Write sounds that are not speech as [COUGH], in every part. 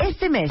Este mes,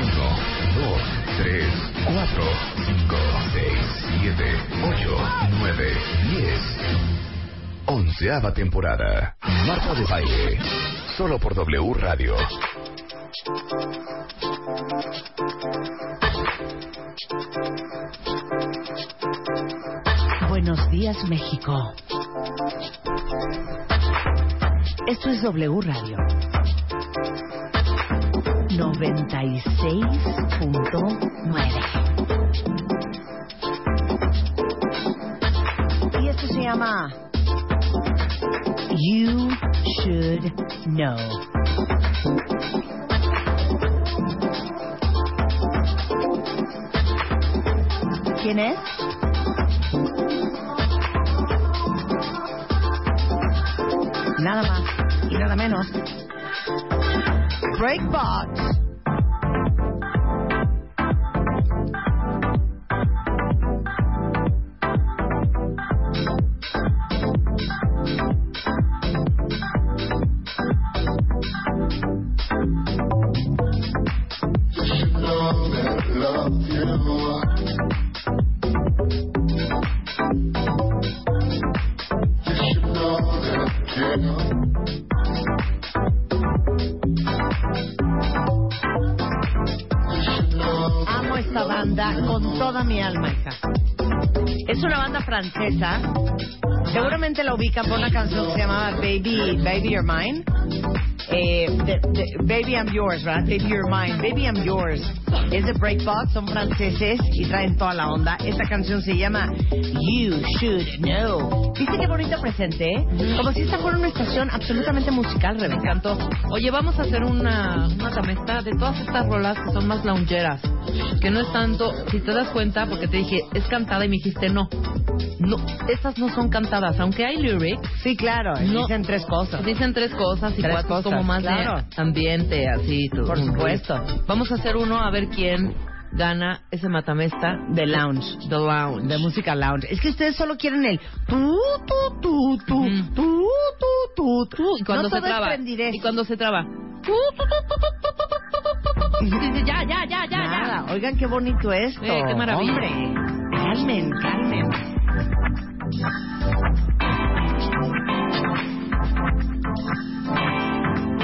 1, 2, 3, 4, 5, 6, 7, 8, 9, 10. Onceava temporada. Marta de Baile. Solo por W Radio. Buenos días, México. Esto es W Radio. 96.9. Y esto se llama You Should Know. ¿Quién es? Nada más y nada menos. Breakbox. Amo francesa. Seguramente la ubican por una canción que se llamaba Baby, Baby You're Mine. Eh, de- de- Baby I'm Yours, ¿verdad? Baby You're Mine. Baby I'm Yours. Es de Breakbox, son franceses y traen toda la onda. Esta canción se llama You Should Know. ¿Viste qué bonito presente? eh? Como si esta fuera una estación absolutamente musical, Me Rebeca. encantó. Oye, vamos a hacer una, una tamesta de todas estas rolas que son más loungeras. Que no es tanto, si te das cuenta, porque te dije, es cantada y me dijiste no. No, estas no son cantadas, aunque hay lyrics. Sí, claro. No. Dicen tres cosas. Dicen tres cosas y Tres cuatro cosas, como más claro. de ambiente, así. tu- Por supuesto. ruido. Vamos a hacer uno a ver quién gana ese matamesta De lounge. The Lounge. De música lounge. Es que ustedes solo quieren el tu, tu, tu, tu, Ujú. tu, tu, tu. Y cuando no se todo traba. Y cuando se traba. Ya, ya, ya, ya, Nada. ya. Oigan qué bonito esto. Eh, qué maravilla. Hombre, calmen, calmen.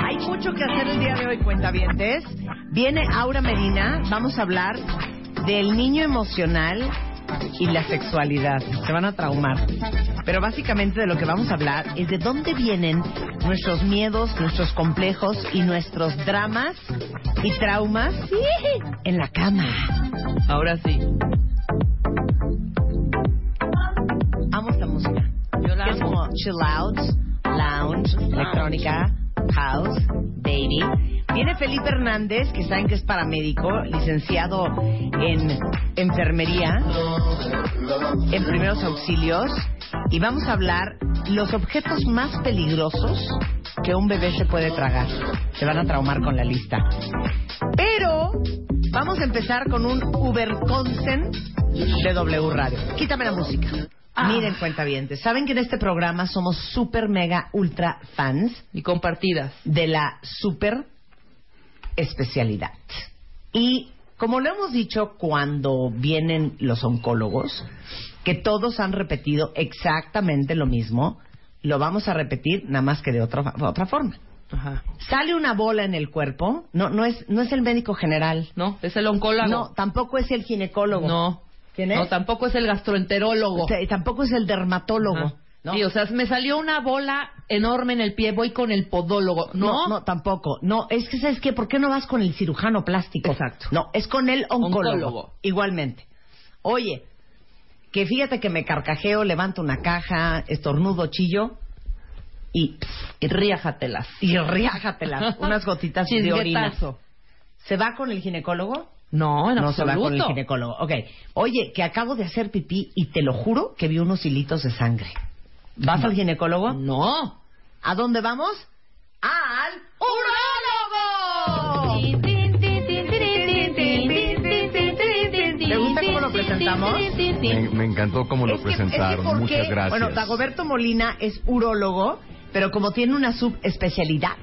Hay mucho que hacer el día de hoy, cuentavientes. Viene Aura Medina. Vamos a hablar del niño emocional y la sexualidad. Se van a traumar. Pero básicamente de lo que vamos a hablar es de dónde vienen nuestros miedos, nuestros complejos y nuestros dramas y traumas en la cama. Ahora sí. Que es como chill out, lounge, electrónica, house, baby. Viene Felipe Hernández, que saben que es paramédico, licenciado en enfermería, en primeros auxilios, y vamos a hablar los objetos más peligrosos que un bebé se puede tragar. Se van a traumar con la lista. Pero vamos a empezar con un Uber Consen de W Radio. Quítame la música. Miren, cuentavientes, saben que en este programa somos super, mega, ultra fans Y compartidas. de la super especialidad. Y como lo hemos dicho cuando vienen los oncólogos, que todos han repetido exactamente lo mismo, lo vamos a repetir nada más que de otra, otra forma. Ajá. sale una bola en el cuerpo, no, no es, no es el médico general. No, es el oncólogo. No, tampoco es el ginecólogo. No. ¿Quién es? No, tampoco es el gastroenterólogo. O sea, y tampoco es el dermatólogo. Ajá. ¿no? Sí, o sea, me salió una bola enorme en el pie, voy con el podólogo. No, No, no, tampoco. No, es que, ¿sabes qué? ¿Por qué no vas con el cirujano plástico? Exacto. No, es con el oncólogo. Oncólogo. Igualmente. Oye, que fíjate que me carcajeo, levanto una caja, estornudo, chillo y, Y riájatelas. y riájatelas, [LAUGHS] unas gotitas de orina. ¿Se va con el ginecólogo? No, en no se va con el absoluto. ginecólogo. Ok. Oye, que acabo de hacer pipí y te lo juro que vi unos hilitos de sangre. ¿Vas al ginecólogo? No. ¿A dónde vamos? ¡Al urólogo! ¿Te gusta cómo lo presentamos? Me, me encantó cómo lo Es que- es que presentaron. ¿por Muchas gracias. Bueno, Dagoberto Molina es urólogo, pero como tiene una subespecialidad,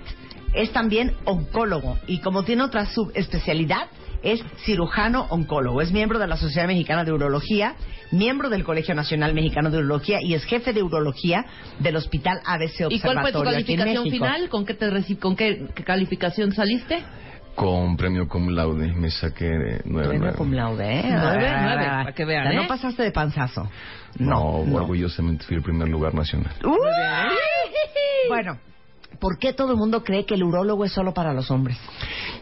es también oncólogo. Y como tiene otra subespecialidad, es cirujano oncólogo. Es miembro de la Sociedad Mexicana de Urología, miembro del Colegio Nacional Mexicano de Urología y es jefe de urología del Hospital ABC ¿Y cuál fue tu Observatorio calificación final? ¿Con qué te reci- con qué, qué calificación saliste? Con premio cum laude me saqué de nueve. Premio nueve. cum laude, ¿eh? Nueve, Ah, nueve, para que vean, ¿eh? No pasaste de panzazo. No, orgullosamente fui el primer lugar nacional. Uy. Bueno, ¿por qué todo el mundo cree que el urólogo es solo para los hombres?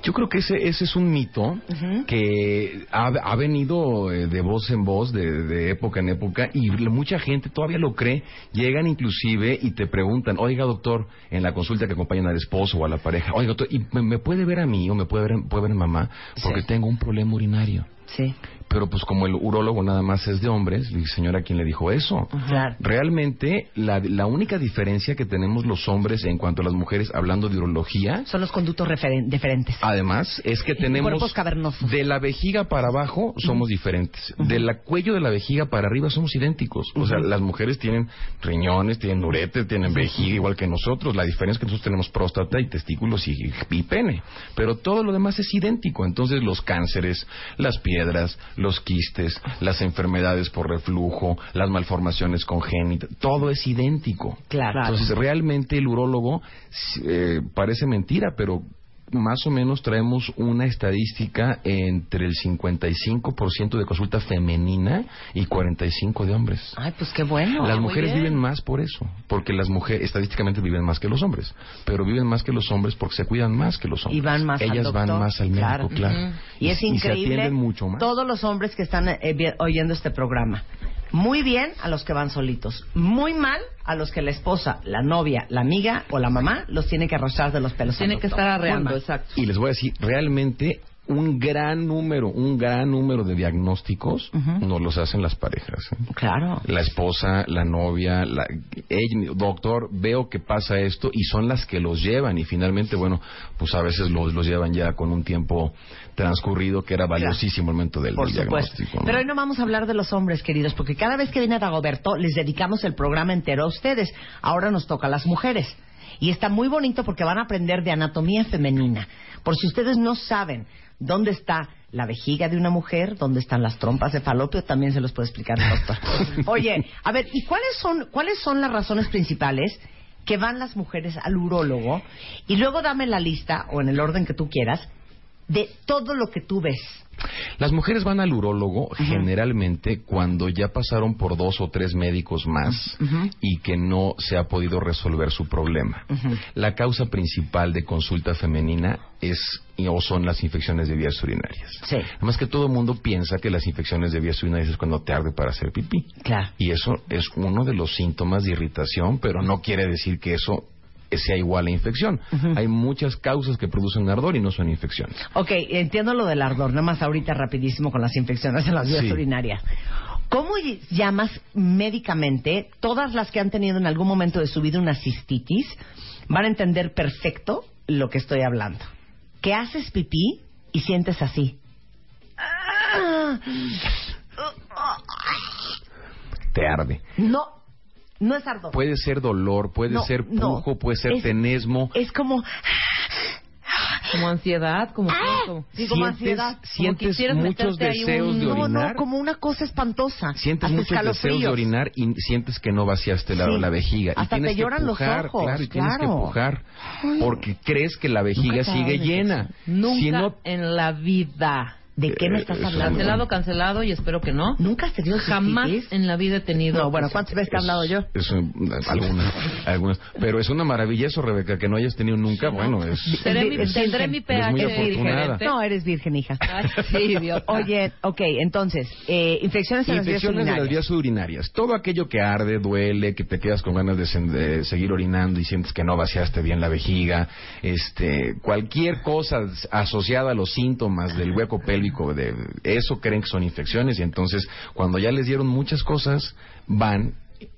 Yo creo que ese, ese es un mito que ha, ha venido eh, de voz en voz, de, de época en época, y mucha gente todavía lo cree. Llegan inclusive y te preguntan, oiga doctor, en la consulta que acompañan al esposo o a la pareja, oiga doctor, ¿y me, me puede ver a mí o me puede ver, puede ver a mamá? Porque Sí. tengo un problema urinario. Sí. Pero pues como el urólogo nada más es de hombres, dije, señora, ¿quién le dijo eso? Claro. Realmente, la, la única diferencia que tenemos los hombres en cuanto a las mujeres hablando de urología, Son los conductos deferentes. además, es que tenemos... Cuerpos cavernosos. De la vejiga para abajo somos diferentes. Del cuello de la vejiga para arriba somos idénticos. O sea, las mujeres tienen riñones, tienen uretes, tienen vejiga igual que nosotros. La diferencia es que nosotros tenemos próstata y testículos y, y pene. Pero todo lo demás es idéntico. Entonces los cánceres, las piedras, los quistes, las enfermedades por reflujo, las malformaciones congénitas, todo es idéntico. Claro. Entonces realmente el urólogo eh, parece mentira, pero más o menos traemos una estadística entre el 55% de consulta femenina y 45% de hombres. Ay, pues qué bueno. las mujeres viven más por eso, porque las mujeres estadísticamente viven más que los hombres, pero viven más que los hombres porque se cuidan más que los hombres. Y van más al Ellas van doctor. más al médico, Claro. claro. Y es se increíble atienden mucho más. todos los hombres que están eh, oyendo este programa. Muy bien a los que van solitos. Muy mal a los que la esposa, la novia, la amiga o la mamá los tiene que arrastrar de los pelos. Tiene que estar arreando, exacto. Y les voy a decir, realmente un gran número, un gran número de diagnósticos Ujú. nos los hacen las parejas. ¿eh? Claro. La esposa, la novia, la, ella, doctor, veo que pasa esto y son las que los llevan y finalmente, bueno, pues a veces los, los llevan ya con un tiempo transcurrido que era valiosísimo el momento del, Por diagnóstico. ¿no? Pero hoy no vamos a hablar de los hombres, queridos, porque cada vez que viene Dagoberto les dedicamos el programa entero a ustedes. Ahora nos toca a las mujeres. Y está muy bonito porque van a aprender de anatomía femenina. Por si ustedes no saben dónde está la vejiga de una mujer, dónde están las trompas de falopio, también se los puede explicar el doctor. [LAUGHS] Oye, a ver, ¿y cuáles son, cuáles son las razones principales que van las mujeres al urólogo? Y luego dame la lista, o en el orden que tú quieras, de todo lo que tú ves. Las mujeres van al urólogo generalmente cuando ya pasaron por dos o tres médicos más y que no se ha podido resolver su problema. La causa principal de consulta femenina es o son las infecciones de vías urinarias. Sí. Además que todo el mundo piensa que las infecciones de vías urinarias es cuando te arde para hacer pipí. Claro. Y eso es uno de los síntomas de irritación, pero no quiere decir que eso sea igual a infección. Hay muchas causas que producen ardor y no son infecciones. Ok, entiendo lo del ardor, nada más ahorita rapidísimo con las infecciones en las vías Sí. urinarias. ¿Cómo llamas médicamente todas las que han tenido en algún momento de su vida una cistitis? Van a entender perfecto lo que estoy hablando. Que haces pipí y sientes así. Te arde. No, no es ardor. Puede ser dolor, puede No, ser no. pujo, puede ser Es- tenesmo. Es como... Como ansiedad, como... como- Sí, como Sientes- ansiedad. como sientes quisieras muchos deseos un- de No, orinar. no, como una cosa espantosa. Sientes Hasta muchos deseos de orinar y sientes que no vaciaste la, Sí. la vejiga. Hasta y tienes te lloran que los ojos, Claro, y tienes que claro. empujar porque crees que la vejiga Nunca sigue llena. Nunca Si no, en la vida. ¿De qué me estás Eh, eso hablando? Cancelado, cancelado y espero que no. ¿Nunca has tenido Jamás cistitis? en la vida he tenido... No, bueno, ¿cuántas veces te he hablado yo? es un- algunas, algunas. Pero es una maravilla eso, Rebeca, que no hayas tenido nunca. Bueno, es... Tendré mi, Es tendré virgen. mi Es pH muy afortunada. diferente. No, eres virgen, hija. [LAUGHS] Ay, sí, idiota. Oye, ok, entonces, eh, infecciones en las vías Infecciones de las urinarias. vías urinarias. Todo aquello que arde, duele, que te quedas con ganas de, sen- de seguir orinando y sientes que no vaciaste bien la vejiga, este, cualquier cosa asociada a los síntomas del hueco pélvico, de eso creen que son infecciones y entonces cuando ya les dieron muchas cosas van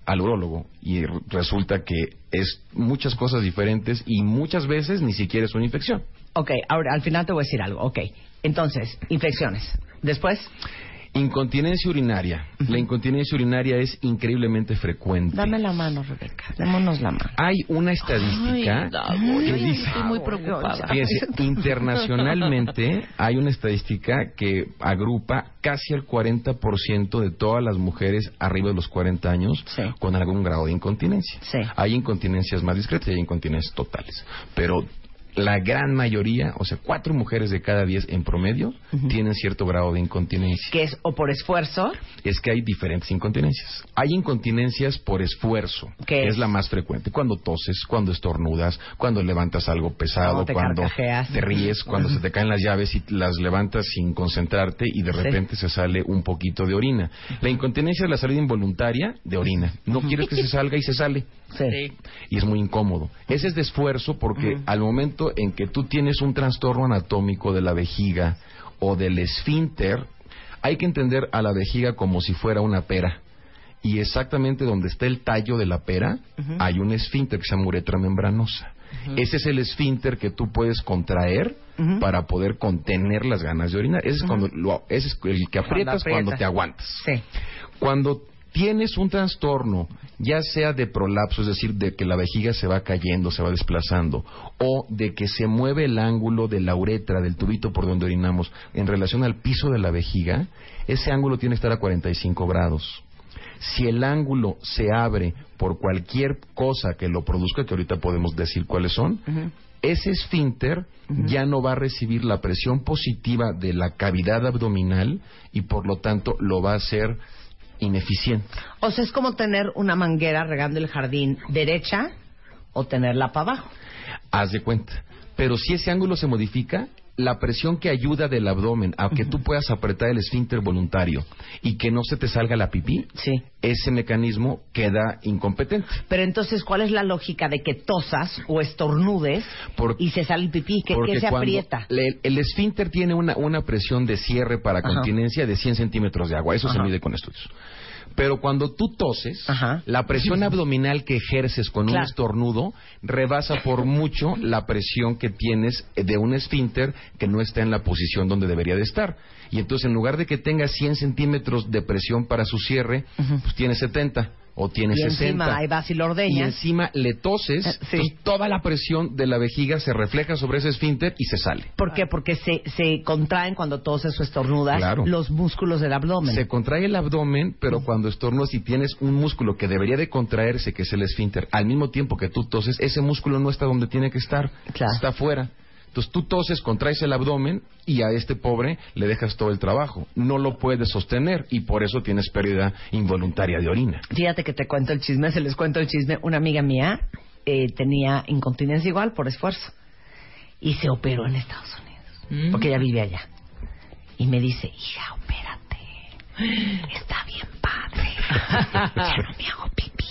al urólogo y resulta que es muchas cosas diferentes y muchas veces ni siquiera es una infección. Ok, ahora al final te voy a decir algo. Ok, entonces, infecciones. Después, Incontinencia urinaria. La incontinencia urinaria es increíblemente frecuente. dame la mano, Rebeca. Démonos la mano. Hay una estadística Ay, que dice, estoy muy preocupada. fíjense, [LAUGHS] internacionalmente hay una estadística que agrupa casi el 40% de todas las mujeres arriba de los 40 años Sí. con algún grado de incontinencia. Sí. Hay incontinencias más discretas y hay incontinencias totales. Pero la gran mayoría, o sea, cuatro mujeres de cada diez en promedio, tienen cierto grado de incontinencia Que es o por esfuerzo, es que hay diferentes incontinencias. Hay incontinencias por esfuerzo, ¿Qué que es? es la más frecuente. Cuando toses, cuando estornudas, cuando levantas algo pesado, Cuando te cuando carcajeas. te ríes, cuando se te caen las llaves y las levantas sin concentrarte y de Sí. repente se sale un poquito de orina. La incontinencia es la salida involuntaria de orina. No quieres que se salga y se sale. sí. Y es muy incómodo. Ese es de esfuerzo porque al momento en que tú tienes un trastorno anatómico de la vejiga o del esfínter, hay que entender a la vejiga como si fuera una pera. Y exactamente donde está el tallo de la pera, hay un esfínter que se llama uretra membranosa. Ese es el esfínter que tú puedes contraer para poder contener las ganas de orinar. Ese es, cuando lo- ese es el que aprietas cuando aprietas. te aguantas. Sí. Cuando tienes un trastorno, ya sea de prolapso, es decir, de que la vejiga se va cayendo, se va desplazando, o de que se mueve el ángulo de la uretra, del tubito por donde orinamos, en relación al piso de la vejiga, ese ángulo tiene que estar a 45 grados. Si el ángulo se abre por cualquier cosa que lo produzca, que ahorita podemos decir cuáles son, ese esfínter ya no va a recibir la presión positiva de la cavidad abdominal y por lo tanto lo va a hacer ineficiente. O sea, es como tener una manguera regando el jardín derecha o tenerla para abajo. Haz de cuenta. Pero si ese ángulo se modifica, la presión que ayuda del abdomen a que tú puedas apretar el esfínter voluntario y que no se te salga la pipí, Sí. ese mecanismo queda incompetente. Pero entonces, ¿cuál es la lógica de que tosas o estornudes Por- y se sale el pipí? ¿Que, Porque que se aprieta? le- el esfínter tiene una, una presión de cierre para Ajá. continencia de 100 centímetros de agua. Eso se mide con estudios. Pero cuando tú toses, Ajá. la presión abdominal que ejerces con Claro. un estornudo rebasa por mucho la presión que tienes de un esfínter que no está en la posición donde debería de estar. Y entonces, en lugar de que tenga 100 centímetros de presión para su cierre, pues tiene 70 o tiene Y 60. encima ahí vas y lo y ordeñas. encima le toses, Eh, sí. entonces toda la presión de la vejiga se refleja sobre ese esfínter y se sale. ¿Por qué? Porque se, se contraen cuando toses o estornudas Claro. los músculos del abdomen. Se contrae el abdomen, pero cuando estornudas y tienes un músculo que debería de contraerse, que es el esfínter, al mismo tiempo que tú toses, ese músculo no está donde tiene que estar, Claro. está afuera. Entonces tú toses, contraes el abdomen y a este pobre le dejas todo el trabajo. No lo puedes sostener y por eso tienes pérdida involuntaria de orina. Fíjate que te cuento el chisme, se les cuento el chisme. Una amiga mía eh, tenía incontinencia igual por esfuerzo y se operó en Estados Unidos Mm. porque ella vive allá. Y me dice, hija, opérate. Está bien padre. Ya no me hago pipí.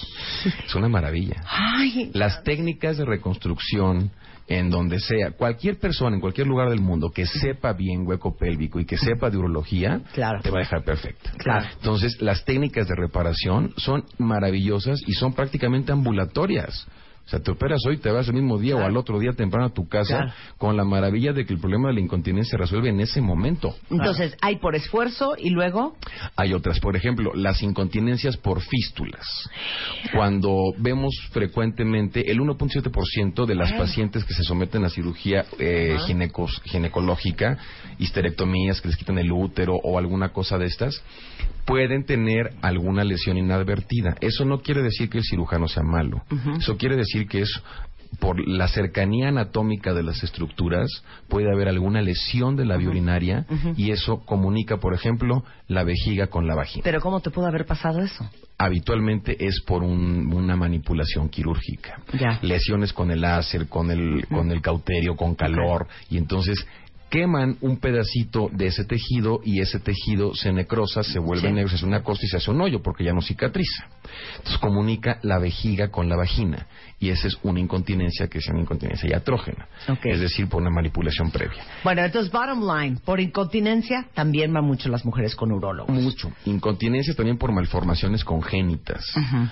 Es una maravilla. Ay, Las técnicas de reconstrucción en donde sea, cualquier persona en cualquier lugar del mundo que sepa bien hueco pélvico y que sepa de urología, Claro. te va a dejar perfecta. Claro. Entonces, las técnicas de reparación son maravillosas y son prácticamente ambulatorias. O sea, te operas hoy, te vas el mismo día o al otro día temprano a tu casa Claro. con la maravilla de que el problema de la incontinencia se resuelve en ese momento. Entonces, hay por esfuerzo y luego. Hay otras, por ejemplo, las incontinencias por fístulas. Cuando vemos frecuentemente el 1.7% de las pacientes que se someten a cirugía eh, ginecos- ginecológica, histerectomías que les quitan el útero o alguna cosa de estas, pueden tener alguna lesión inadvertida. Eso no quiere decir que el cirujano sea malo. Eso quiere decir que es por la cercanía anatómica de las estructuras puede haber alguna lesión de la vía urinaria y eso comunica, por ejemplo, la vejiga con la vagina. Pero, ¿cómo te pudo haber pasado eso? Habitualmente es por un- una manipulación quirúrgica. Ya. Lesiones con el láser, con el, con el cauterio, con calor y entonces queman un pedacito de ese tejido y ese tejido se necrosa, se vuelve Sí. negro, se hace una costa y se hace un hoyo porque ya no cicatriza. Entonces comunica la vejiga con la vagina y esa es una incontinencia que es una incontinencia iatrógena, es decir, por una manipulación previa. Bueno, entonces, bottom line, por incontinencia también van mucho las mujeres con urólogos. Mucho. Incontinencia también por malformaciones congénitas.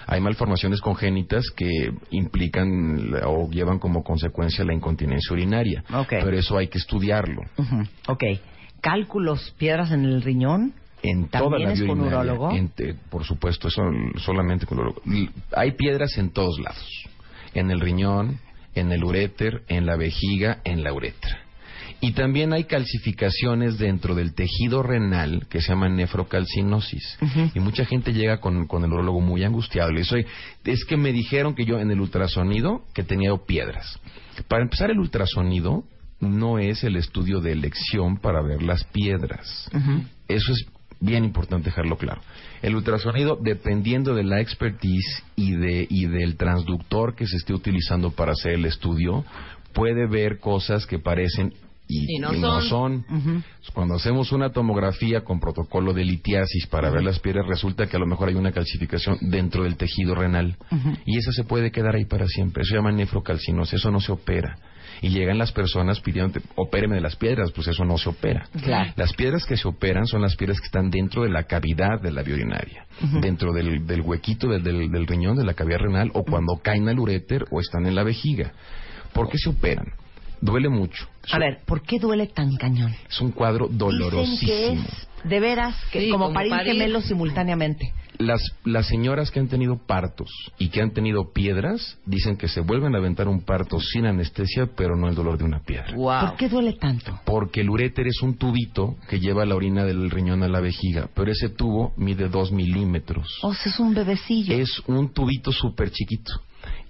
Hay malformaciones congénitas que implican o llevan como consecuencia la incontinencia urinaria. Ok. Pero eso hay que estudiarlo. Ujú. Ok. Cálculos, piedras en el riñón. En ¿También toda la es con urólogo? En por supuesto, eso solamente con urólogo. Hay piedras en todos lados. En el riñón, en el uréter, en la vejiga, en la uretra. Y también hay calcificaciones dentro del tejido renal que se llama nefrocalcinosis. Y mucha gente llega con, con el urólogo muy angustiado. Le dice, "Oye, es que me dijeron que yo en el ultrasonido que tenía piedras. Para empezar, el ultrasonido no es el estudio de elección para ver las piedras. Eso es bien importante dejarlo claro. El ultrasonido, dependiendo de la expertise y, de, y del transductor que se esté utilizando para hacer el estudio, puede ver cosas que parecen y, Y no y no son. son. Cuando hacemos una tomografía con protocolo de litiasis para ver las piedras, resulta que a lo mejor hay una calcificación dentro del tejido renal. Y esa se puede quedar ahí para siempre. Eso se llama nefrocalcinosis. Eso no se opera. Y llegan las personas pidiendo, opéreme de las piedras, pues eso no se opera. Claro. Las piedras que se operan son las piedras que están dentro de la cavidad de la vía urinaria, dentro del, del huequito del, del- del riñón, de la cavidad renal, o cuando caen al uréter o están en la vejiga. ¿Por qué se operan? Duele mucho. A ver, ¿por qué duele tan cañón? Es un cuadro Dicen que dolorosísimo. es de veras que Sí, como, como parir, parir. gemelos simultáneamente. Las, las señoras que han tenido partos y que han tenido piedras dicen que se vuelven a aventar un parto sin anestesia, pero no el dolor de una piedra. ¿Por qué duele tanto? Porque el uréter es un tubito que lleva la orina del riñón a la vejiga, pero ese tubo mide dos milímetros. O sea, es un bebecillo. Es un tubito súper chiquito.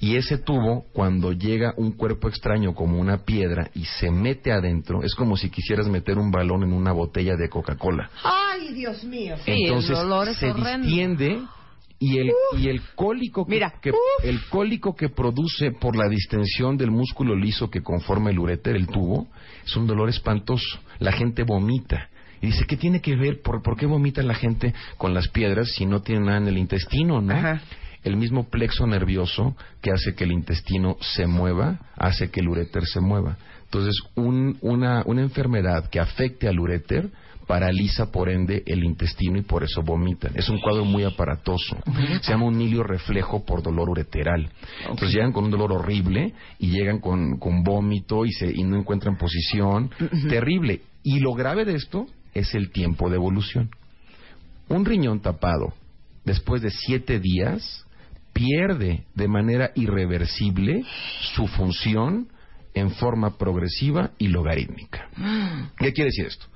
Y ese tubo, cuando llega un cuerpo extraño como una piedra y se mete adentro, es como si quisieras meter un balón en una botella de Coca-Cola. Ay, Dios mío. Sí, el Entonces dolor es se horrendo. distiende y el, y el cólico que, Mira, que- el cólico que produce por la distensión del músculo liso que conforma el uréter, el tubo, es un dolor espantoso. La gente vomita. Y dice, ¿qué tiene que ver? ¿Por, por qué vomita la gente con las piedras si no tiene nada en el intestino, no? Ajá. El mismo plexo nervioso que hace que el intestino se mueva, hace que el uréter se mueva. Entonces, un- una, una enfermedad que afecte al uréter paraliza por ende el intestino y por eso vomitan. Es un cuadro muy aparatoso. Se llama un hilio reflejo por dolor ureteral. Entonces llegan con un dolor horrible y llegan con, con vómito y, se, y no encuentran posición. Terrible. Y lo grave de esto es el tiempo de evolución. Un riñón tapado después de siete días pierde de manera irreversible su función en forma progresiva y logarítmica. ¿Qué quiere decir esto?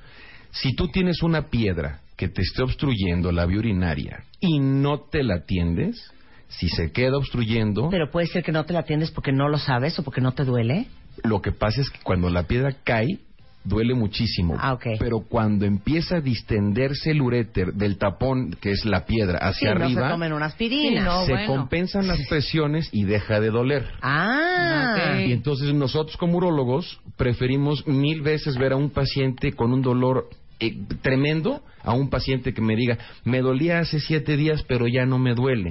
Si tú tienes una piedra que te esté obstruyendo la vía urinaria y no te la atiendes, si se queda obstruyendo, Pero puede ser que no te la atiendes porque no lo sabes o porque no te duele. lo que pasa es que cuando la piedra cae, duele muchísimo. Ah. Pero cuando empieza a distenderse el uréter del tapón, que es la piedra, hacia sí, no arriba, se tomen una aspirina. Sí, no. se bueno. compensan las presiones y deja de doler. Ah. Ok. Y entonces nosotros como urólogos preferimos mil veces ver a un paciente con un dolor eh, tremendo a un paciente que me diga, me dolía hace siete días, pero ya no me duele.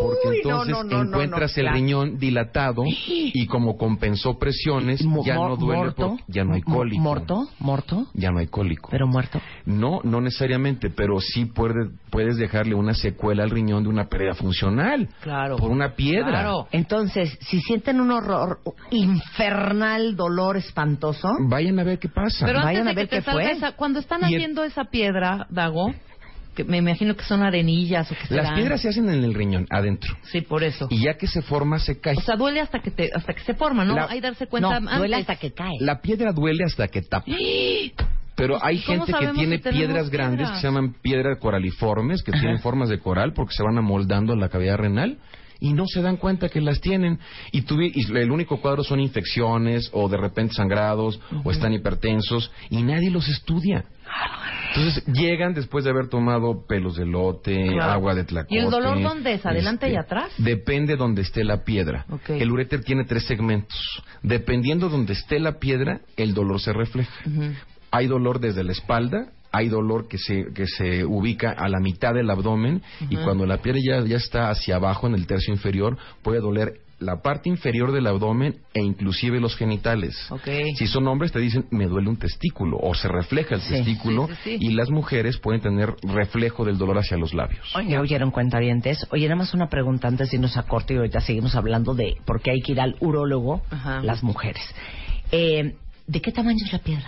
Porque Uy, no, entonces no, no, no, encuentras no, el claro. riñón dilatado y como compensó presiones, ya no duele, morto, porque ya no hay cólico. ¿Morto? ¿Morto? Ya no hay cólico. ¿Pero muerto? No, no necesariamente, pero sí puede- puedes dejarle una secuela al riñón de una pérdida funcional. Claro. Por una piedra. Claro. Entonces, si sienten un horror, infernal dolor espantoso, Vayan a ver qué pasa. Pero Vayan antes a ver que te qué fue. esa- cuando están haciendo esa piedra, Dago, que me imagino que son arenillas o que Las serán- piedras se hacen en el riñón, adentro. Sí, por eso. Y ya que se forma, se cae. O sea, duele hasta que te, hasta que se forma, ¿no? La- Hay que darse no, cuenta antes. duele hasta que cae. La piedra duele hasta que tapa. Pero hay ¿Y cómo gente que tiene si tenemos piedras grandes piedras? que se llaman piedras coraliformes, que tienen formas de coral porque se van amoldando en la cavidad renal y no se dan cuenta que las tienen. Y, tuvi- y el único cuadro son infecciones o de repente sangrados o están hipertensos y nadie los estudia. Entonces llegan después de haber tomado pelos de lote, Claro. agua de tlacote. ¿Y el dolor dónde es? ¿Adelante y atrás? Depende donde esté la piedra. El uréter tiene tres segmentos. Dependiendo donde esté la piedra, el dolor se refleja. Hay dolor desde la espalda, hay dolor que se, que se ubica a la mitad del abdomen y cuando la piedra ya, ya está hacia abajo en el tercio inferior, puede doler la parte inferior del abdomen e inclusive los genitales. Si son hombres te dicen me duele un testículo o se refleja el Sí. testículo Sí, sí, sí. y las mujeres pueden tener reflejo del dolor hacia los labios. ¿Ya oyeron cuentavientes? Oye, nada más una pregunta antes de irnos a corte y ahorita seguimos hablando de por qué hay que ir al urólogo Ajá. las mujeres. Eh, ¿De qué tamaño es la piedra?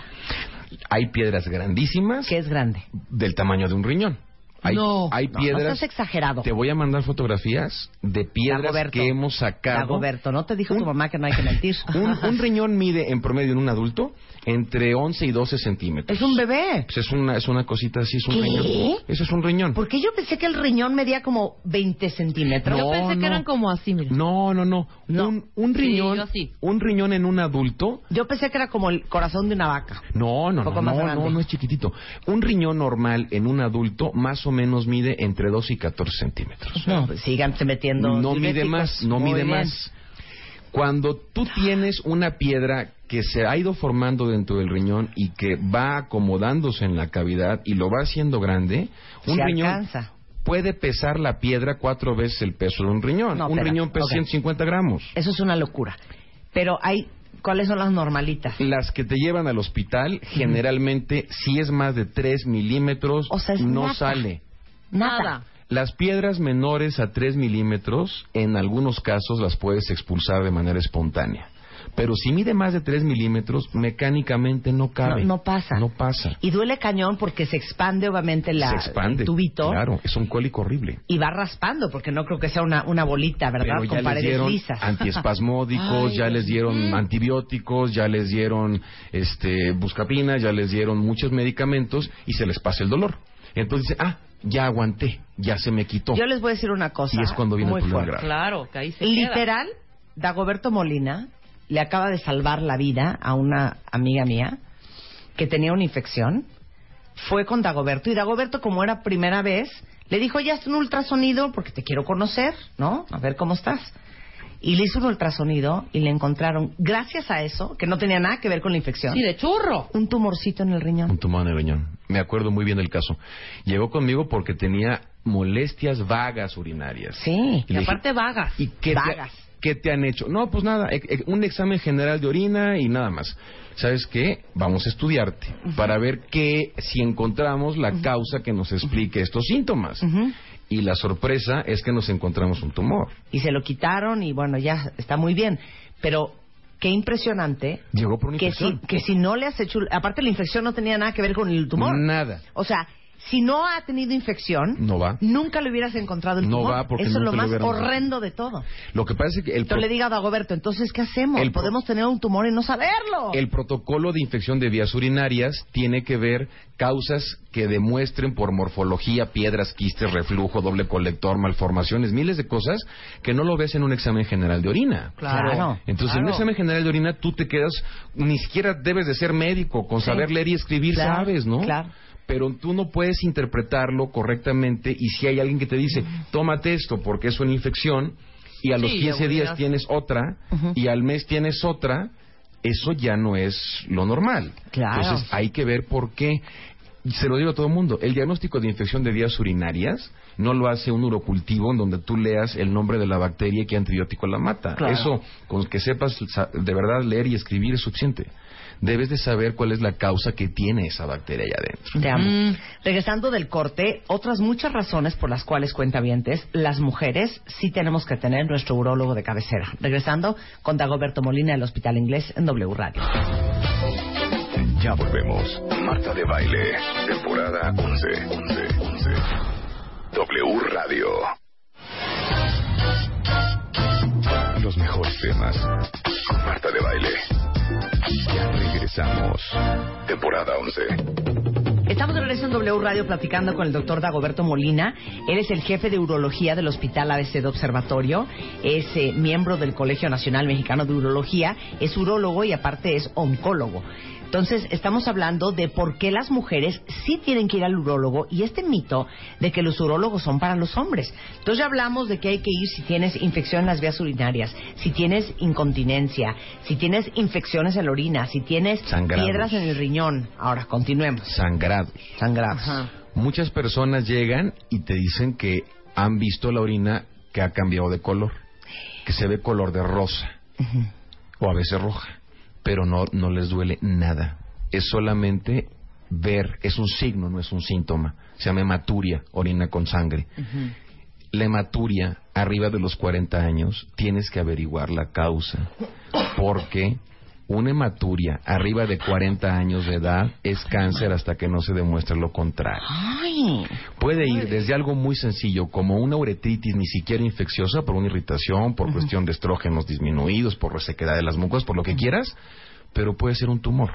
Hay piedras grandísimas ¿Qué es grande? del tamaño de un riñón. Hay, No. hay No, no piedras. estás exagerado. Te voy a mandar fotografías de piedras Dagoberto. que hemos sacado. Dagoberto, ¿no te dijo tu mamá que no hay que mentir? [LAUGHS] Un, un riñón mide en promedio en un adulto entre 11 y 12 centímetros. Es un bebé. Pues es una, es una cosita así, es un ¿Qué? riñón. Eso es un riñón. Porque yo pensé que el riñón medía como 20 centímetros. Yo No, pensé que eran como así, mira. No, no, no. No. Un, un Sí, riñón, yo sí. un riñón en un adulto. Yo pensé que era como el corazón de una vaca. No, no, Un poco no, más no, grande. no, no es chiquitito. Un riñón normal en un adulto más o menos mide entre 2 y 14 centímetros. No, síganse metiendo. no mide más, no Muy mide bien. más. Cuando tú tienes una piedra que se ha ido formando dentro del riñón y que va acomodándose en la cavidad y lo va haciendo grande, un Se riñón alcanza. puede pesar la piedra cuatro veces el peso de un riñón. No, un espera, riñón pesa ok. 150 gramos. Eso es una locura. Pero hay, ¿cuáles son las normalitas? Las que te llevan al hospital, generalmente, si es más de 3 milímetros, O sea, no nada. sale. Nada. Las piedras menores a 3 milímetros, en algunos casos las puedes expulsar de manera espontánea. Pero si mide más de 3 milímetros, mecánicamente no cabe. No, no pasa. No pasa. Y duele cañón porque se expande obviamente la, Se expande. el tubito Claro, es un cólico horrible. y va raspando porque no creo que sea una, una bolita, ¿verdad? Pero ya Con les paredes dieron lisas. antiespasmódicos, [LAUGHS] Ay, ya les dieron mm. antibióticos, ya les dieron este buscapina, ya les dieron muchos medicamentos y se les pasa el dolor. Entonces dicen, ah, ya aguanté, ya se me quitó. Yo les voy a decir una cosa. Y es cuando viene el muy problema fuerte. grave. Claro, que ahí se Literal, Dagoberto Molina le acaba de salvar la vida a una amiga mía que tenía una infección. Fue con Dagoberto y Dagoberto, como era primera vez, le dijo, ya es un ultrasonido porque te quiero conocer, ¿no? A ver cómo estás. Y le hizo un ultrasonido y le encontraron, gracias a eso, que no tenía nada que ver con la infección. Sí, de churro. un tumorcito en el riñón. Un tumor en el riñón. Me acuerdo muy bien del caso. Llegó conmigo porque tenía molestias vagas urinarias. Sí. Y Y le dije, aparte vagas. ¿Y qué Vagas. Te, qué te han hecho? No, pues nada, e- e- un examen general de orina y nada más. ¿Sabes qué? Vamos a estudiarte para ver qué, si encontramos la causa que nos explique estos síntomas. Y la sorpresa es que nos encontramos un tumor. Y se lo quitaron y bueno, ya está muy bien. Pero qué impresionante Llegó por una que si, infección. que si no le has hecho... Aparte la infección no tenía nada que ver con el tumor. Nada. O sea, si no ha tenido infección, No va. nunca le hubieras encontrado el No tumor. va porque Eso es lo más horrendo de todo. Lo que pasa es que el, Yo pro- le digo a Dagoberto, entonces, ¿qué hacemos? El pro- Podemos tener un tumor y no saberlo. el protocolo de infección de vías urinarias tiene que ver causas que demuestren por morfología, piedras, quistes, reflujo, doble colector, malformaciones, miles de cosas que no lo ves en un examen general de orina. Claro. Entonces, en un examen general de orina tú te quedas, ni siquiera debes de ser médico, con Sí. saber leer y escribir Claro, sabes, ¿no? claro. Pero tú no puedes interpretarlo correctamente y si hay alguien que te dice, tómate esto porque es una infección y a los Sí, 15 ya días tienes otra y al mes tienes otra, eso ya no es lo normal. Claro. Entonces hay que ver por qué. se lo digo a todo el mundo, el diagnóstico de infección de vías urinarias no lo hace un urocultivo en donde tú leas el nombre de la bacteria y qué antibiótico la mata. Claro. Eso, con que sepas de verdad leer y escribir es suficiente. Debes de saber cuál es la causa que tiene esa bacteria allá adentro. Te amo. Mm. Regresando del corte, otras muchas razones por las cuales cuentavientes, las mujeres sí tenemos que tener nuestro urólogo de cabecera. Regresando con Dagoberto Molina del Hospital Inglés en W Radio. Ya volvemos. Marta de Baile, temporada 11. 11, 11. W Radio. Los mejores temas con Marta de Baile. Ya regresamos. Temporada 11. Estamos de regreso en W Radio platicando con el doctor Dagoberto Molina. Él es el jefe de urología del Hospital ABC de Observatorio. Es eh, miembro del Colegio Nacional Mexicano de Urología. Es urólogo y aparte es oncólogo. Entonces, estamos hablando de por qué las mujeres sí tienen que ir al urólogo y este mito de que los urólogos son para los hombres. Entonces, ya hablamos de que hay que ir si tienes infección en las vías urinarias, si tienes incontinencia, si tienes infecciones en la orina, si tienes Sangrados. piedras en el riñón. Ahora, continuemos. Sangrados. Sangrados. Muchas personas llegan y te dicen que han visto la orina que ha cambiado de color, que se ve color de rosa o a veces roja, pero no, no les duele nada. Es solamente ver, es un signo, no es un síntoma. Se llama hematuria, orina con sangre. La hematuria, arriba de los 40 años, tienes que averiguar la causa, porque una hematuria arriba de 40 años de edad es cáncer hasta que no se demuestre lo contrario. Ay, Puede ir desde algo muy sencillo como una uretritis ni siquiera infecciosa por una irritación, por cuestión de estrógenos disminuidos, por resequedad de las mucosas, por lo que quieras, pero puede ser un tumor.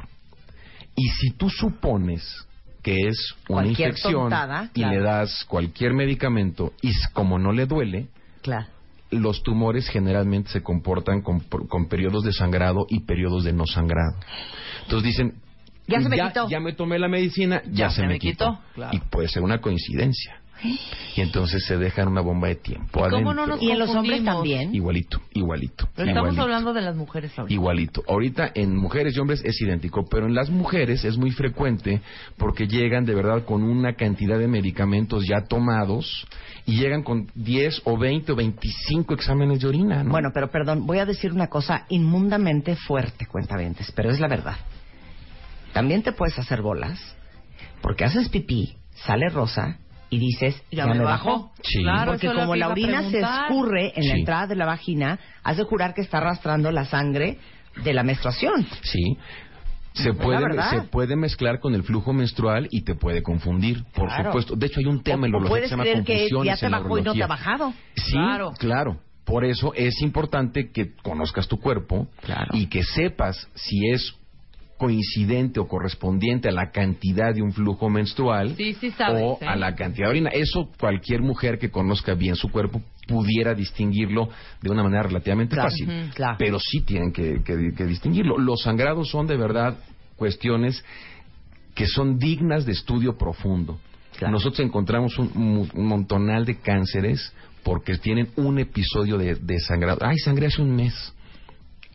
Y si tú supones que es una Cualquier infección tontada, y le das cualquier medicamento y como no le duele, claro. Los tumores generalmente se comportan con, con periodos de sangrado y periodos de no sangrado. Entonces dicen, Ya se me quitó. ya me tomé la medicina, ya, se, me quitó. claro. Y puede ser una coincidencia. Y entonces se dejan una bomba de tiempo. ¿Y cómo no nos Y en los hombres también. Igualito, igualito. Pero estamos hablando de las mujeres ahorita. Igualito. Ahorita en mujeres y hombres es idéntico, pero en las mujeres es muy frecuente porque llegan de verdad con una cantidad de medicamentos ya tomados y llegan con 10 o 20 o 25 exámenes de orina. ¿no? Bueno, pero perdón, voy a decir una cosa inmundamente fuerte, cuentavientes, pero es la verdad. También te puedes hacer bolas porque haces pipí, sale rosa y dices, ya, me bajó. Sí. Claro, Porque como la orina se escurre en la entrada de la vagina, has de jurar que está arrastrando la sangre de la menstruación. Sí. Se la puede, se puede mezclar con el flujo menstrual y te puede confundir, por Claro. supuesto. De hecho, hay un tema en o, o urología que se llama que ya confusiones te en la bajó y no te ha bajado. Sí, Claro. claro. Por eso es importante que conozcas tu cuerpo Claro. y que sepas si es coincidente o correspondiente a la cantidad de un flujo menstrual Sí, sí sabes, o ¿eh? a la cantidad de orina. Eso cualquier mujer que conozca bien su cuerpo pudiera distinguirlo de una manera relativamente Claro. fácil. Claro. Pero sí tienen que, que- que distinguirlo. Los sangrados son de verdad cuestiones que son dignas de estudio profundo. Claro. Nosotros encontramos un, mu- un montonal de cánceres porque tienen un episodio de, de sangrado. Ay, sangré hace un mes.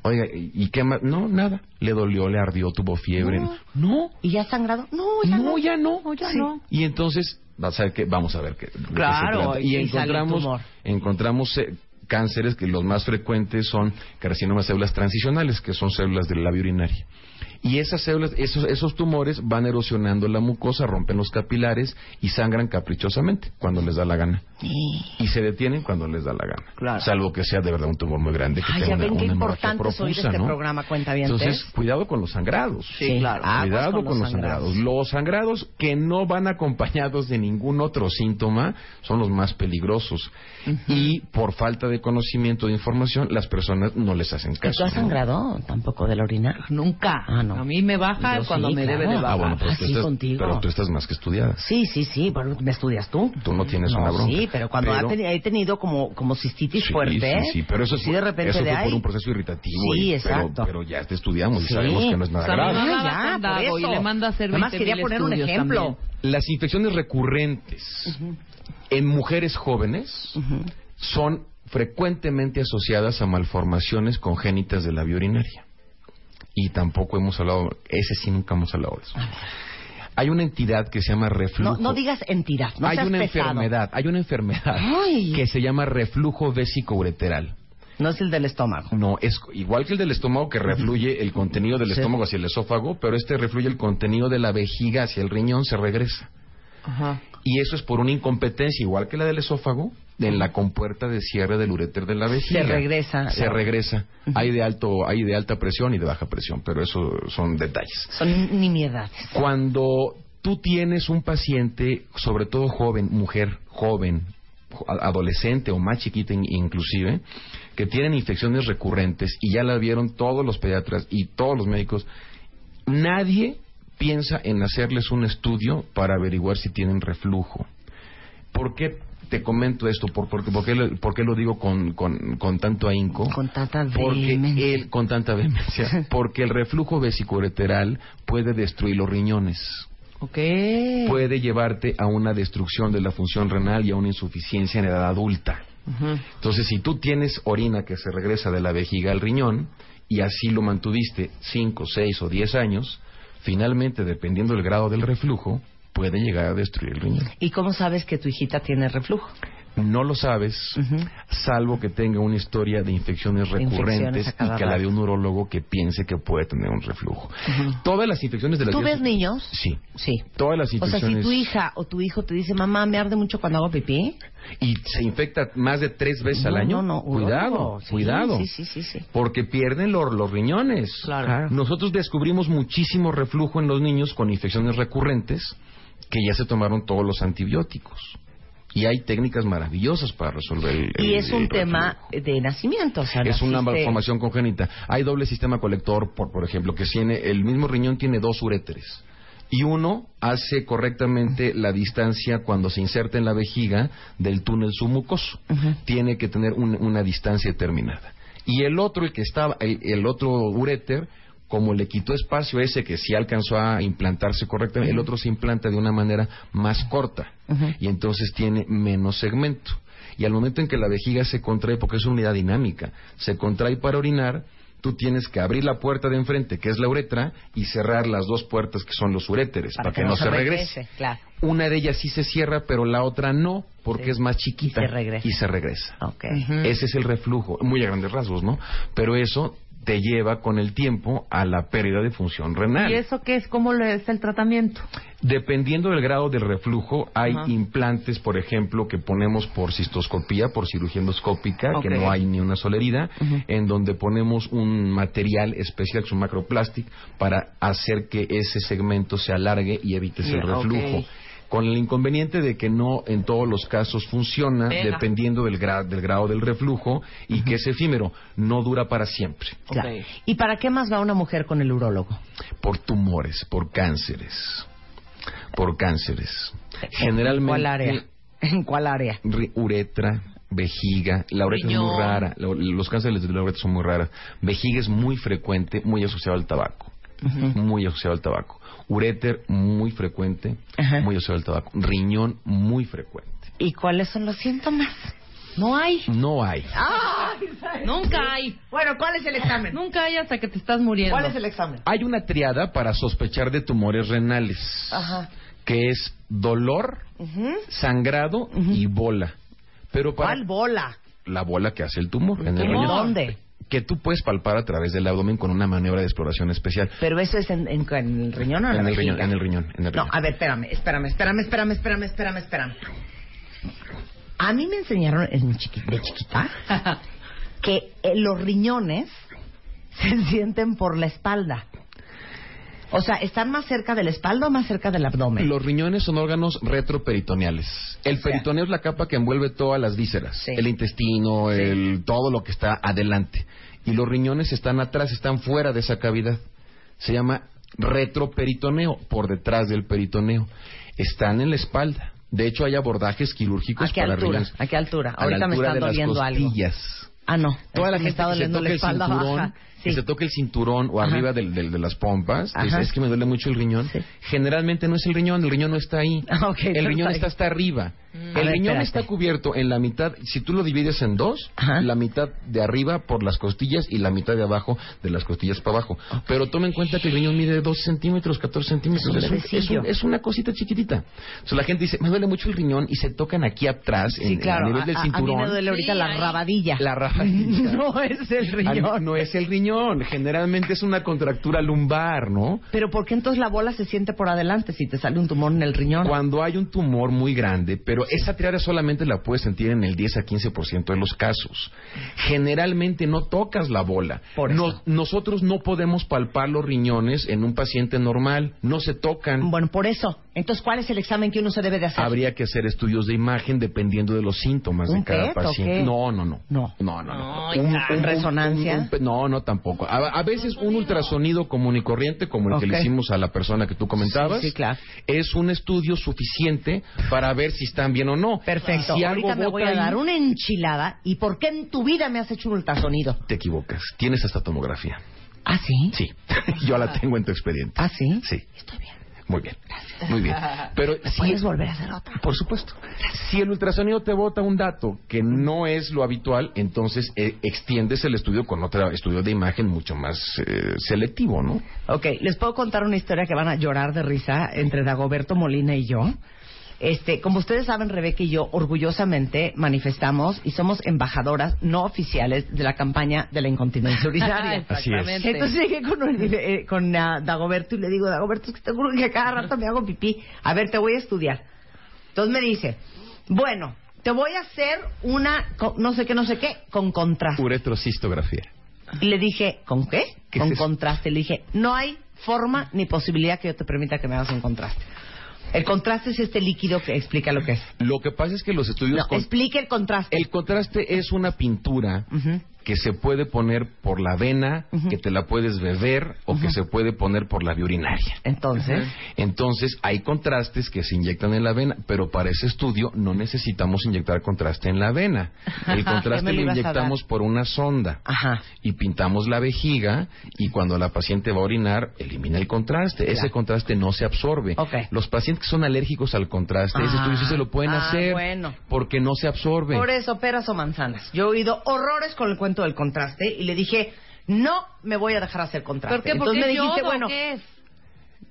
Oiga, ¿y qué más? No, nada. Le dolió, le ardió, tuvo fiebre. No. No, ¿Y ya sangrado? No, ya no, no. ya no. ya Sí. no. Y entonces, vas a ver que, vamos a ver qué. de Claro, y y sale el encontramos, encontramos eh, cánceres que los más frecuentes son carcinomas células transicionales, que son células del labio urinario. Y esas células, esos, esos tumores van erosionando la mucosa, rompen los capilares y sangran caprichosamente cuando les da la gana. Y se detienen cuando les da la gana. Claro. Salvo que sea de verdad un tumor muy grande que Ay, tenga ya una, qué una importante oír profusa, este ¿no? programa, cuentavientes. Entonces, cuidado con los sangrados. Sí, claro. Cuidado con con, los sangrados. Los sangrados que no van acompañados de ningún otro síntoma son los más peligrosos. Y por falta de conocimiento de información, las personas no les hacen ¿Y caso. tú has ¿no? sangrado tampoco de la orina? Nunca. Ah, no. A mí me baja Yo cuando sí, me claro. debe de Ah, bajar. bueno, pero, Ah, tú sí, estás, contigo. pero tú estás más que estudiada. Sí, sí, sí, bueno, ¿me estudias tú? Tú no tienes No, una bronca. Sí, pero cuando Pero- ha teni- he tenido como, como cistitis Sí, fuerte, sí, sí, pero eso, sí de repente eso de fue ahí. por un proceso irritativo. Sí, y- exacto. Pero, pero ya te estudiamos y Sí. sabemos que no es nada O sea, grave. Ah, ya, por y eso. le manda a hacer Nada más 20,000 quería poner un ejemplo. también. Las infecciones recurrentes en mujeres jóvenes son frecuentemente asociadas a malformaciones congénitas de la vía urinaria. Y tampoco hemos hablado, ese sí nunca hemos hablado de eso. Hay una entidad que se llama reflujo. No, no digas entidad, no hay seas una pesado. enfermedad, hay una enfermedad Ay. que se llama reflujo vesicoureteral. No es el del estómago. No, es igual que el del estómago que refluye el contenido del Sí. estómago hacia el esófago, pero este refluye el contenido de la vejiga hacia el riñón, se regresa. Ajá. Y eso es por una incompetencia, igual que la del esófago, en la compuerta de cierre del uréter de la vejiga. Se regresa. Se regresa. Hay de alto, hay de alta presión y de baja presión, pero eso son detalles. Son nimiedades. Cuando tú tienes un paciente, sobre todo joven, mujer joven, adolescente o más chiquita in- inclusive, que tienen infecciones recurrentes y ya la vieron todos los pediatras y todos los médicos, nadie piensa en hacerles un estudio para averiguar si tienen reflujo. ¿Por qué te comento esto? ¿Por, por, por qué, lo- por qué lo digo con, con, con tanto ahínco? Con tanta Porque vehemencia. el, con tanta vehemencia, [LAUGHS] porque el reflujo vesicoureteral puede destruir los riñones, Ok. puede llevarte a una destrucción de la función renal y a una insuficiencia en edad adulta. Entonces, si tú tienes orina que se regresa de la vejiga al riñón y así lo mantuviste 5, 6 o 10 años, finalmente, dependiendo del grado del reflujo, puede llegar a destruir el riñón. ¿Y cómo sabes que tu hijita tiene reflujo? No lo sabes, salvo que tenga una historia de infecciones Infecciones recurrentes y que la de un urólogo que piense que puede tener un reflujo. Todas las infecciones de las ¿Tú ves niños? Sí. Sí. Todas las O sea, infecciones. si tu hija o tu hijo te dice, mamá, me arde mucho cuando hago pipí. Y se infecta más de tres veces al año. no, no, cuidado. Sí, cuidado. Sí, sí, sí, sí. Porque pierden los, los riñones. Claro. Nosotros descubrimos muchísimo reflujo en los niños con infecciones recurrentes que ya se tomaron todos los antibióticos. Y hay técnicas maravillosas para resolver el Y es un el tema de nacimiento. O sea, Es una malformación congénita. Hay doble sistema colector, por, por ejemplo, que tiene el mismo riñón tiene dos uréteres. Y uno hace correctamente la distancia cuando se inserta en la vejiga del túnel submucoso. Tiene que tener un- una distancia determinada. Y el otro, el que estaba, el, el otro uréter, como le quitó espacio a ese que sí alcanzó a implantarse correctamente, el otro se implanta de una manera más corta. Y entonces tiene menos segmento. Y al momento en que la vejiga se contrae, porque es una unidad dinámica, se contrae para orinar, tú tienes que abrir la puerta de enfrente, que es la uretra, y cerrar las dos puertas, que son los uréteres, para, que, no se regrese. Claro. Una de ellas sí se cierra, pero la otra no, porque Sí. es más chiquita. Y se regresa. Y se regresa. Ok. Ese es el reflujo, muy a grandes rasgos, ¿no? Pero eso te lleva con el tiempo a la pérdida de función renal. ¿Y eso qué es? ¿Cómo es el tratamiento? Dependiendo del grado del reflujo, hay implantes, por ejemplo, que ponemos por cistoscopía, por cirugía endoscópica, que no hay ni una sola herida, en donde ponemos un material especial, que es un macroplastic, para hacer que ese segmento se alargue y evites el Ya, ok. Con el inconveniente de que no en todos los casos funciona, Venga. dependiendo del, gra- del grado del reflujo, y que es efímero, no dura para siempre. Claro. Ok. ¿Y para qué más va una mujer con el urólogo? por tumores, por cánceres, por cánceres. Generalmente [LAUGHS] ¿En cuál área? ¿En cuál área? uretra, vejiga, la uretra es muy rara, lo- los cánceres de la uretra son muy raras. Vejiga es muy frecuente, muy asociado al tabaco. Muy asociado al tabaco. Uréter, muy frecuente, Ajá. muy asociado al tabaco. Riñón, muy frecuente. ¿Y cuáles son los síntomas? No hay. No hay. Nunca hay. Bueno, ¿cuál es el examen? Nunca hay hasta que te estás muriendo. ¿Cuál es el examen? Hay una triada para sospechar de tumores renales, Ajá. que es dolor, sangrado y bola. Pero para ¿Cuál bola? la bola que hace el tumor en el ¿En riñón. dónde? Que tú puedes palpar a través del abdomen con una maniobra de exploración especial. ¿Pero eso es en, en- en el riñón o en, En la el riñón, en el riñón, en el No, riñón. a ver, espérame, espérame, espérame, espérame, espérame, espérame, espérame. A mí me enseñaron en chiqui- de chiquita [LAUGHS] que eh, los riñones se sienten por la espalda. O sea, ¿están más cerca de la espalda o más cerca del abdomen? Los riñones son órganos retroperitoneales. El sea. peritoneo es la capa que envuelve todas las vísceras, Sí. el intestino, el todo lo que está adelante. Y los riñones están atrás, están fuera de esa cavidad. Se llama retroperitoneo, por detrás del peritoneo. Están en la espalda. De hecho, hay abordajes quirúrgicos ¿A qué para altura? riñones. ¿A qué altura? A la Ahorita me altura está de las doliendo algo. Ah, no. Toda la me gente que se toca el espalda cinturón, baja. Que Sí. se toca el cinturón o Ajá. arriba del, del- de las pompas, Ajá. dice, es que me duele mucho el riñón. Sí. Generalmente no es el riñón, el riñón no está ahí. [LAUGHS] Ah, el riñón está hasta arriba. A El ver, riñón espérate. está cubierto en la mitad, si tú lo divides en dos, Ajá. la mitad de arriba por las costillas y la mitad de abajo de las costillas para abajo. Pero toma en cuenta que el riñón mide 12 centímetros, 14 centímetros. Es un Es, un- es un- bebecillo. es una cosita chiquitita. O sea, la gente dice, me duele mucho el riñón y se tocan aquí atrás, Sí, en, claro. a nivel del a, a- a mí cinturón. me duele ahorita Sí, la rabadilla. La rabadilla. [LAUGHS] no es el riñón. No es el riñón, generalmente es una contractura lumbar, ¿no? Pero ¿por qué entonces la bola se siente por adelante si te sale un tumor en el riñón? Cuando hay un tumor muy grande, pero esa triada solamente la puedes sentir en el 10 a 15% de los casos. Generalmente no tocas la bola. Por eso. Nos- nosotros no podemos palpar los riñones en un paciente normal, no se tocan. Bueno, por eso. Entonces, ¿cuál es el examen que uno se debe de hacer? Habría que hacer estudios de imagen dependiendo de los síntomas ¿Un de cada PET o paciente. qué? No, no, no. No. No, no, no. No, ya. ¿Resonancia? un- un- no, no tampoco. A, a veces un ultrasonido común y corriente, como el que Ok. le hicimos a la persona que tú comentabas, Sí, sí, claro. es un estudio suficiente para ver si están bien o no. Perfecto. Y si Ahorita me voy a dar una enchilada. ¿Y por qué en tu vida me has hecho un ultrasonido? Te equivocas. Tienes esta tomografía. ¿Ah, sí? Sí. [LAUGHS] Yo la tengo en tu expediente. ¿Ah, sí? Sí. Estoy bien. Muy bien. Muy bien. [LAUGHS] Pero si, ¿Puedes volver a hacer otra? Por supuesto. Si el ultrasonido te bota un dato que no es lo habitual, entonces eh, extiendes el estudio con otro estudio de imagen mucho más eh, selectivo, ¿no? Ok, les puedo contar una historia que van a llorar de risa entre Dagoberto Molina y yo. Este, como ustedes saben, Rebeca y yo orgullosamente manifestamos y somos embajadoras no oficiales de la campaña de la incontinencia urinaria. [LAUGHS] Así es. Entonces llegué con, un- eh, con ah, Dagoberto y le digo, Dagoberto, es que te juro que a cada rato me hago pipí. A ver, te voy a estudiar. Entonces me dice, bueno, te voy a hacer una, no sé qué, no sé qué, con contraste. Uretrocistografía. Y le dije, ¿con qué? ¿Qué con es contraste. Le dije, no hay forma ni posibilidad que yo te permita que me hagas un contraste. El contraste es este líquido que explica lo que es. Lo que pasa es que los estudios... No, con- explique el contraste. El contraste es una pintura Ujú. Que se puede poner por la vena, que te la puedes beber o que se puede poner por la vía urinaria. Entonces, Entonces, hay contrastes que se inyectan en la vena, pero para ese estudio no necesitamos inyectar contraste en la vena. [LAUGHS] El contraste lo inyectamos por una sonda ajá. y pintamos la vejiga y cuando la paciente va a orinar, elimina el contraste. Ya. Ese contraste no se absorbe. Ok. Los pacientes que son alérgicos al contraste, ese estudio sí se lo pueden Ah, hacer bueno. porque no se absorbe. Por eso, peras o manzanas. Yo he oído horrores con el cuento del contraste y le dije, no me voy a dejar hacer contraste. ¿Por qué? Porque Entonces me es dijiste, yodo, bueno, ¿qué es?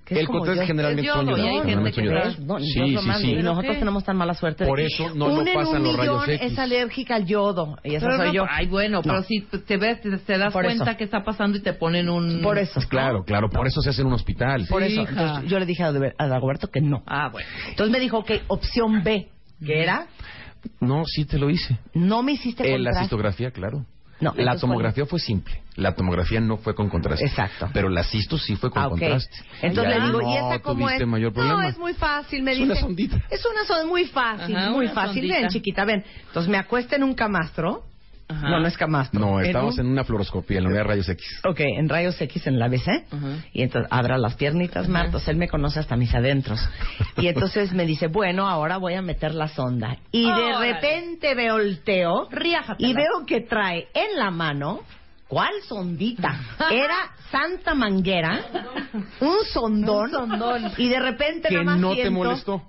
¿qué es el contraste generalmente Es son que. ¿Ves? No, Sí, sí, sí. Y nosotros qué? tenemos tan mala suerte. de Por que eso no lo pasan un los rayos X. es alérgica al yodo. Y Pero soy no, yo. Ay, bueno, pero si te ves, te, te das Por cuenta eso. que está pasando y te ponen un... Por eso. Claro, claro, por eso se hace en un hospital. Por eso. yo le dije a Dagoberto- a Dagoberto que no. Ah, bueno. Entonces me dijo, ok, opción B, que era, No, sí te lo hice. no me hiciste Eh, la contraste. cistografía, claro. No, la tomografía fue simple. La tomografía no fue con contraste. Exacto. Pero la cisto sí fue con Ah, contraste. Entonces Y le ahí digo, no ¿y esa cómo es? mayor problema. No, es muy fácil, me Es dice. una sondita. Es una sonda muy fácil, Ajá, muy fácil. sondita. Ven, chiquita, ven. Entonces me acuesta en un camastro. Ajá. No, no es camastro. No, En estamos un- en una fluoroscopía, en la unidad de rayos X. Ok, en rayos X en la BC. Ajá. Y entonces abra las piernitas, Martos. Él me conoce hasta mis adentros. Y entonces me dice, bueno, ahora voy a meter la sonda. Y de repente volteo Riájatela. y veo que trae en la mano. ¿Cuál sondita? Era Santa Manguera, un sondón, Un sondón. y de repente Que nada más no te siento- molestó.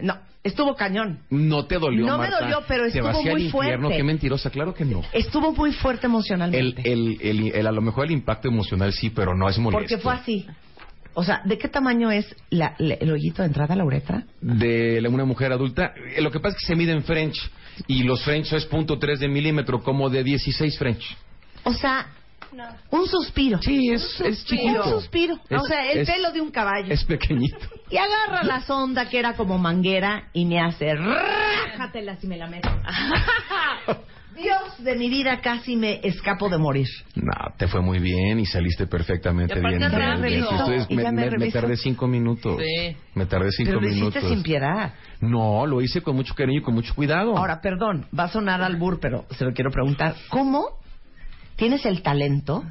No, estuvo cañón. No te dolió, No me Marta. dolió, pero estuvo muy el infierno, fuerte. qué mentirosa, claro que no. Estuvo muy fuerte El, emocionalmente. el, el, el- a lo mejor el impacto emocional sí, pero no es molesto. porque fue así. O sea, ¿de qué tamaño es la- la- el hoyito de entrada a la uretra? de la- una mujer adulta. Eh, Lo que pasa es que se mide en French y los French es punto tres de milímetro, como de 16 French. O sea, un suspiro. Sí, es, es chiquito. Un suspiro. o Es- sea, el es- pelo de un caballo. Es pequeñito. Y agarra la sonda que era como manguera y me hace rájatela si me la meto. [LAUGHS] Dios de mi vida casi me escapo de morir. No, te fue muy bien y saliste perfectamente Y bien. Y me, me me- tardé cinco minutos. Sí. Me tardé cinco Pero lo minutos. hiciste sin piedad. No, lo hice con mucho cariño y con mucho cuidado. Ahora, perdón, va a sonar al bur, pero se lo quiero preguntar. ¿Cómo tienes el talento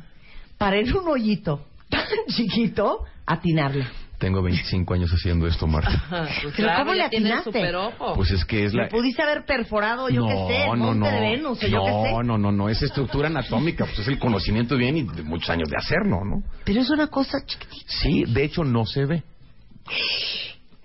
para en un hoyito tan [LAUGHS] chiquito atinarle? Tengo 25 años haciendo esto, Marta. Ajá, pues Pero claro, ¿cómo le atinaste? Pues es que es la... Le pudiste haber perforado, yo qué sé, el monte de Venus, o yo qué sé. No, no, no, no, es estructura anatómica, pues es el conocimiento bien y de muchos años de hacerlo, ¿no? Pero es una cosa chiquitita. Sí, de hecho no se ve.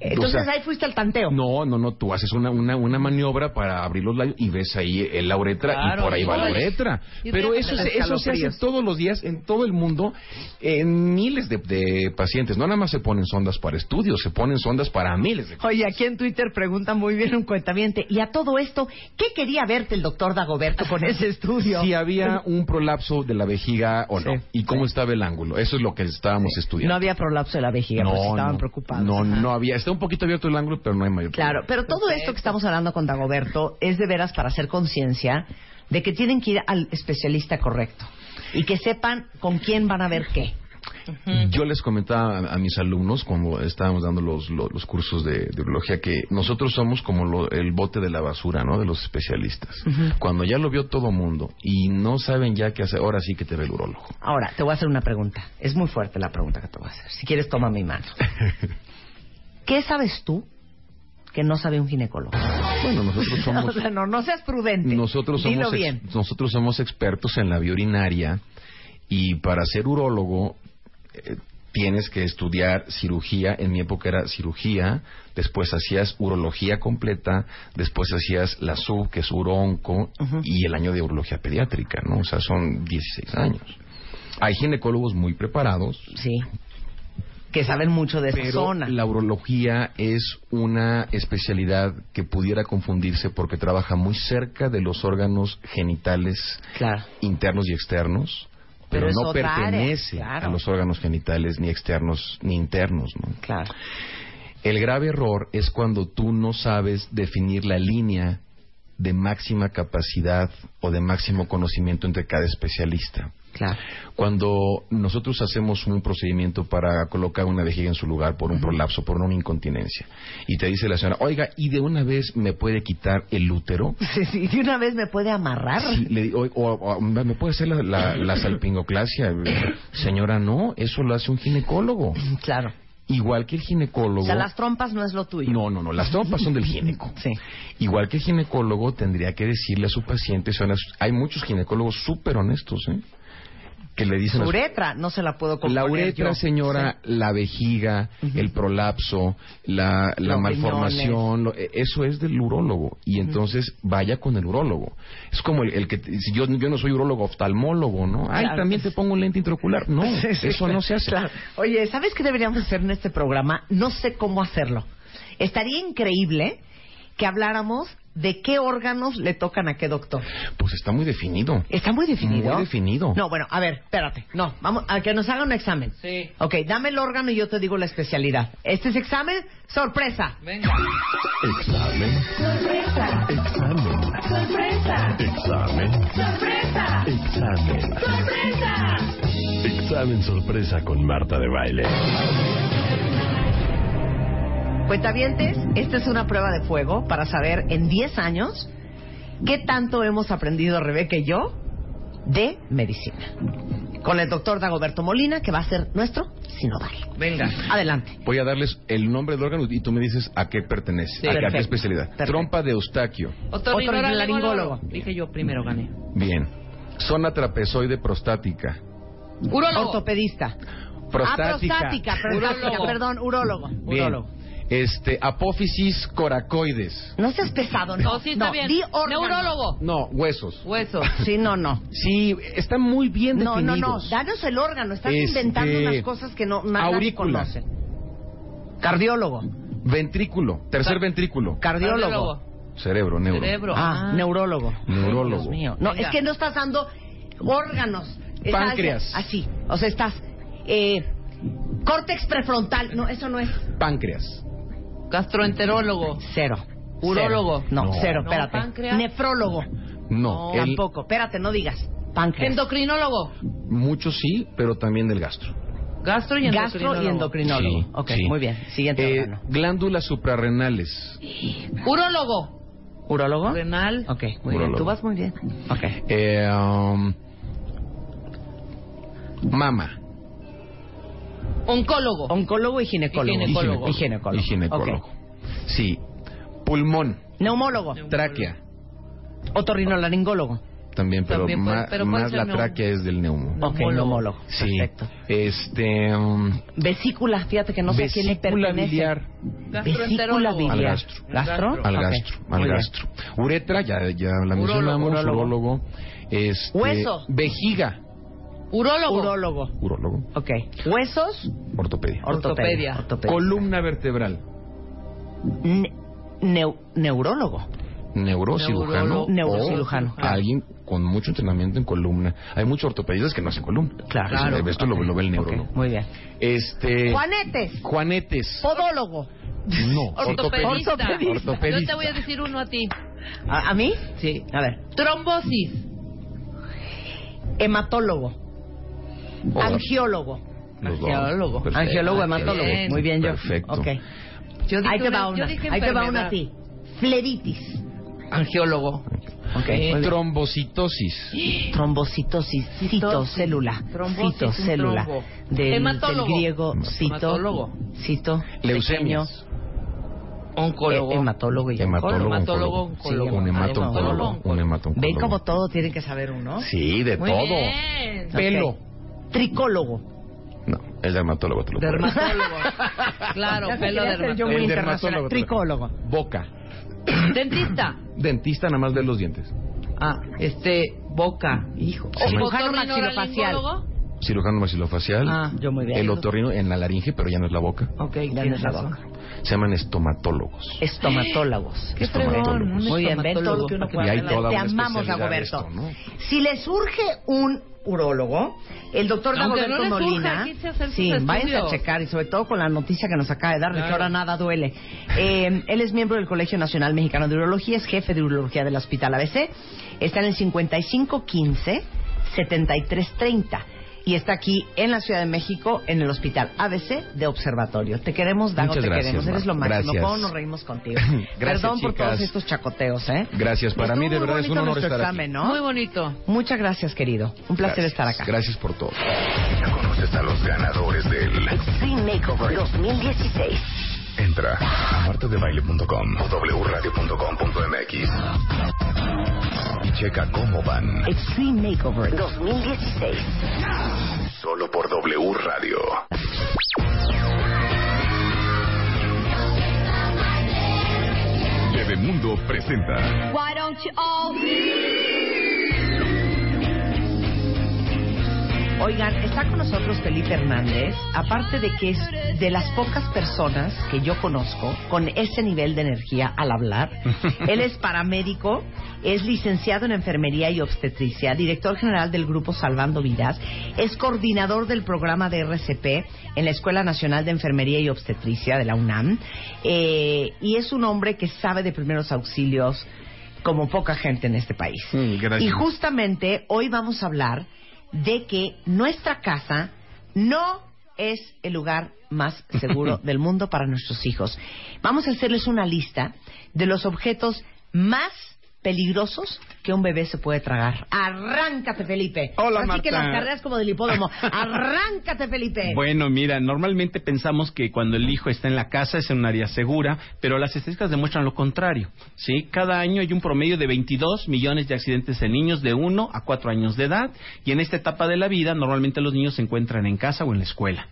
Entonces O sea, ahí fuiste al tanteo. No, no, no, tú haces una, una, una maniobra para abrir los labios y ves ahí el- la uretra Claro, y por ahí va la uretra. Pero eso, se, eso se hace todos los días en todo el mundo, en miles de, de pacientes. No nada más se ponen sondas para estudios, se ponen sondas para miles de Oye, aquí en Twitter pregunta muy bien un cuentamiento. Y a todo esto, ¿qué quería verte el doctor Dagoberto con ese estudio? Si había un prolapso de la vejiga o no, Sí, y cómo estaba el ángulo. Eso es lo que estábamos estudiando. No había prolapso de la vejiga, porque estaban no, preocupados. No, Ajá. no había. Un poquito abierto el ángulo, pero no hay mayor Claro, pero todo esto que estamos hablando con Dagoberto es de veras para hacer conciencia de que tienen que ir al especialista correcto y que sepan con quién van a ver qué. Yo les comentaba a, a mis alumnos cuando estábamos dando los, los, los cursos de, de urología que nosotros somos como lo- el bote de la basura, ¿no? De los especialistas. Cuando ya lo vio todo mundo y no saben ya qué hacer, ahora sí que te ve el urólogo. Ahora, te voy a hacer una pregunta. Es muy fuerte la pregunta que te voy a hacer. Si quieres, toma mi mano. [LAUGHS] ¿Qué sabes tú que no sabe un ginecólogo? Bueno, nosotros [LAUGHS] somos o sea, no, no seas prudente. nosotros Dilo somos ex- bien. nosotros somos expertos en la vía urinaria y para ser urólogo eh, tienes que estudiar cirugía. En mi época era cirugía, después hacías urología completa, después hacías la sub, que es uronco, y el año de urología pediátrica, ¿no? O sea, son 16 años. Hay ginecólogos muy preparados, Sí. Que saben mucho de esa pero zona. la urología es una especialidad que pudiera confundirse porque trabaja muy cerca de los órganos genitales Claro. internos y externos, Pero no área, pertenece claro. a los órganos genitales ni externos ni internos. ¿no? Claro. El grave error es cuando tú no sabes definir la línea de máxima capacidad o de máximo conocimiento entre cada especialista. Claro. Cuando nosotros hacemos un procedimiento para colocar una vejiga en su lugar por un prolapso, por una incontinencia, y te dice la señora, oiga, ¿y de una vez me puede quitar el útero? [LAUGHS] Sí, sí, de una vez me puede amarrar. Sí, le o, o- o, ¿me puede hacer la, la, la salpingoclasia? [LAUGHS] Señora, no, eso lo hace un ginecólogo. Claro. Igual que el ginecólogo... O sea, las trompas no es lo tuyo. No, no, no, las trompas son del gineco. Sí. Igual que el ginecólogo tendría que decirle a su paciente, son las- hay muchos ginecólogos súper honestos, ¿eh? Que le dicen a Su su- uretra no se la puedo componer la uretra, yo. señora, la vejiga, el prolapso, la, la malformación, lo- eh, eso es del urólogo. Y entonces vaya con el urólogo. Es como el, el que, si yo, yo no soy urólogo oftalmólogo, ¿no? Ay, Claro. también te pongo un lente intraocular. No, [LAUGHS] Sí, sí, eso no se hace. claro. Oye, ¿sabes qué deberíamos hacer en este programa? No sé cómo hacerlo. Estaría increíble que habláramos de qué órganos le tocan a qué doctor. Pues está muy definido. ¿Está muy definido? Muy definido. No, bueno, a ver, espérate. No, vamos a que nos haga un examen. Sí. Ok, dame el órgano y yo te digo la especialidad. Este es examen, sorpresa. Venga. Examen. Sorpresa. Examen. Sorpresa. Examen. Sorpresa. Examen. Sorpresa. Examen sorpresa con Marta de baile. Cuentavientes, esta es una prueba de fuego para saber en 10 años qué tanto hemos aprendido Rebeca y yo de medicina. Con el doctor Dagoberto Molina, que va a ser nuestro sinodal. Venga. Adelante. Voy a darles el nombre del órgano y tú me dices a qué pertenece, Sí. a, qué- a qué Perfecto. especialidad. Perfecto. Trompa de Eustaquio. Otorrinolaringólogo. Dije yo primero gané. Bien. Zona trapezoide prostática. Urólogo. Ortopedista. Prostática. Ah, prostática, prostática, Urólogo. perdón, urólogo. Bien. Urólogo. Este, apófisis coracoides. No seas pesado, no. No, sí está no, bien. Di órgano. Neurólogo. No, huesos. Hueso. [LAUGHS] Sí, no, no. Sí, están muy bien No, no, definidos. no. Danos el órgano. Estás Este, inventando unas cosas que no nadie aurícula. conoce. Cardiólogo. Ventrículo. Tercer Car- ventrículo. Cardiólogo. Cerebro, neuro. Cerebro. Ah, neurólogo. Neurólogo. Dios mío. No, Venga. es que no estás dando órganos. Páncreas. Así. O sea, estás. Eh, córtex prefrontal. No, eso no es. Páncreas. Gastroenterólogo. Cero. Urólogo. Cero. No, No. cero, No, espérate. páncreas. Nefrólogo. No. el- Tampoco. Espérate, no digas. Páncreas. Endocrinólogo. muchos sí, pero también del gastro. Gastro y endocrinólogo. Gastro y endocrinólogo. Sí, ok, sí. muy bien. Siguiente Eh, órgano. glándulas suprarrenales. Urólogo. ¿Urólogo? Renal. Ok, muy bien. Urólogo. Tú vas muy bien. Ok. Eh, um, mama. Oncólogo. Oncólogo y ginecólogo. Y ginecólogo. Y ginecólogo. Y ginecólogo. Ok. Sí. Pulmón. Neumólogo. Tráquea. Otorrinolaringólogo. también, pero, También puede- pero más la neumo. tráquea es del neumo. Ok, neumólogo. Sí. Perfecto. Este. um, Vesícula, fíjate que no sé quién le vesícula pertenece. biliar Vesícula biliar. Al gastro. ¿Gastro? al gastro, muy al gastro. Uretra, ya, ya la mencionamos, urólogo. urólogo. Este, Hueso. Vejiga, Urólogo. Urólogo. urólogo. Ok. Huesos, Ortopedia. ortopedia. Columna vertebral. Ne- neu- neurólogo. Neurocirujano. Neurocirujano. o alguien con mucho entrenamiento en columna. Hay muchos ortopedistas que no hacen columna. Claro. Eso- Claro. Esto lo, lo ve el neurólogo. Ok, muy bien. Este. Juanetes. Juanetes. Podólogo. No. [LAUGHS] Ortopedista. Ortopedista. Yo te voy a decir uno a ti. ¿A, a mí? Sí. A ver. Trombosis. Hematólogo. Angiólogo. Angiólogo. Perfecto. Angiólogo, hematólogo. Bien. Muy bien, yo. Perfecto. Ok. Yo dije Ahí te va una. Ahí te va una a ti. Fleritis. Angiólogo. Ok. Sí. muy bien. Trombocitosis. Trombocitosis, citocélula, Trombosis, citocélula, del, del Hematólogo. griego cito, Hematólogo. cito, Leucemias. Oncólogo. eh, hematólogo y Hematólogo. oncólogo. Hematólogo, oncólogo. un hemato-oncólogo. Hematólogo. Un hemato Ven como todo tiene que saber uno. Sí, de Muy todo. bien. Pelo. Tricólogo. No, el dermatólogo te lo. Dermatólogo. [LAUGHS] claro, Ya pelo quería yo muy El internacional. dermatólogo. Tricólogo. Boca. [COUGHS] Dentista. Dentista nada más ve los dientes. Ah, este, boca. Hijo. Cirujano Otorrinolaringólogo. maxilofacial. Cirujano maxilofacial. Ah, yo muy bien. El otorrino en la laringe, pero ya no es la boca. Ok, Ya no tienes es la razón. boca. Se llaman estomatólogos. Estomatólogos. Qué Estomatólogos. fregón. un Muy bien, ven todo lo estomatólogo. que uno Y hay toda Te una amamos, especialidad Dagoberto. de esto, ¿no? Si le surge un urólogo, el doctor Dagoberto no Molina, sí, váyanse a checar y sobre todo con la noticia que nos acaba de dar de que Claro. ahora nada duele. Eh, él es miembro del Colegio Nacional Mexicano de Urología, es jefe de urología del Hospital ABC, está en el 5515 7330 y está aquí en la Ciudad de México en el Hospital ABC de Observatorio. Te queremos, Dago, Muchas te gracias, queremos, eres lo máximo. Gracias. ¿Cómo nos reímos contigo? Gracias, [LAUGHS] Perdón por chicas. todos estos chacoteos, ¿eh? Gracias. Para mí, de verdad, es un bonito honor estar examen, aquí. ¿no? Muy bonito. Muchas gracias, querido. Un placer Gracias. estar acá. Gracias por todo. Ya conoces a los ganadores del Extreme Makeover 2016. Entra a martadebaile.com o wradio.com.mx y checa cómo van. Extreme Makeover 2016. Solo por W Radio. Bebemundo presenta Why don't you all Oigan, está con nosotros Felipe Hernández, aparte de que es de las pocas personas que yo conozco con ese nivel de energía al hablar. [LAUGHS] Él es paramédico, es licenciado en enfermería y obstetricia, director general del grupo Salvando Vidas, es coordinador del programa de RCP en la Escuela Nacional de Enfermería y Obstetricia de la UNAM, eh, y es un hombre que sabe de primeros auxilios como poca gente en este país. Mm. Y justamente hoy vamos a hablar de que nuestra casa no es el lugar más seguro [LAUGHS] del mundo para nuestros hijos. Vamos a hacerles una lista de los objetos más peligrosos que un bebé se puede tragar. Arráncate, Felipe. Hola, Así que las carreras como del hipódromo. [LAUGHS] Arráncate, Felipe. Bueno, mira, normalmente pensamos que cuando el hijo está en la casa es en un área segura, pero las estadísticas demuestran lo contrario. ¿sí? Cada año hay un promedio de 22 millones de accidentes en niños de 1 a 4 años de edad y en esta etapa de la vida normalmente los niños se encuentran en casa o en la escuela.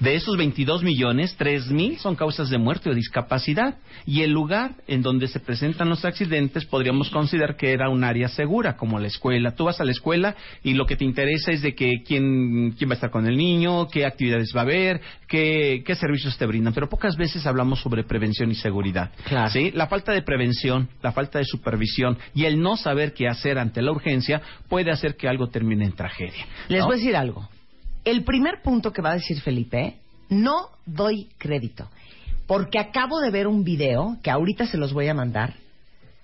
De esos 22 millones, 3 mil son causas de muerte o discapacidad y el lugar en donde se presentan los accidentes podríamos considerar que era un área segura, como la escuela. Tú vas a la escuela y lo que te interesa es de que quién, quién va a estar con el niño, qué actividades va a haber, qué, qué servicios te brindan, pero pocas veces hablamos sobre prevención y seguridad. Claro. ¿sí? La falta de prevención, la falta de supervisión y el no saber qué hacer ante la urgencia puede hacer que algo termine en tragedia. Les voy a decir algo. El primer punto que va a decir Felipe, no doy crédito. Porque acabo de ver un video que ahorita se los voy a mandar.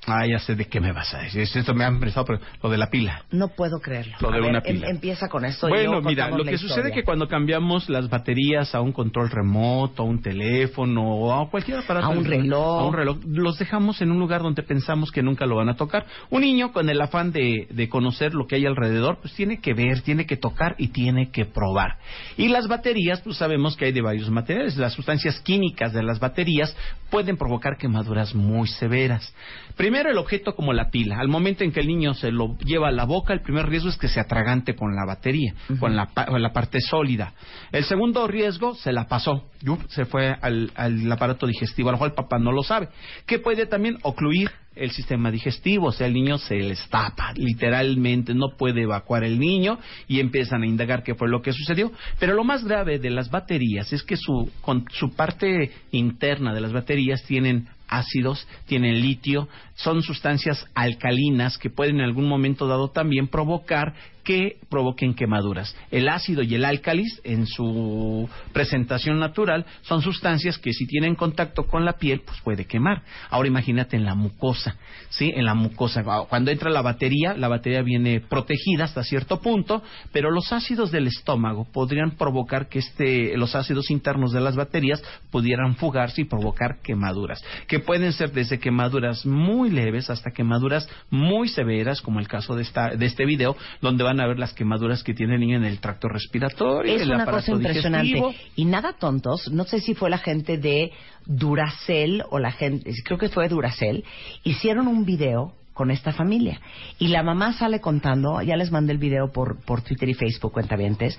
Ah, ya sé de qué me vas a decir. Esto me ha empezado por lo de la pila. No puedo creerlo. Lo de ver, una em- pila. empieza con esto. y Bueno, luego mira, lo que sucede es que cuando cambiamos las baterías a un control remoto, a un teléfono o a cualquier aparato, A un reloj. a un reloj, los dejamos en un lugar donde pensamos que nunca lo van a tocar. Un niño con el afán de, de conocer lo que hay alrededor, pues tiene que ver, tiene que tocar y tiene que probar. Y las baterías, pues sabemos que hay de varios materiales. Las sustancias químicas de las baterías pueden provocar quemaduras muy severas. Primero Primero el objeto como la pila. Al momento en que el niño se lo lleva a la boca, el primer riesgo es que se atragante con la batería, con, la, con la parte sólida. El segundo riesgo se la pasó, se fue al, al aparato digestivo. A lo mejor el papá no lo sabe. Que puede también ocluir el sistema digestivo, o sea, el niño se les tapa, literalmente no puede evacuar el niño y empiezan a indagar qué fue lo que sucedió. Pero lo más grave de las baterías es que su, con, su parte interna de las baterías tienen ácidos, tienen litio, son sustancias alcalinas que pueden en algún momento dado también provocar que provoquen quemaduras. El ácido y el álcalis, en su presentación natural, son sustancias que si tienen contacto con la piel, pues puede quemar. Ahora imagínate en la mucosa, ¿sí? En la mucosa. Cuando entra la batería, la batería viene protegida hasta cierto punto, pero los ácidos del estómago podrían provocar que este, los ácidos internos de las baterías pudieran fugarse y provocar quemaduras, que pueden ser desde quemaduras muy leves hasta quemaduras muy severas, como el caso de, esta, de este video, donde van a ver las quemaduras que tiene el niño en el tracto respiratorio, Es el una cosa impresionante. digestivo. Y nada tontos, no sé si fue la gente de Duracell o la gente, creo que fue Duracell, hicieron un video con esta familia. Y la mamá sale contando, ya les mandé el video por, por Twitter y Facebook, cuentavientes,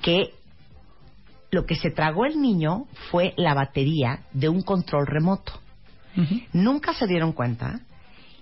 que lo que se tragó el niño fue la batería de un control remoto. Nunca se dieron cuenta.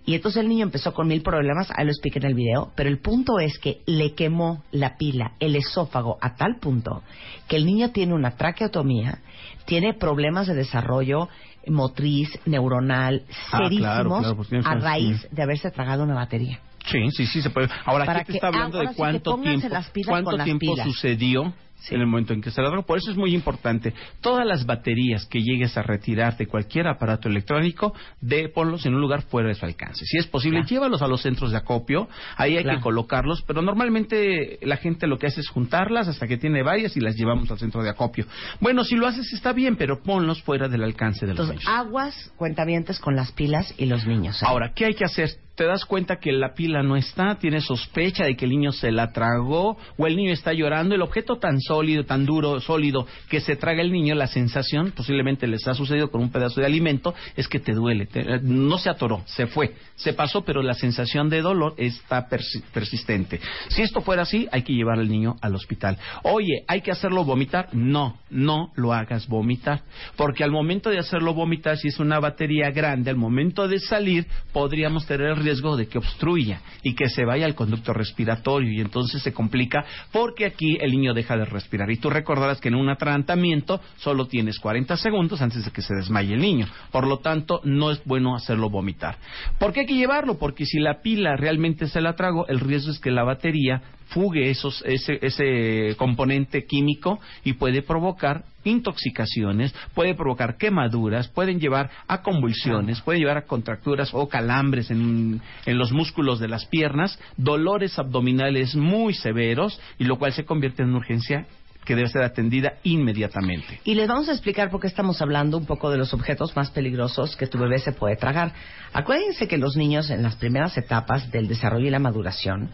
Y entonces el niño empezó con mil problemas, ahí lo expliqué en el video, pero el punto es que le quemó la pila, el esófago, a tal punto que el niño tiene una traqueotomía, tiene problemas de desarrollo motriz, neuronal, Ah, claro, serísimos, claro, pues a raíz sí. de haberse tragado una batería. Sí, sí, sí se puede. Ahora, Para aquí te que- está hablando de cuánto tiempo, cuánto tiempo sucedió Sí. en el momento en que se la drogó. Por eso es muy importante. Todas las baterías que llegues a retirar de cualquier aparato electrónico, de ponlos en un lugar fuera de su alcance. Si es posible, Claro. llévalos a los centros de acopio. Ahí hay Claro. que colocarlos, pero normalmente la gente lo que hace es juntarlas hasta que tiene varias y las llevamos al centro de acopio. Bueno, si lo haces está bien, pero ponlos fuera del alcance de los Entonces, niños. aguas, cuentavientes con las pilas y los niños. ¿eh? Ahora, ¿qué hay que hacer? Te das cuenta que la pila no está, tienes sospecha de que el niño se la tragó o el niño está llorando. El objeto tan sólido, tan duro, sólido que se traga el niño, la sensación, posiblemente les ha sucedido con un pedazo de alimento, es que te duele. Eh, no se atoró, se fue, se pasó, pero la sensación de dolor está persi- persistente. Si esto fuera así, hay que llevar al niño al hospital. Oye, ¿hay que hacerlo vomitar? No, no lo hagas vomitar. Porque al momento de hacerlo vomitar, si es una batería grande, al momento de salir, podríamos tener el riesgo de que obstruya y que se vaya al conducto respiratorio y entonces se complica porque aquí el niño deja de respirar. Y tú recordarás que en un atragantamiento solo tienes 40 segundos antes de que se desmaye el niño. Por lo tanto, no es bueno hacerlo vomitar. ¿Por qué hay que llevarlo? Porque si la pila realmente se la trago, el riesgo es que la batería fugue esos, ese, ese componente químico y puede provocar intoxicaciones, puede provocar quemaduras, pueden llevar a convulsiones, puede llevar a contracturas o calambres en, en los músculos de las piernas, dolores abdominales muy severos y lo cual se convierte en una urgencia que debe ser atendida inmediatamente. Y les vamos a explicar por qué estamos hablando un poco de los objetos más peligrosos que tu bebé se puede tragar. Acuérdense que los niños en las primeras etapas del desarrollo y la maduración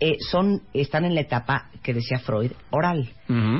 eh, son están en la etapa que decía Freud oral.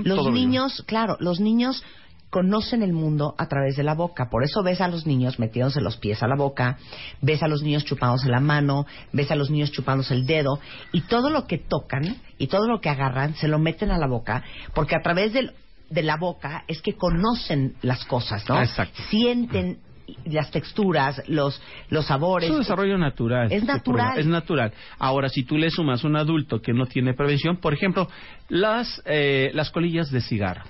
Los niños, claro, los niños conocen el mundo a través de la boca. Por eso ves a los niños metiéndose los pies a la boca, ves a los niños chupándose la mano, ves a los niños chupándose el dedo, y todo lo que tocan y todo lo que agarran se lo meten a la boca, porque a través del- de la boca es que conocen las cosas, ¿no? Exacto. Sienten las texturas, los, los sabores. Es un desarrollo natural. Es Este natural. Es natural. Ahora, si tú le sumas un adulto que no tiene prevención, por ejemplo, las, eh, las colillas de cigarro.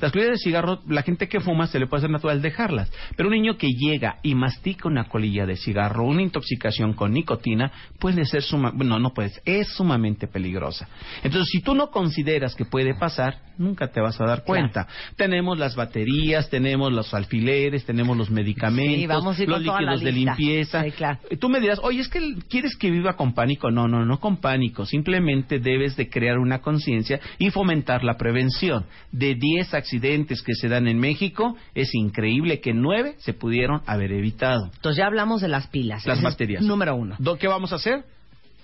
Las colillas de cigarro, la gente que fuma se le puede hacer natural dejarlas. Pero un niño que llega y mastica una colilla de cigarro, una intoxicación con nicotina, puede ser suma, bueno, no puede ser, es sumamente peligrosa. Entonces, si tú no consideras que puede pasar, nunca te vas a dar cuenta. Tenemos las baterías, tenemos los alfileres, tenemos los medicamentos, Sí, vamos a ir los líquidos de limpieza. Sí, claro. Tú me dirás, oye, es que quieres que viva con pánico. No, no, no con pánico. Simplemente debes de crear una conciencia y fomentar la prevención. De 10 accidentes que se dan en México, es increíble que 9 se pudieron haber evitado. Entonces ya hablamos de las pilas. Las baterías. Número uno. ¿Qué vamos a hacer?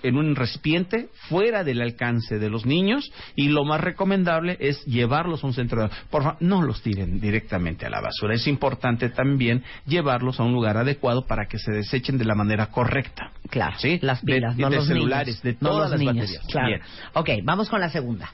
en un recipiente fuera del alcance de los niños y lo más recomendable es llevarlos a un centro de... Por favor, no los tiren directamente a la basura. Es importante también llevarlos a un lugar adecuado para que se desechen de la manera correcta. Claro, ¿Sí? las De- pilas, no de los celulares, niños. de no todas los las niños. baterías. Claro. Bien. Ok, vamos con la segunda.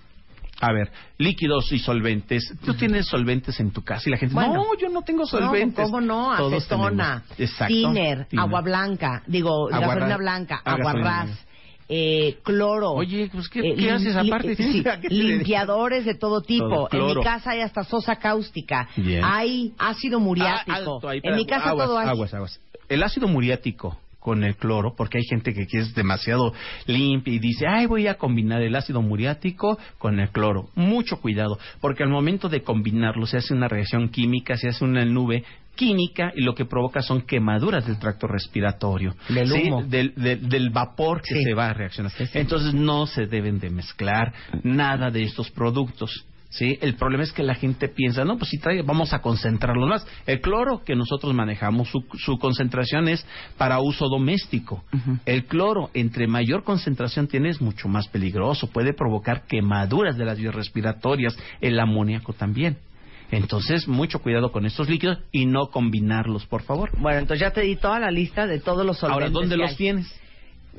A ver, líquidos y solventes. ¿Tú tienes solventes en tu casa? Y la gente Bueno. no, yo no tengo solventes. No, ¿cómo no? Todos Acetona, tiner, agua blanca, digo, Agua gasolina blanca, ah, agua gasolina ras, eh, cloro. Oye, pues, ¿qué- eh, qué haces aparte? sí, limpiadores de todo tipo. Todo, en mi casa hay hasta sosa cáustica. Bien. Hay ácido muriático. Ah, alto, ahí, en mi casa aguas, todo hay. Aguas, aguas. El ácido muriático con el cloro, porque hay gente que, es demasiado limpia y dice, ay, voy a combinar el ácido muriático con el cloro. Mucho cuidado, porque al momento de combinarlo se hace una reacción química, se hace una nube química y lo que provoca son quemaduras del tracto respiratorio. Del ¿sí? humo. Del, del- del vapor que Sí. se va a reaccionar. Entonces no se deben de mezclar nada de estos productos. ¿Sí? El problema es que la gente piensa, no, pues si trae, vamos a concentrarlo más. El cloro que nosotros manejamos, su, su concentración es para uso doméstico. El cloro, entre mayor concentración tiene, es mucho más peligroso. Puede provocar quemaduras de las vías respiratorias. El amoníaco también. Entonces, mucho cuidado con estos líquidos y no combinarlos, por favor. Bueno, entonces ya te di toda la lista de todos los solventes. Ahora, ¿dónde que los hay. tienes?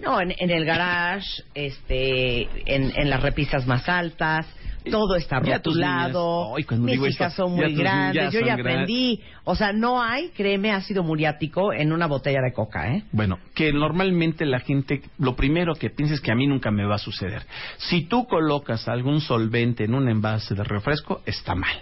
No, en, en el garage, este, en, en las repisas más altas, todo está Ya rotulado. ay, mis digo hijas esto, son muy grandes, yo ya aprendí. O sea, no hay, créeme, ácido muriático en una botella de coca, ¿eh? Bueno, que normalmente la gente, lo primero que piensa es que a mí nunca me va a suceder. Si tú colocas algún solvente en un envase de refresco, está mal.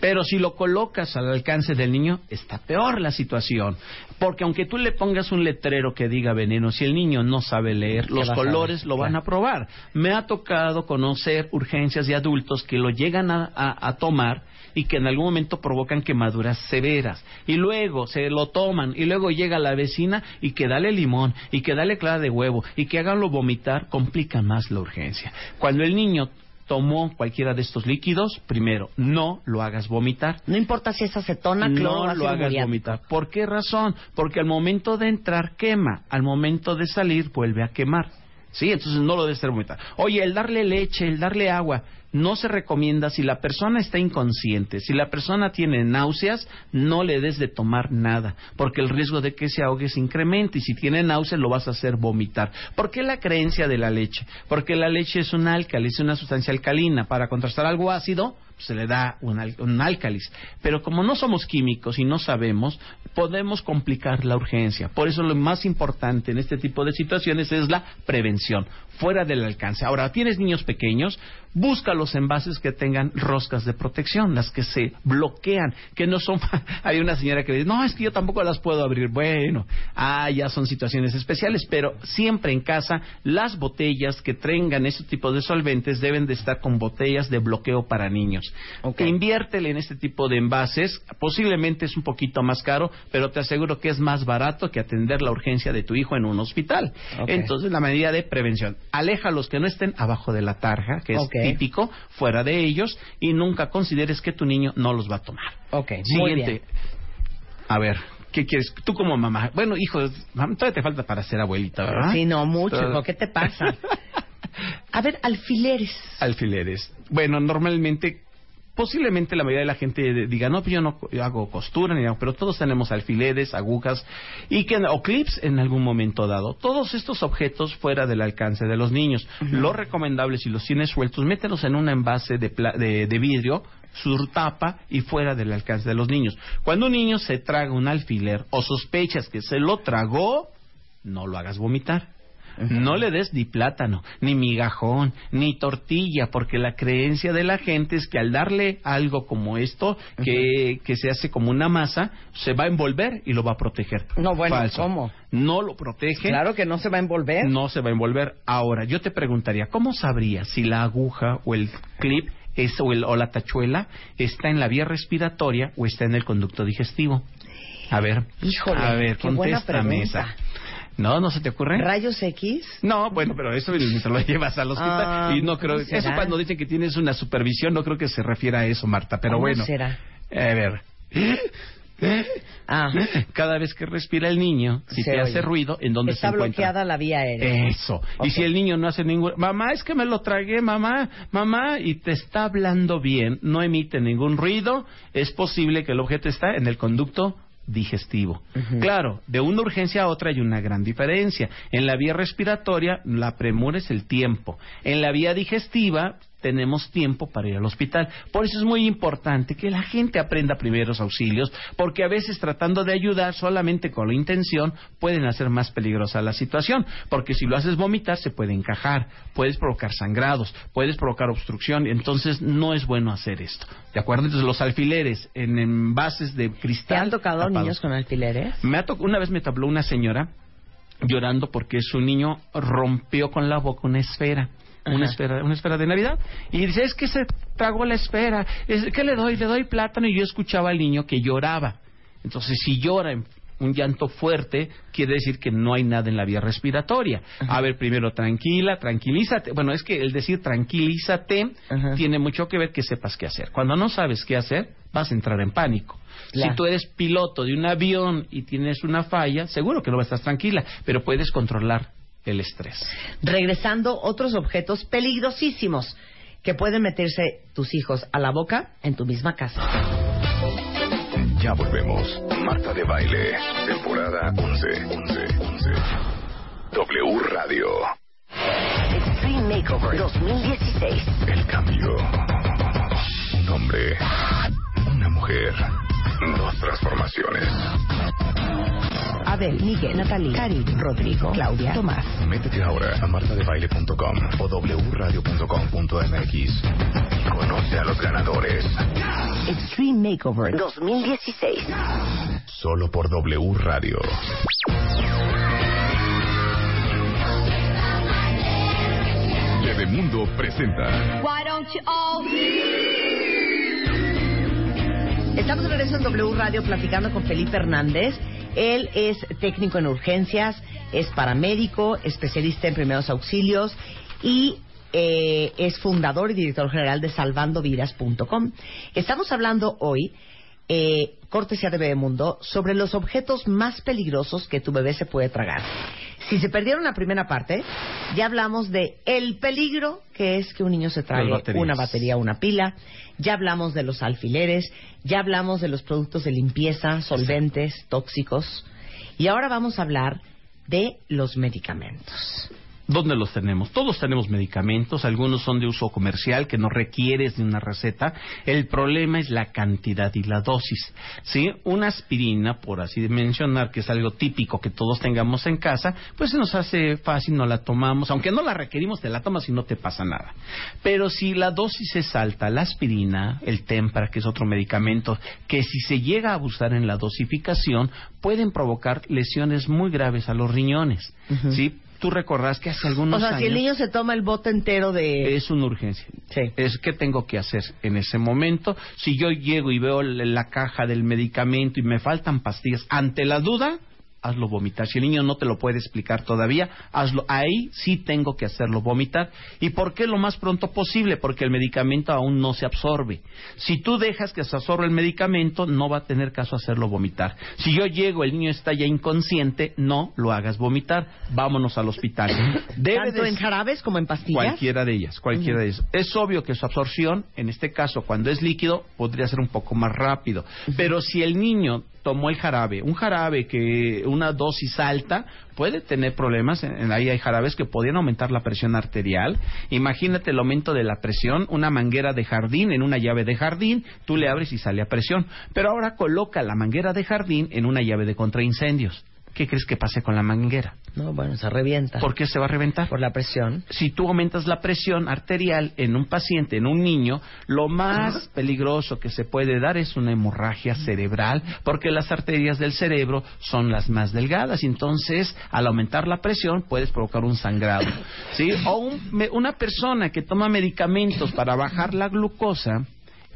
Pero si lo colocas al alcance del niño, está peor la situación. Porque aunque tú le pongas un letrero que diga veneno, si el niño no sabe leer, los colores lo van a probar. Me ha tocado conocer urgencias de adultos que lo llegan a, a- a tomar y que en algún momento provocan quemaduras severas. Y luego se lo toman y luego llega la vecina y que dale limón y que dale clara de huevo y que háganlo vomitar, complica más la urgencia. Cuando el niño tomó cualquiera de estos líquidos, primero, no lo hagas vomitar. No importa si es acetona, cloro No lo hagas vomitar. ¿Por qué razón? Porque al momento de entrar quema, al momento de salir vuelve a quemar. Sí, entonces no lo debe ser vomitar. Oye, el darle leche, el darle agua, no se recomienda si la persona está inconsciente, si la persona tiene náuseas, no le des de tomar nada, porque el riesgo de que se ahogue se incrementa y si tiene náuseas lo vas a hacer vomitar. ¿Por qué la creencia de la leche? Porque la leche es un álcali, es una sustancia alcalina. Para contrastar algo ácido, se le da un, un álcalis. Pero como no somos químicos y no sabemos, podemos complicar la urgencia. Por eso lo más importante en este tipo de situaciones es la prevención, fuera del alcance. Ahora, tienes niños pequeños, busca los envases que tengan roscas de protección, las que se bloquean, que no son... [LAUGHS] Hay una señora que dice, no, es que yo tampoco las puedo abrir. Bueno, ah, ya son situaciones especiales, pero siempre en casa las botellas que tengan ese tipo de solventes deben de estar con botellas de bloqueo para niños. Ok. Inviértele en este tipo de envases. Posiblemente es un poquito más caro, pero te aseguro que es más barato que atender la urgencia de tu hijo en un hospital. Entonces, la medida de prevención. Aleja a los que no estén abajo de la tarja, que es típico, fuera de ellos, y nunca consideres que tu niño no los va a tomar. Ok, muy Siguiente. bien. A ver, ¿qué quieres? Tú como mamá. Bueno, hijo, todavía te falta para ser abuelita, ¿verdad? Sí, no, mucho. Todo-. ¿Qué te pasa? [LAUGHS] A ver, alfileres. alfileres. Bueno, normalmente, posiblemente la mayoría de la gente diga, no, pues yo no hago costura, ni nada", pero todos tenemos alfileres, agujas y que, o clips en algún momento dado. Todos estos objetos fuera del alcance de los niños. Lo recomendable, si los tienes sueltos, mételos en un envase de, pla- de, de vidrio su tapa y fuera del alcance de los niños. Cuando un niño se traga un alfiler o sospechas que se lo tragó, no lo hagas vomitar. No le des ni plátano, ni migajón, ni tortilla, porque la creencia de la gente es que al darle algo como esto, que, que se hace como una masa, se va a envolver y lo va a proteger. No, bueno, Falso. ¿cómo? No lo protege. Claro que no se va a envolver. No se va a envolver. Ahora, yo te preguntaría, ¿cómo sabría si la aguja o el clip es, o, el- o la tachuela está en la vía respiratoria o está en el conducto digestivo? A ver, Híjole, a ver, qué buena esa. ¿No? ¿No se te ocurre? ¿Rayos X? No, bueno, pero eso te lo llevas al hospital Ah, y no creo eso cuando dicen que tienes una supervisión no creo que se refiera a eso, Marta, pero ¿Cómo bueno. será? A ver. Ah. Cada vez que respira el niño, si Se te oye. hace ruido, ¿en dónde Está se encuentra? bloqueada la vía aérea. Eso. Y si el niño no hace ningún... Mamá, es que me lo tragué, mamá, mamá, y te está hablando bien, no emite ningún ruido, es posible que el objeto está en el conducto digestivo. Claro, de una urgencia a otra hay una gran diferencia. En la vía respiratoria, la premura es el tiempo. En la vía digestiva, tenemos tiempo para ir al hospital. Por eso es muy importante que la gente aprenda primeros auxilios, porque a veces tratando de ayudar solamente con la intención pueden hacer más peligrosa la situación, porque si lo haces vomitar se puede encajar, puedes provocar sangrados, puedes provocar obstrucción, entonces no es bueno hacer esto. ¿De acuerdo? Entonces los alfileres en envases de ¿Te cristal han tocado tapados. niños con alfileres? Me ha una vez me tabló una señora llorando porque su niño rompió con la boca una esfera. Una esfera, una esfera de Navidad. Y dice, es que se tragó la esfera. Es, ¿Qué le doy? Le doy plátano. Y yo escuchaba al niño que lloraba. Entonces, si llora en un llanto fuerte, quiere decir que no hay nada en la vía respiratoria. A ver, primero, tranquila, tranquilízate. Bueno, es que el decir tranquilízate Ajá. tiene mucho que ver que sepas qué hacer. Cuando no sabes qué hacer, vas a entrar en pánico. Claro. Si tú eres piloto de un avión y tienes una falla, seguro que no estás tranquila, pero puedes controlar el estrés. Regresando, otros objetos peligrosísimos que pueden meterse tus hijos a la boca en tu misma casa. Ya volvemos. Marta de Baile, temporada 11. 11, 11. W Radio. Extreme Makeover 2016. El cambio. Un hombre. Una mujer. Dos transformaciones. Abel, Miguel, Natalie, Cari, Rodrigo, Claudia, Tomás. Métete ahora a martadebaile.com o wradio.com.mx y conoce a los ganadores. Extreme Makeover 2016. Solo por W Radio. Mundo presenta Why don't you all Estamos de regreso en W Radio platicando con Felipe Hernández. Él es técnico en urgencias, es paramédico, especialista en primeros auxilios y eh, es fundador y director general de salvandovidas.com. Estamos hablando hoy, eh, cortesía de Bebemundo, sobre los objetos más peligrosos que tu bebé se puede tragar. Si se perdieron la primera parte, ya hablamos de el peligro que es que un niño se trague una batería o una pila. Ya hablamos de los alfileres, ya hablamos de los productos de limpieza, solventes, tóxicos. Y ahora vamos a hablar de los medicamentos. ¿Dónde los tenemos? Todos tenemos medicamentos, algunos son de uso comercial que no requieres de una receta. El problema es la cantidad y la dosis. ¿Sí? Una aspirina, por así mencionar, que es algo típico que todos tengamos en casa, pues se nos hace fácil, no la tomamos, aunque no la requerimos, te la tomas y no te pasa nada. Pero si la dosis es alta, la aspirina, el Tempra, que es otro medicamento, que si se llega a abusar en la dosificación, pueden provocar lesiones muy graves a los riñones. ¿Sí? Tú recordás que hace algunos O sea, si el años- niño se toma el bote entero de... es una urgencia. Sí. Es qué tengo que hacer en ese momento. Si yo llego y veo la la caja del medicamento y me faltan pastillas, ante la duda, hazlo vomitar. Si el niño no te lo puede explicar todavía, hazlo. Ahí sí tengo que hacerlo vomitar. ¿Y por qué lo más pronto posible? Porque el medicamento aún no se absorbe. Si tú dejas que se absorba el medicamento, no va a tener caso hacerlo vomitar. Si yo llego, el niño está ya inconsciente, no lo hagas vomitar. Vámonos al hospital. [COUGHS] Debe Tanto de en jarabes como en pastillas. Cualquiera de ellas, cualquiera de ellas. Es obvio que su absorción, en este caso, cuando es líquido, podría ser un poco más rápido. Pero si el niño tomó el jarabe, un jarabe que una dosis alta puede tener problemas, ahí hay jarabes que podrían aumentar la presión arterial. Imagínate el aumento de la presión, una manguera de jardín en una llave de jardín, tú le abres y sale a presión. Pero ahora coloca la manguera de jardín en una llave de contraincendios. ¿Qué crees que pase con la manguera? No, bueno, se revienta. ¿Por qué se va a reventar? Por la presión. si tú aumentas la presión arterial en un paciente, en un niño, lo más peligroso que se puede dar es una hemorragia cerebral, porque las arterias del cerebro son las más delgadas, entonces al aumentar la presión puedes provocar un sangrado. ¿sí? O un- me- una persona que toma medicamentos para bajar la glucosa,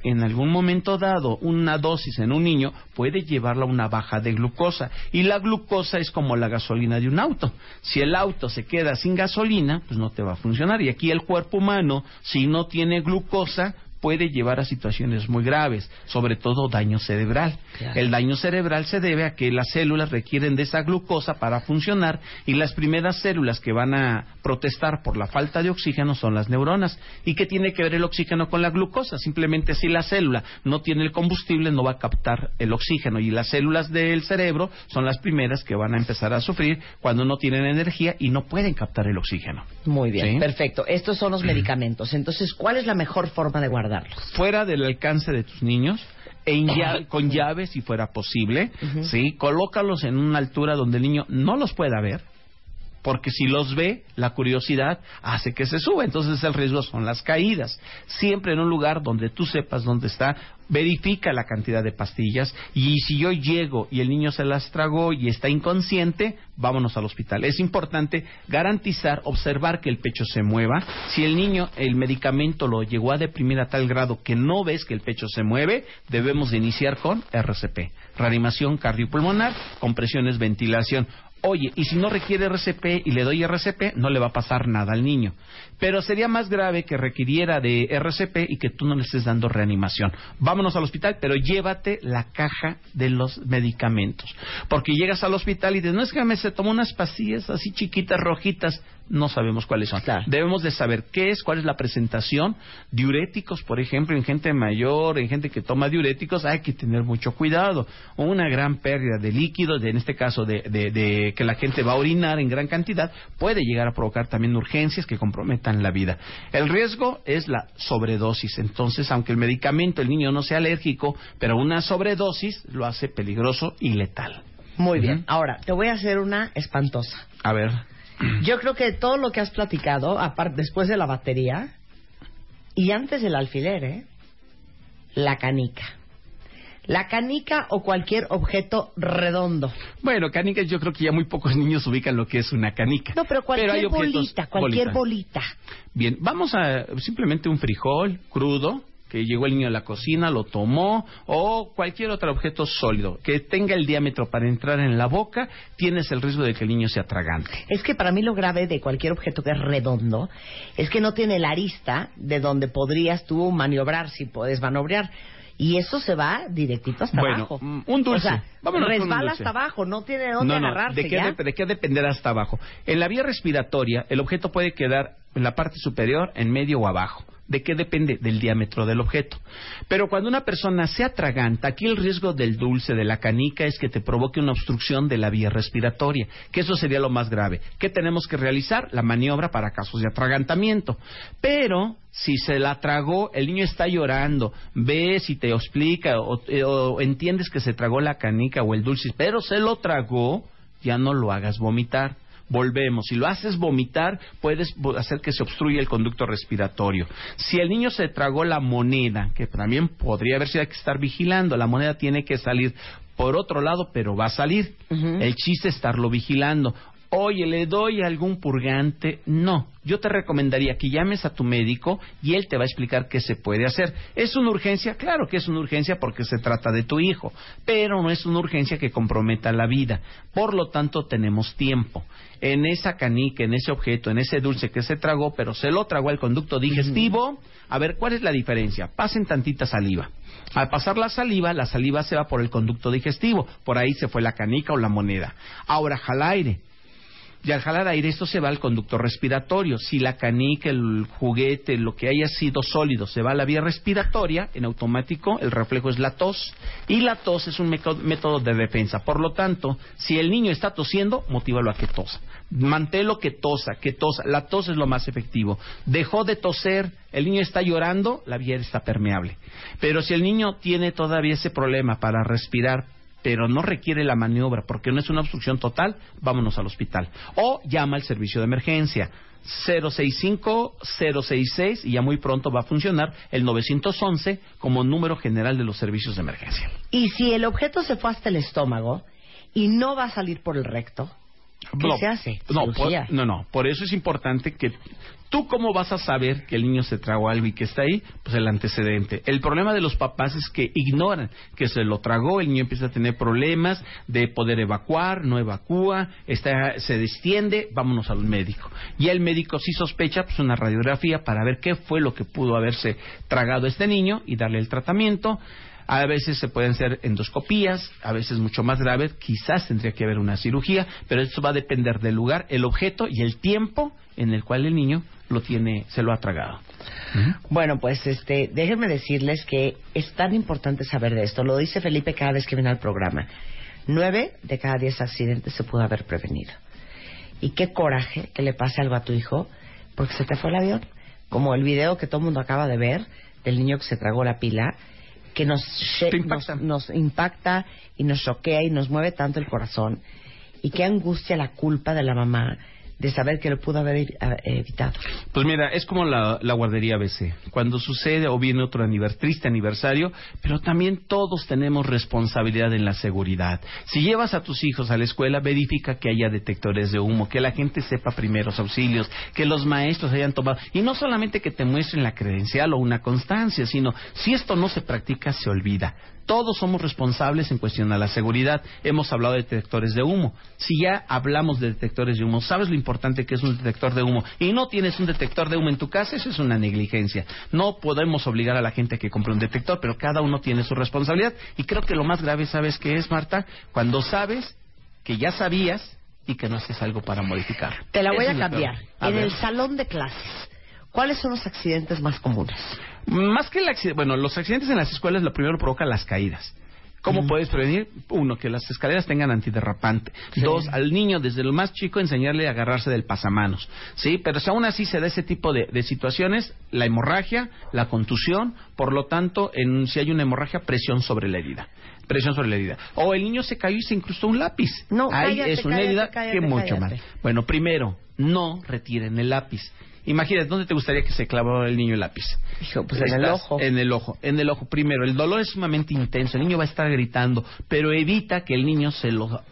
en algún momento dado una dosis en un niño puede llevarla a una baja de glucosa y la glucosa es como la gasolina de un auto. Si el auto se queda sin gasolina, pues no te va a funcionar y aquí el cuerpo humano si no tiene glucosa puede llevar a situaciones muy graves, sobre todo daño cerebral. Claro. El daño cerebral se debe a que las células requieren de esa glucosa para funcionar y las primeras células que van a protestar por la falta de oxígeno son las neuronas. ¿Y qué tiene que ver el oxígeno con la glucosa? Simplemente si la célula no tiene el combustible no va a captar el oxígeno y las células del cerebro son las primeras que van a empezar a sufrir cuando no tienen energía y no pueden captar el oxígeno. Muy bien, ¿Sí? perfecto. Estos son los medicamentos. Entonces, ¿cuál es la mejor forma de fuera del alcance de tus niños en lla- con llave si fuera posible, sí, colócalos en una altura donde el niño no los pueda ver, porque si los ve, la curiosidad hace que se suba, entonces el riesgo son las caídas. Siempre en un lugar donde tú sepas dónde está, verifica la cantidad de pastillas y si yo llego y el niño se las tragó y está inconsciente, vámonos al hospital. Es importante garantizar, observar que el pecho se mueva. Si el niño, el medicamento lo llegó a deprimir a tal grado que no ves que el pecho se mueve, debemos de iniciar con RCP, reanimación cardiopulmonar, compresiones, ventilación. Oye, y si no requiere RCP y le doy RCP, no le va a pasar nada al niño. Pero sería más grave que requiriera de RCP y que tú no le estés dando reanimación. Vámonos al hospital, pero llévate la caja de los medicamentos. Porque llegas al hospital y dices, no es que me se tomó unas pastillas así chiquitas, rojitas. No sabemos cuáles son. Claro. Debemos de saber qué es, cuál es la presentación. Diuréticos, por ejemplo, en gente mayor, en gente que toma diuréticos, hay que tener mucho cuidado. Una gran pérdida de líquidos, en este caso de, de- de que la gente va a orinar en gran cantidad, puede llegar a provocar también urgencias que comprometan la vida. El riesgo es la sobredosis. Entonces, aunque el medicamento, el niño no sea alérgico, pero una sobredosis lo hace peligroso y letal. Muy bien. Ahora, te voy a hacer una espantosa. A ver. [CLEARS THROAT] Yo creo que todo lo que has platicado, aparte después de la batería y antes del alfiler, ¿eh? La canica. La canica o cualquier objeto redondo. Bueno, canicas, yo creo que ya muy pocos niños ubican lo que es una canica. No, pero cualquier hay objetos- bolita, cualquier bolita. bolita. Bien, vamos a simplemente un frijol crudo que llegó el niño a la cocina, lo tomó, o cualquier otro objeto sólido que tenga el diámetro para entrar en la boca, tienes el riesgo de que el niño se atragante. Es que para mí lo grave de cualquier objeto que es redondo es que no tiene la arista de donde podrías tú maniobrar si puedes maniobrar. Y eso se va directito hasta Bueno, abajo. mm, un dulce. O sea, resbala dulce. hasta abajo, no tiene dónde no, no, agarrarse ¿de qué, ya. dep- ¿de qué dependerá hasta abajo? En la vía respiratoria, el objeto puede quedar en la parte superior, en medio o abajo. ¿De qué depende? Del diámetro del objeto. Pero cuando una persona se atraganta, aquí el riesgo del dulce, de la canica, es que te provoque una obstrucción de la vía respiratoria, que eso sería lo más grave. ¿Qué tenemos que realizar? La maniobra para casos de atragantamiento. Pero si se la tragó, el niño está llorando, ves y te explica o, eh, o entiendes que se tragó la canica o el dulce, pero se lo tragó, ya no lo hagas vomitar. Volvemos, si lo haces vomitar, puedes hacer que se obstruya el conducto respiratorio. Si el niño se tragó la moneda, que también podría haber sido hay que estar vigilando, la moneda tiene que salir por otro lado, pero va a salir. El chiste es estarlo vigilando. Oye, ¿le doy algún purgante? No. Yo te recomendaría que llames a tu médico y él te va a explicar qué se puede hacer. ¿Es una urgencia? Claro que es una urgencia porque se trata de tu hijo, pero no es una urgencia que comprometa la vida. Por lo tanto, tenemos tiempo. En esa canica, en ese objeto, en ese dulce que se tragó, pero se lo tragó al conducto digestivo, a ver, ¿cuál es la diferencia? Pasen tantita saliva. Al pasar la saliva, la saliva se va por el conducto digestivo. Por ahí se fue la canica o la moneda. Ahora jala aire. Y al jalar aire, esto se va al conducto respiratorio. Si la canica, el juguete, lo que haya sido sólido, se va a la vía respiratoria, en automático el reflejo es la tos. Y la tos es un método de defensa. Por lo tanto, si el niño está tosiendo, motívalo a que tosa. Manténlo que tosa, que tosa. La tos es lo más efectivo. Dejó de toser, el niño está llorando, la vía está permeable. Pero si el niño tiene todavía ese problema para respirar, pero no requiere la maniobra porque no es una obstrucción total, vámonos al hospital. O llama al servicio de emergencia. 065-066 y ya muy pronto va a funcionar el 911 como número general de los servicios de emergencia. Y si el objeto se fue hasta el estómago y no va a salir por el recto, ¿Qué No, se hace? No, por, no, no. Por eso es importante que tú cómo vas a saber que el niño se tragó algo y que está ahí, pues el antecedente. El problema de los papás es que ignoran que se lo tragó, el niño empieza a tener problemas de poder evacuar, no evacúa, está, se distiende, vámonos al médico. Y el médico sí sospecha, pues una radiografía para ver qué fue lo que pudo haberse tragado este niño y darle el tratamiento. A veces se pueden hacer endoscopías, a veces mucho más grave, quizás tendría que haber una cirugía, pero esto va a depender del lugar, el objeto y el tiempo en el cual el niño lo tiene, se lo ha tragado. Bueno, pues este, déjenme decirles que es tan importante saber de esto. Lo dice Felipe cada vez que viene al programa. Nueve de cada diez accidentes se pudo haber prevenido. Y qué coraje que le pase algo a tu hijo porque se te fue el avión. Como el video que todo el mundo acaba de ver del niño que se tragó la pila, que nos, impacta. nos, nos impacta y nos choquea y nos mueve tanto el corazón. Y qué angustia la culpa de la mamá de saber que lo pudo haber evitado. Pues mira, es como la, guardería BC. Cuando sucede o viene otro triste aniversario, pero también todos tenemos responsabilidad en la seguridad. Si llevas a tus hijos a la escuela, verifica que haya detectores de humo, que la gente sepa primeros auxilios, que los maestros hayan tomado. Y no solamente que te muestren la credencial o una constancia, sino si esto no se practica, se olvida. Todos somos responsables en cuestión a la seguridad. Hemos hablado de detectores de humo. Si ya hablamos de detectores de humo, ¿sabes lo importante que es un detector de humo? Y no tienes un detector de humo en tu casa, eso es una negligencia. No podemos obligar a la gente a que compre un detector, pero cada uno tiene su responsabilidad. Y creo que lo más grave, ¿sabes qué es, Marta? Cuando sabes que ya sabías y que no haces algo para modificar. Te la voy a cambiar. A en ver. el salón de clases, ¿cuáles son los accidentes más comunes? Más que el accidente, bueno, los accidentes en las escuelas lo primero provoca las caídas. ¿Cómo puedes prevenir? Uno, que las escaleras tengan antiderrapante. Dos, al niño desde lo más chico enseñarle a agarrarse del pasamanos. ¿Sí? Pero si aún así se da ese tipo de, de situaciones, la hemorragia, la contusión, por lo tanto, en, si hay una hemorragia, presión sobre la herida. Presión sobre la herida. O el niño se cayó y se incrustó un lápiz. No, Ahí cállate, es una cállate, herida cállate, que mucho más. Bueno, primero, no retiren el lápiz. Imagínate, ¿dónde te gustaría que se clavara el niño el lápiz? Hijo, pues en el ojo. En el ojo, en el ojo. Primero, el dolor es sumamente intenso, el niño va a estar gritando, pero evita que el niño se lo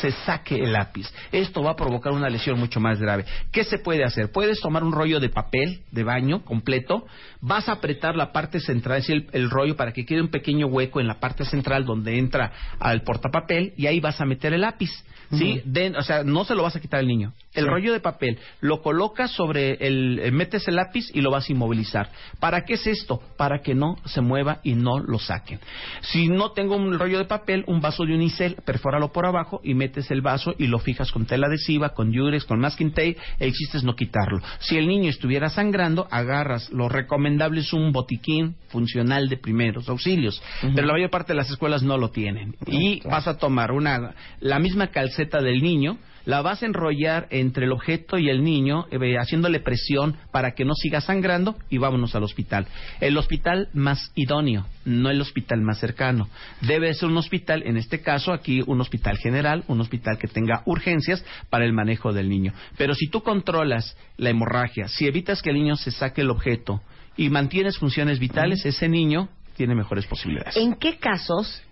se saque el lápiz. Esto va a provocar una lesión mucho más grave. ¿Qué se puede hacer? Puedes tomar un rollo de papel de baño completo, vas a apretar la parte central, es decir, el, el rollo para que quede un pequeño hueco en la parte central donde entra al portapapel y ahí vas a meter el lápiz. ¿Sí? Den- o sea, no se lo vas a quitar al niño. El rollo de papel lo colocas sobre el, eh, metes el lápiz y lo vas a inmovilizar. ¿Para qué es esto? Para que no se mueva y no lo saquen. Si no tengo un rollo de papel, un vaso de unicel, perfóralo por abajo y metes el vaso y lo fijas con tela adhesiva, con yurex, con masking tape. El chiste es no quitarlo. Si el niño estuviera sangrando, agarras. Lo recomendable es un botiquín funcional de primeros auxilios. Pero la mayor parte de las escuelas no lo tienen. Y vas a tomar una la misma calceta del niño, la vas a enrollar entre el objeto y el niño, eh, haciéndole presión para que no siga sangrando y vámonos al hospital. El hospital más idóneo, no el hospital más cercano. Debe ser un hospital, en este caso aquí un hospital general, un hospital que tenga urgencias para el manejo del niño. Pero si tú controlas la hemorragia, si evitas que el niño se saque el objeto y mantienes funciones vitales, ese niño tiene mejores posibilidades. ¿En qué casos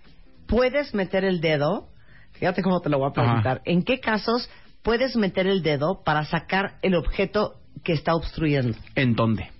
puedes meter el dedo? Fíjate cómo te lo voy a preguntar. Ajá. ¿En qué casos puedes meter el dedo para sacar el objeto que está obstruyendo ¿En dónde?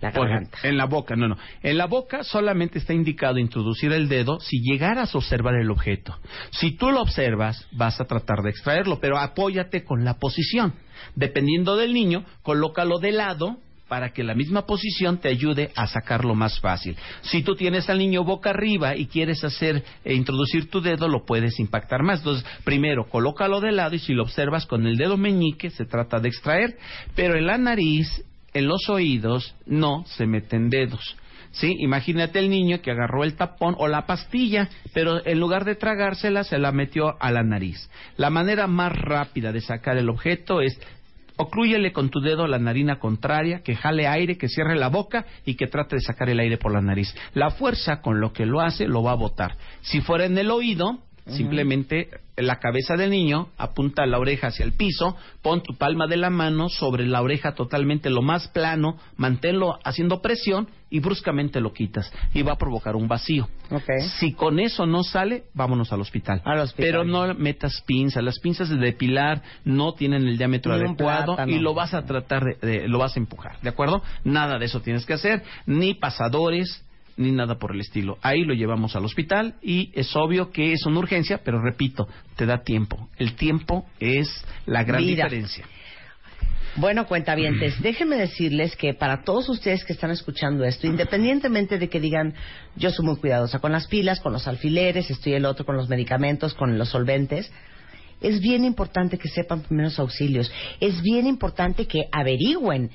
la garganta? en la boca, no, no. En la boca solamente está indicado introducir el dedo si llegaras a observar el objeto. Si tú lo observas, vas a tratar de extraerlo, pero apóyate con la posición. Dependiendo del niño, colócalo de lado para que la misma posición te ayude a sacarlo más fácil. Si tú tienes al niño boca arriba y quieres hacer e introducir tu dedo, lo puedes impactar más. Entonces, primero, colócalo de lado y si lo observas con el dedo meñique, se trata de extraer, pero en la nariz, en los oídos, no se meten dedos. ¿Sí? Imagínate el niño que agarró el tapón o la pastilla, pero en lugar de tragársela, se la metió a la nariz. La manera más rápida de sacar el objeto es oclúyele con tu dedo la narina contraria, que jale aire, que cierre la boca y que trate de sacar el aire por la nariz. La fuerza con lo que lo hace lo va a botar. Si fuera en el oído, simplemente la cabeza del niño, apunta la oreja hacia el piso, pon tu palma de la mano sobre la oreja totalmente lo más plano, manténlo haciendo presión y bruscamente lo quitas y va a provocar un vacío. Si con eso no sale, vámonos al hospital. Al hospital. Pero no metas pinzas. Las pinzas de depilar no tienen el diámetro Ni adecuado plátano. y lo vas a tratar de, de- lo vas a empujar, ¿de acuerdo? Nada de eso tienes que hacer, ni pasadores ni nada por el estilo. Ahí lo llevamos al hospital y es obvio que es una urgencia, pero repito, te da tiempo. El tiempo es la gran diferencia. Bueno, cuentavientes, [CLEARS THROAT] déjenme decirles que para todos ustedes que están escuchando esto, independientemente de que digan, yo soy muy cuidadosa con las pilas, con los alfileres, estoy el otro con los medicamentos, con los solventes, es bien importante que sepan primeros auxilios. Es bien importante que averigüen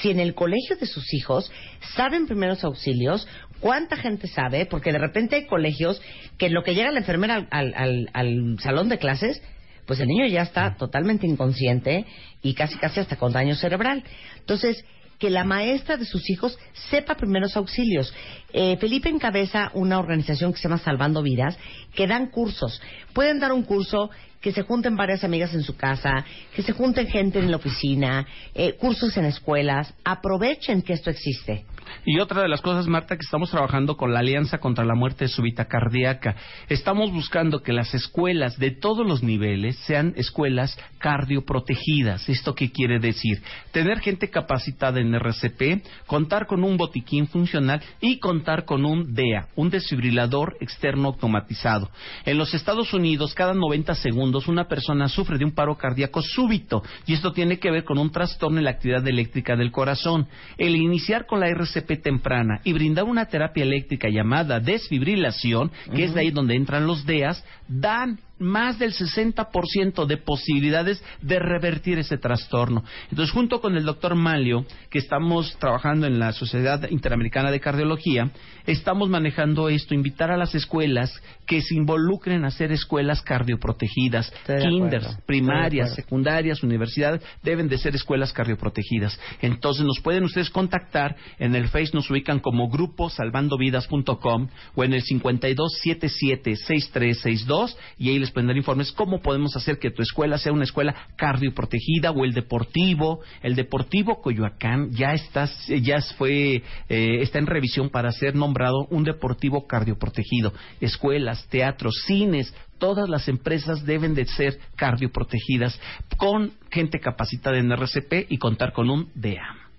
si en el colegio de sus hijos saben primeros auxilios, cuánta gente sabe, porque de repente hay colegios que en lo que llega la enfermera al, al- al- al salón de clases, pues el niño ya está totalmente inconsciente y casi casi hasta con daño cerebral. Entonces, que la maestra de sus hijos sepa primeros auxilios. Eh, Felipe encabeza una organización que se llama Salvando Vidas, que dan cursos. Pueden dar un curso que se junten varias amigas en su casa, que se junten gente en la oficina, eh, cursos en escuelas. Aprovechen que esto existe. Y otra de las cosas, Marta, que estamos trabajando con la Alianza contra la Muerte Súbita Cardíaca. Estamos buscando que las escuelas de todos los niveles sean escuelas cardioprotegidas. ¿Esto qué quiere decir? Tener gente capacitada en RCP, contar con un botiquín funcional y contar con un DEA, un desfibrilador externo automatizado. En los Estados Unidos, cada 90 segundos, una persona sufre de un paro cardíaco súbito y esto tiene que ver con un trastorno en la actividad eléctrica del corazón. El iniciar con la RCP temprana y brindar una terapia eléctrica llamada desfibrilación, que es de ahí donde entran los DEAs, dan más del 60% de posibilidades de revertir ese trastorno. Entonces, junto con el doctor Malio, que estamos trabajando en la Sociedad Interamericana de Cardiología, estamos manejando esto, invitar a las escuelas que se involucren a hacer escuelas cardioprotegidas, Estoy kinders, primarias, secundarias, universidades, deben de ser escuelas cardioprotegidas. Entonces, nos pueden ustedes contactar, en el Face nos ubican como grupo salvandovidas.com o en el 5277-6362 y ahí les pueden dar informes cómo podemos hacer que tu escuela sea una escuela cardioprotegida o el deportivo. El deportivo Coyoacán ya está, ya fue, eh, está en revisión para ser nombrado un deportivo cardioprotegido. Escuelas, teatros, cines, todas las empresas deben de ser cardioprotegidas con gente capacitada en RCP y contar con un DEA.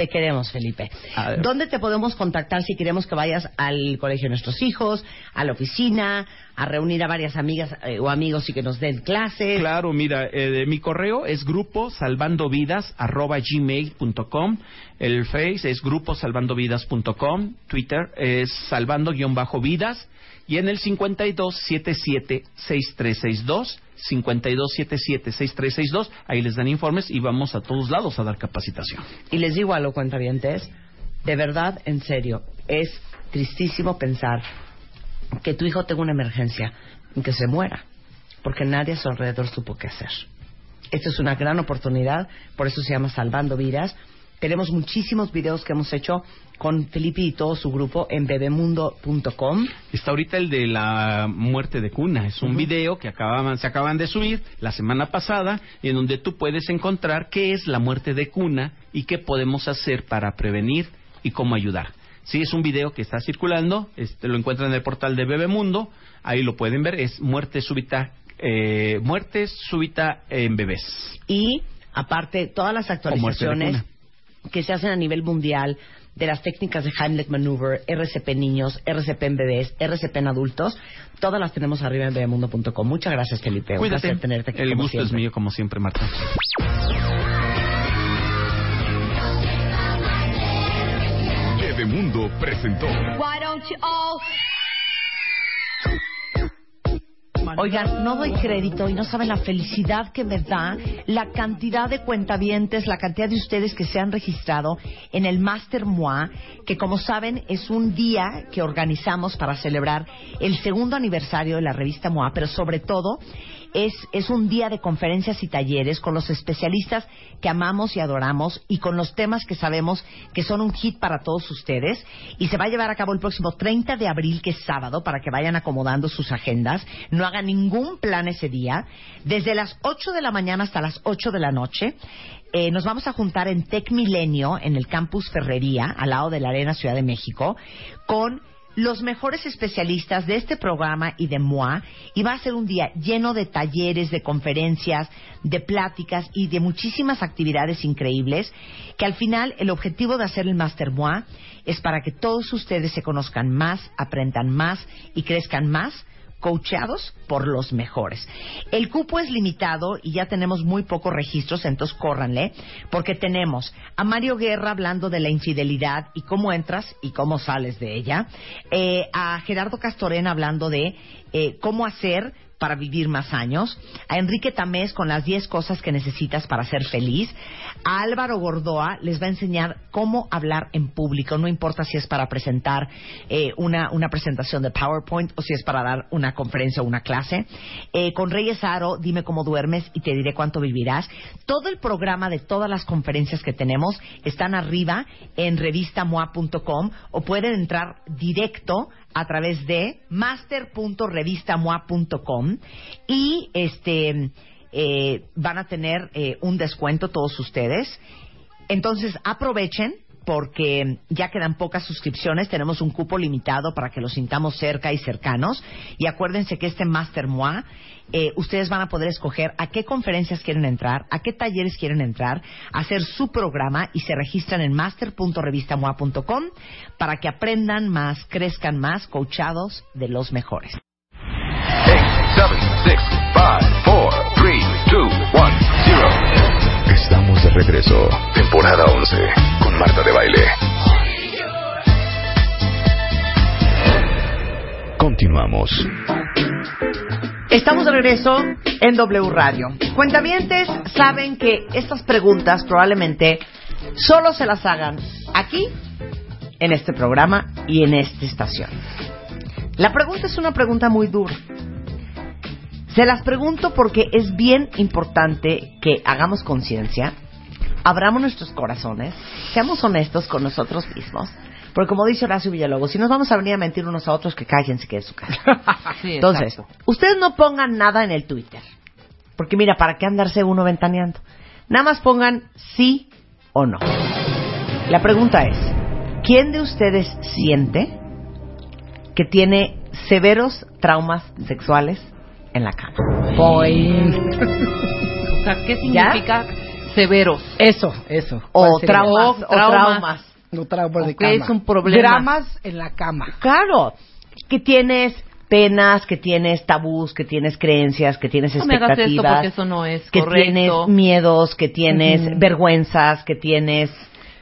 Te queremos, Felipe. ¿Dónde te podemos contactar si queremos que vayas al colegio de nuestros hijos, a la oficina, a reunir a varias amigas eh, o amigos y que nos den clases? Claro, mira, eh, mi correo es grupo gmail.com, el face es grupo salvandovidas.com, Twitter es salvando-vidas y en el 5277-6362, 5277-6362, ahí les dan informes y vamos a todos lados a dar capacitación. Y les digo algo, cuentavientes, de verdad, en serio, es tristísimo pensar que tu hijo tenga una emergencia y que se muera, porque nadie a su alrededor supo qué hacer. Esta es una gran oportunidad, por eso se llama Salvando Vidas. Tenemos muchísimos videos que hemos hecho con Felipe y todo su grupo en bebemundo.com. Está ahorita el de la muerte de cuna. Es un video que acababan, se acaban de subir la semana pasada, en donde tú puedes encontrar qué es la muerte de cuna y qué podemos hacer para prevenir y cómo ayudar. Sí, es un video que está circulando, este, lo encuentran en el portal de Bebemundo, ahí lo pueden ver, es muerte súbita, eh, muerte súbita en bebés. y aparte todas las actualizaciones que se hacen a nivel mundial de las técnicas de Heimlich Maneuver, RCP en niños, RCP en bebés, RCP en adultos, todas las tenemos arriba en bebemundo.com. Muchas gracias, Felipe. Un Cuídate, placer tenerte aquí el como gusto es mío como siempre, Marta. Bebemundo presentó Why don't you all Oigan, no doy crédito y no saben la felicidad que me da la cantidad de cuentavientes, la cantidad de ustedes que se han registrado en el Master MOA, que como saben es un día que organizamos para celebrar el segundo aniversario de la revista MOA, pero sobre todo Es, un día de conferencias y talleres con los especialistas que amamos y adoramos y con los temas que sabemos que son un hit para todos ustedes. Y se va a llevar a cabo el próximo 30 de abril, que es sábado, para que vayan acomodando sus agendas. No hagan ningún plan ese día. Desde las 8 de la mañana hasta las 8 de la noche. Eh, nos vamos a juntar en Tec Milenio, en el campus Ferrería, al lado de la Arena Ciudad de México, con los mejores especialistas de este programa y de MOA y va a ser un día lleno de talleres, de conferencias, de pláticas y de muchísimas actividades increíbles que al final el objetivo de hacer el Master MOA es para que todos ustedes se conozcan más, aprendan más y crezcan más coacheados por los mejores. El cupo es limitado y ya tenemos muy pocos registros, entonces córranle, porque tenemos a Mario Guerra hablando de la infidelidad y cómo entras y cómo sales de ella, eh, a Gerardo Castorena hablando de eh, cómo hacer para vivir más años, a Enrique Tamés con las 10 cosas que necesitas para ser feliz, a Álvaro Gordoa les va a enseñar cómo hablar en público, no importa si es para presentar eh, una, una presentación de PowerPoint o si es para dar una conferencia o una clase, Eh, con Reyes Aro, dime cómo duermes y te diré cuánto vivirás. Todo el programa de todas las conferencias que tenemos están arriba en revistamoa.com o pueden entrar directo a través de master.revistamoa.com y este eh, van a tener eh, un descuento todos ustedes. Entonces aprovechen porque ya quedan pocas suscripciones, tenemos un cupo limitado para que los sintamos cerca y cercanos. Y acuérdense que este Master MOA, eh, ustedes van a poder escoger a qué conferencias quieren entrar, a qué talleres quieren entrar, hacer su programa y se registran en master.revistamoa.com para que aprendan más, crezcan más, coachados de los mejores. 8, 7, 6, 5, 4, 3, 2, 1, 0. Estamos de regreso. Temporada 11 con Marta de Baile. Continuamos. Estamos de regreso en W Radio. Cuentamientes saben que estas preguntas probablemente solo se las hagan aquí, en este programa y en esta estación. La pregunta es una pregunta muy dura. Se las pregunto porque es bien importante que hagamos conciencia, abramos nuestros corazones, seamos honestos con nosotros mismos. Porque como dice Horacio Villalobos, si nos vamos a venir a mentir unos a otros, que cállense que es su casa. [LAUGHS] Sí, Entonces, exacto. ustedes no pongan nada en el Twitter. Porque mira, ¿para qué andarse uno ventaneando? Nada más pongan sí o no. La pregunta es, ¿quién de ustedes siente que tiene severos traumas sexuales en la cama? O sea, ¿qué significa severos? Eso, eso. O traumas, O o traumas. No traumas de Ok, cama. es un problema. Dramas en la cama. Claro, que tienes penas, que tienes tabús, que tienes creencias, que tienes No me hagas esto expectativas, porque eso no es que correcto. tienes miedos, que tienes Ujú. vergüenzas, que tienes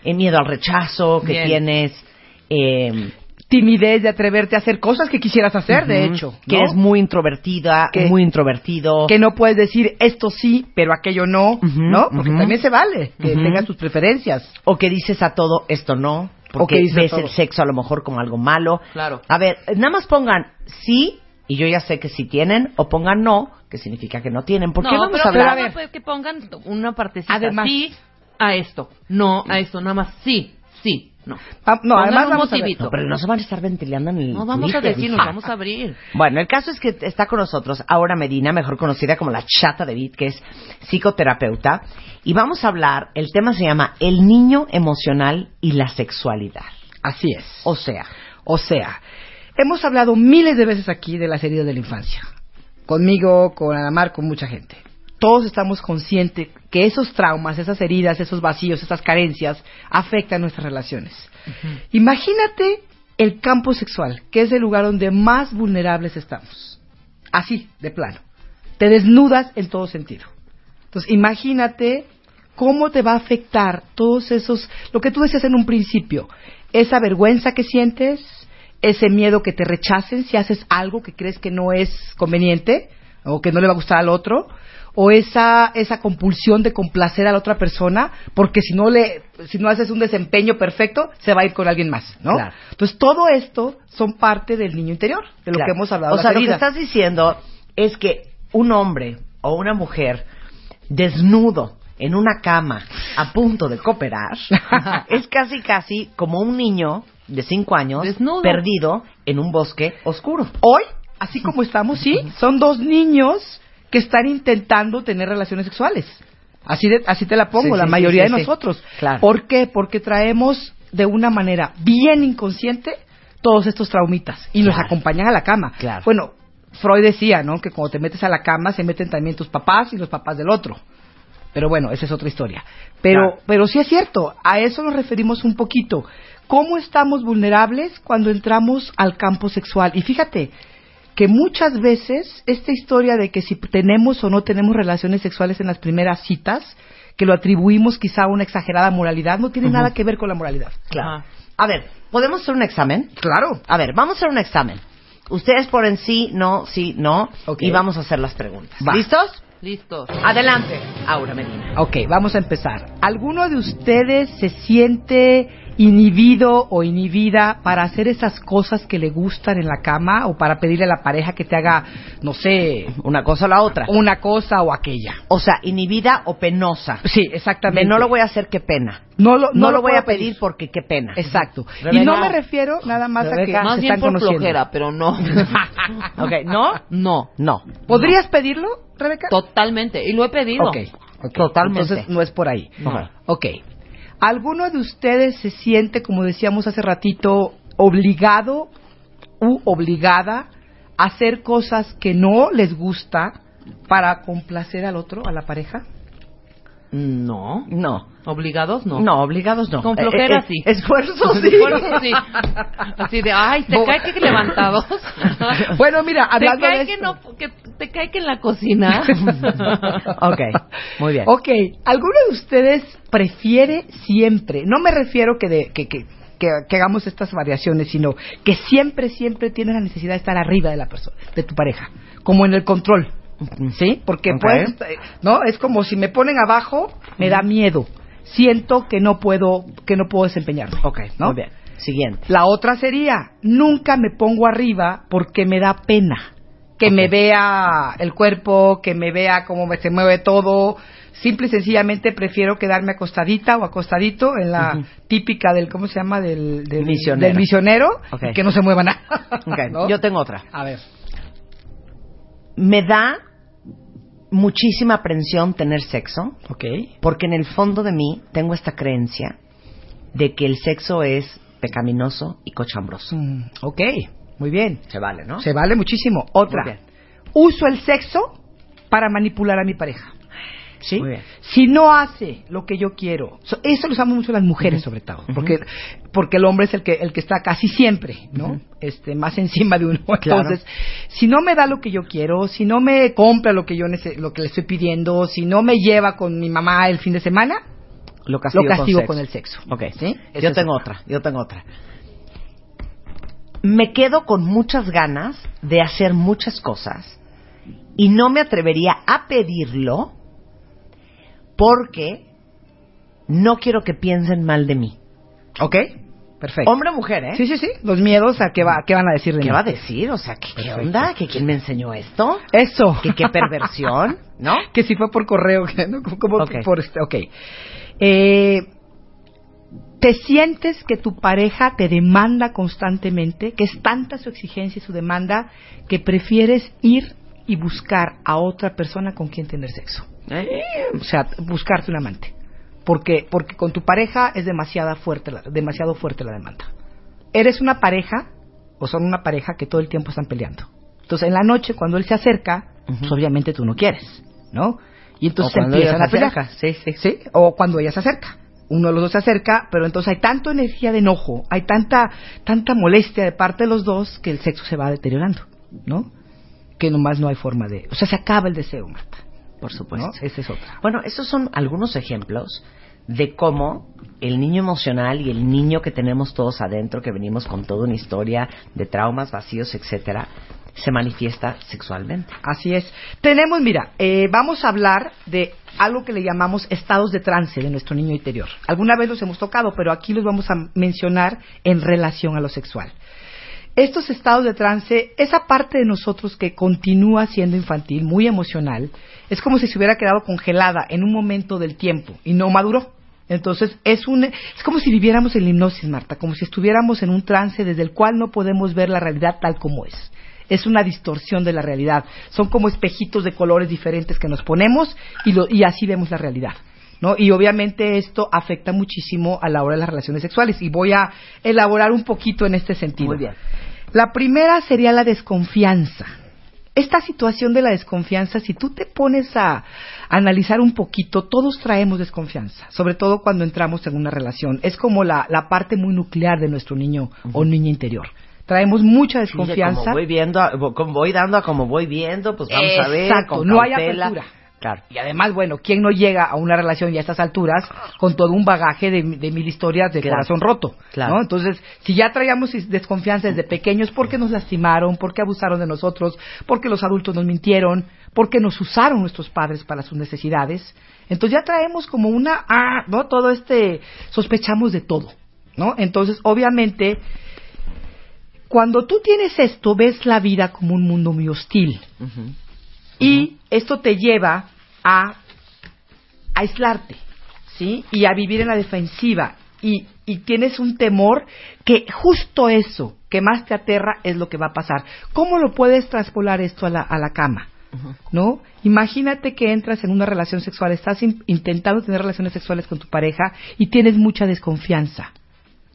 eh, miedo al rechazo, que Bien. tienes eh, Timidez de atreverte a hacer cosas que quisieras hacer, de hecho. que eres muy introvertida, Que- muy introvertido. que no puedes decir esto sí, pero aquello no, ¿no? Porque también se vale que tengas tus preferencias. o que dices a todo esto no, O porque a ves todo. el sexo a lo mejor como algo malo. Claro. A ver, nada más pongan sí y yo ya sé que sí tienen o pongan no, que significa que no tienen. ¿Por qué no, vamos pero a hablar? nada más fue que pongan una partecita. Además- sí a esto, no a esto, nada más sí, sí, no. Ah, no, Pongan además un vamos a ver. motivito. No, pero no se van a estar ventilando en el No vamos a Twitter. decir, nos vamos a abrir. [LAUGHS] Bueno, el caso es que está con nosotros Aura Medina, mejor conocida como la chata de Beat, que es psicoterapeuta, y vamos a hablar, el tema se llama El niño emocional y la sexualidad. Así es. O sea, O sea, hemos hablado miles de veces aquí de las heridas de la infancia. Conmigo, con Adamar, con mucha gente. Todos estamos conscientes que esos traumas, esas heridas, esos vacíos, esas carencias afectan nuestras relaciones. Imagínate el campo sexual, que es el lugar donde más vulnerables estamos. Así, de plano. Te desnudas en todo sentido. Entonces, imagínate cómo te va a afectar todos esos, lo que tú decías en un principio, esa vergüenza que sientes, ese miedo que te rechacen si haces algo que crees que no es conveniente o que no le va a gustar al otro, o esa, esa compulsión de complacer a la otra persona, porque si no le, si no haces un desempeño perfecto, se va a ir con alguien más, ¿no? Claro. Entonces todo esto son parte del niño interior, de lo claro. que hemos hablado. O sea, lo que estás diciendo es que un hombre o una mujer desnudo en una cama a punto de cooperar [LAUGHS] es casi casi como un niño de cinco años Desnudo. perdido en un bosque oscuro. Hoy, así como estamos, sí, son dos niños que están intentando tener relaciones sexuales. Así, de- así te la pongo, Sí, la sí, mayoría sí, de nosotros. Claro. ¿Por qué? Porque traemos de una manera bien inconsciente todos estos traumitas y nos acompañan a la cama. Claro. Bueno, Freud decía, ¿no? Que cuando te metes a la cama se meten también tus papás y los papás del otro. Pero bueno, esa es otra historia. Pero, pero sí es cierto, a eso nos referimos un poquito. ¿Cómo estamos vulnerables cuando entramos al campo sexual? Y fíjate que muchas veces esta historia de que si tenemos o no tenemos relaciones sexuales en las primeras citas, que lo atribuimos quizá a una exagerada moralidad, no tiene nada que ver con la moralidad. Claro. A ver, ¿podemos hacer un examen? Claro. A ver, vamos a hacer un examen. Ustedes ponen sí, no, sí, no. Ok. Y vamos a hacer las preguntas. Va. ¿Listos? Listos. Adelante, Aura Medina. Ok, vamos a empezar. ¿Alguno de ustedes se siente inhibido o inhibida para hacer esas cosas que le gustan en la cama o para pedirle a la pareja que te haga, no sé, Una cosa o la otra. una cosa o aquella? O sea, inhibida o penosa. Sí, De exactamente. no lo voy a hacer, qué pena. No lo, No, lo voy a pedir porque qué pena. Exacto. Rebeca. Y no me refiero nada más a que Rebeca. se Más bien están por conociendo. flojera, pero no. [LAUGHS] Ok, ¿no? No. No. ¿Podrías pedirlo, Rebeca? Totalmente. Y lo he pedido. Ok. Totalmente. Entonces no es por ahí. No. Ok. ¿Alguno de ustedes se siente, como decíamos hace ratito, obligado u obligada a hacer cosas que no les gusta para complacer al otro, a la pareja? No. No. ¿Obligados? No. No, obligados no. Con flojera, Eh, eh, sí. Esfuerzos sí. Esfuerzo, sí. [LAUGHS] Así de, ay, te Bo- cae que levantados. [LAUGHS] Bueno, mira, te hablando cae de que no, que te cae que en la cocina. [LAUGHS] Ok, muy bien. Ok, ¿alguno de ustedes prefiere siempre, no me refiero que, de, que, que, que, que hagamos estas variaciones, sino que siempre, siempre tienes la necesidad de estar arriba de la persona, de tu pareja, como en el control, ¿sí? Porque Ok. pues, no, es como si me ponen abajo, me da miedo, siento que no puedo, que no puedo desempeñarme. Ok, ¿no? muy bien. Siguiente. La otra sería, nunca me pongo arriba porque me da pena. Que me vea el cuerpo, que me vea cómo me- se mueve todo. Simple y sencillamente prefiero quedarme acostadita o acostadito en la típica del, ¿cómo se llama? Del, del Misionero. del misionero, que no se mueva nada. Yo tengo otra. A ver. Me da muchísima aprensión tener sexo Ok. porque en el fondo de mí tengo esta creencia de que el sexo es pecaminoso y cochambroso. Mm, ok, muy bien. Se vale, ¿no? Se vale muchísimo. Otra. Uso el sexo para manipular a mi pareja. ¿Sí? Muy bien. Si no hace lo que yo quiero, so- eso lo usamos mucho las mujeres sobre todo, porque porque el hombre es el que el que está casi siempre, ¿no? Este más encima de uno. [LAUGHS] Claro. Entonces, si no me da lo que yo quiero, si no me compra lo que yo lo que le estoy pidiendo, si no me lleva con mi mamá el fin de semana, Lo castigo, lo castigo con, el sexo. Ok, ¿Sí? Yo es tengo otra, yo tengo otra. Me quedo con muchas ganas de hacer muchas cosas y no me atrevería a pedirlo porque no quiero que piensen mal de mí. ¿Ok? Perfecto. Hombre o mujer, ¿eh? Sí, sí, sí. Los miedos a qué va, qué van a decir de ¿Qué mí. va a decir? O sea, ¿qué, onda? ¿Que quién me enseñó esto? Eso. ¿Que qué perversión? [LAUGHS] ¿No? que si fue por correo, [LAUGHS] ¿no? como por este, ok. Eh, ¿Te sientes que tu pareja te demanda constantemente, que es tanta su exigencia y su demanda, que prefieres ir y buscar a otra persona con quien tener sexo? O sea, buscarte un amante. Porque, porque con tu pareja es demasiada fuerte la- demasiado fuerte la demanda. Eres una pareja, o son una pareja que todo el tiempo están peleando. Entonces, en la noche, cuando él se acerca, pues obviamente tú no quieres, ¿no? Y entonces O cuando empiezan ella a pelear. acerca, sí, sí. Sí, o cuando ella se acerca. Uno de los dos se acerca, pero entonces hay tanta energía de enojo, hay tanta, tanta molestia de parte de los dos que el sexo se va deteriorando, ¿no? Que nomás no hay forma de... O sea, se acaba el deseo, Marta. Por supuesto. ¿no? Esa es otra. Bueno, esos son algunos ejemplos de cómo el niño emocional y el niño que tenemos todos adentro, que venimos con toda una historia de traumas, vacíos, etcétera, se manifiesta sexualmente. Así es. Tenemos, mira, eh, vamos a hablar de algo que le llamamos estados de trance de nuestro niño interior. Alguna vez los hemos tocado, pero aquí los vamos a mencionar en relación a lo sexual. estos estados de trance, esa parte de nosotros que continúa siendo infantil, muy emocional, es como si se hubiera quedado congelada en un momento del tiempo y no maduró. Entonces, es, un, es como si viviéramos en hipnosis, Marta, como si estuviéramos en un trance desde el cual no podemos ver la realidad tal como es. Es una distorsión de la realidad. Son como espejitos de colores diferentes que nos ponemos y, lo, y así vemos la realidad. ¿No? Y obviamente esto afecta muchísimo a la hora de las relaciones sexuales y voy a elaborar un poquito en este sentido. Muy bien. La primera sería la desconfianza. Esta situación de la desconfianza, si tú te pones a analizar un poquito, todos traemos desconfianza, sobre todo cuando entramos en una relación. Es como la, la parte muy nuclear de nuestro niño o niña interior. Traemos mucha desconfianza. como voy viendo, a- como voy dando a como voy viendo, pues vamos a ver. Exacto, no hay apertura. Claro. Y además, bueno, ¿quién no llega a una relación ya a estas alturas con todo un bagaje de, de mil historias de Claro. corazón roto? Claro. ¿no? Entonces, si ya traíamos desconfianza desde pequeños, porque nos lastimaron, porque abusaron de nosotros, porque los adultos nos mintieron, porque nos usaron nuestros padres para sus necesidades, entonces ya traemos como una, ah, ¿no? Todo este, sospechamos de todo, ¿no? Entonces, obviamente, cuando tú tienes esto, ves la vida como un mundo muy hostil. Y esto te lleva a aislarte, ¿sí? Y a vivir en la defensiva. Y, y tienes un temor que justo eso que más te aterra es lo que va a pasar. ¿Cómo lo puedes traspolar esto a la, a la cama? ¿No? Imagínate que entras en una relación sexual, estás in- intentando tener relaciones sexuales con tu pareja y tienes mucha desconfianza.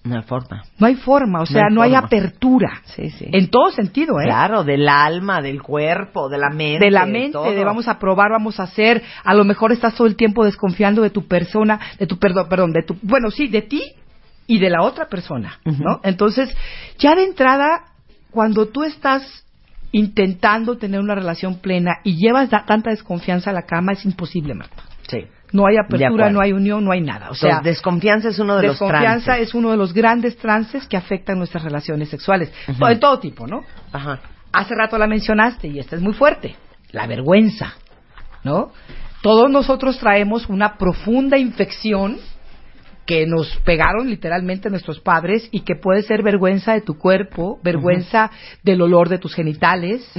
Una forma. No hay forma, o sea, hay no hay, apertura. Sí, sí. En todo sentido, ¿eh? Claro, del alma, del cuerpo, de la mente. de la mente, de vamos a probar, vamos a hacer, a lo mejor estás todo el tiempo desconfiando de tu persona, de tu perdón, perdón, de tu, bueno, sí, de ti y de la otra persona, ¿no? Entonces, ya de entrada, cuando tú estás intentando tener una relación plena y llevas da- tanta desconfianza a la cama, es imposible, Marta. Sí. No hay apertura, no hay unión, no hay nada. O sea, Entonces, desconfianza es uno de los desconfianza es uno de los grandes trances que afectan nuestras relaciones sexuales. De todo tipo, ¿no? Ajá. Hace rato la mencionaste y esta es muy fuerte, la vergüenza, ¿no? Todos nosotros traemos una profunda infección que nos pegaron literalmente nuestros padres y que puede ser vergüenza de tu cuerpo, vergüenza del olor de tus genitales,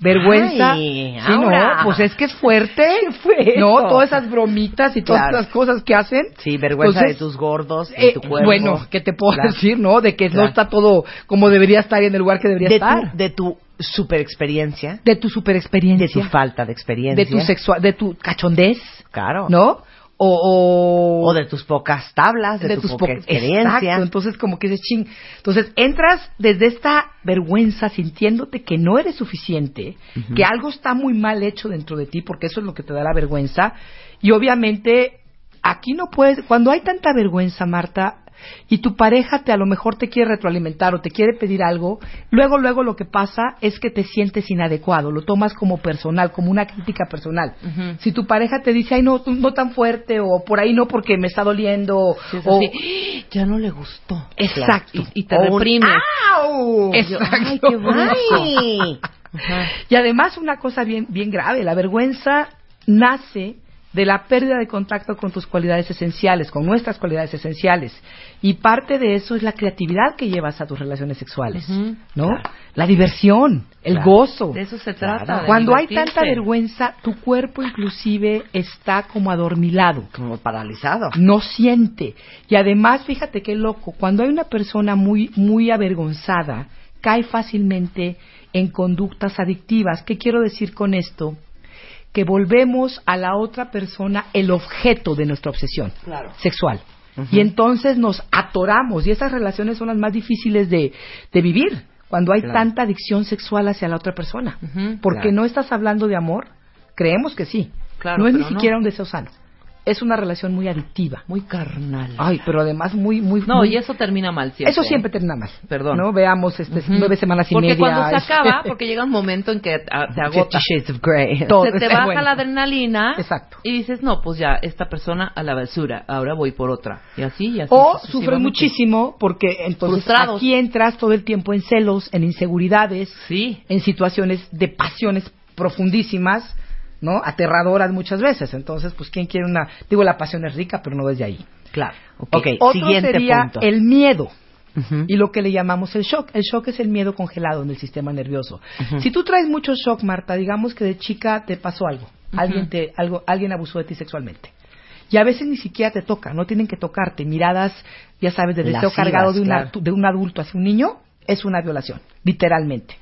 vergüenza, Ay, sí, ahora. no, pues es que es fuerte, [LAUGHS] fue no, todas esas bromitas y todas Claro. las cosas que hacen. Sí, vergüenza Entonces, de tus gordos, de eh, tu cuerpo. bueno, ¿qué te puedo Claro. decir, no? De que no está todo como debería estar y en el lugar que debería de estar. tu, de tu super experiencia, de tu super de experiencia, tu falta de experiencia. de tu sexual, de tu cachondez, Claro. ¿no? O, O de tus pocas tablas, de, tu, tus poca po- experiencia. Exacto, entonces como que dices, ching. Entonces entras desde esta vergüenza sintiéndote que no eres suficiente, que algo está muy mal hecho dentro de ti, porque eso es lo que te da la vergüenza. Y obviamente aquí no puedes, cuando hay tanta vergüenza, Marta, y tu pareja te a lo mejor te quiere retroalimentar o te quiere pedir algo, luego luego lo que pasa es que te sientes inadecuado, lo tomas como personal, como una crítica personal. Si tu pareja te dice, "Ay, no, no tan fuerte" o por ahí no porque me está doliendo Sí, o así, ya no le gustó. Exacto. Y, y te O un. ¡Au! Exacto. Ay, qué. [LAUGHS] Y además una cosa bien, bien grave, la vergüenza nace de la pérdida de contacto con tus cualidades esenciales, con nuestras cualidades esenciales. Y parte de eso es la creatividad que llevas a tus relaciones sexuales. ¿no? La diversión, el Claro. gozo. De eso se trata. Cuando hay tanta vergüenza, tu cuerpo inclusive está como adormilado. Como paralizado. no siente. Y además, fíjate qué loco, cuando hay una persona muy, muy avergonzada, cae fácilmente en conductas adictivas. ¿Qué quiero decir con esto? Que volvemos a la otra persona el objeto de nuestra obsesión sexual. Y entonces nos atoramos, y esas relaciones son las más difíciles de, de vivir, cuando hay Claro. tanta adicción sexual hacia la otra persona. Porque Claro. no estás hablando de amor, creemos que sí. Claro, no es ni no. siquiera un deseo sano. Es una relación muy adictiva. Muy carnal. Ay, pero además muy, muy. no, muy- y eso termina mal siempre. Eso siempre termina mal. Perdón. ¿No? Veamos este, Ujú. nueve semanas y porque media. cuando se este, acaba, [LAUGHS] porque llega un momento en que te agota. Fifty Shades of Grey. Todo. se te [LAUGHS] baja bueno. la adrenalina Exacto. y dices, no, pues ya, esta persona a la basura, ahora voy por otra. Y así, y así. O sufres muchísimo porque entonces Frustrados. aquí entras todo el tiempo en celos, en inseguridades, Sí. en situaciones de pasiones profundísimas, ¿no? Aterradoras muchas veces. Entonces, pues, ¿quién quiere una...? Digo, la pasión es rica, pero no desde ahí. Claro. Ok, Otro siguiente sería punto. el miedo. Y lo que le llamamos el shock. El shock es el miedo congelado en el sistema nervioso. Si tú traes mucho shock, Marta, digamos que de chica te pasó algo, alguien te algo alguien abusó de ti sexualmente. Y a veces ni siquiera te toca, no tienen que tocarte. Miradas, ya sabes, de deseo cargado de, una- claro. de un adulto hacia un niño es una violación, literalmente.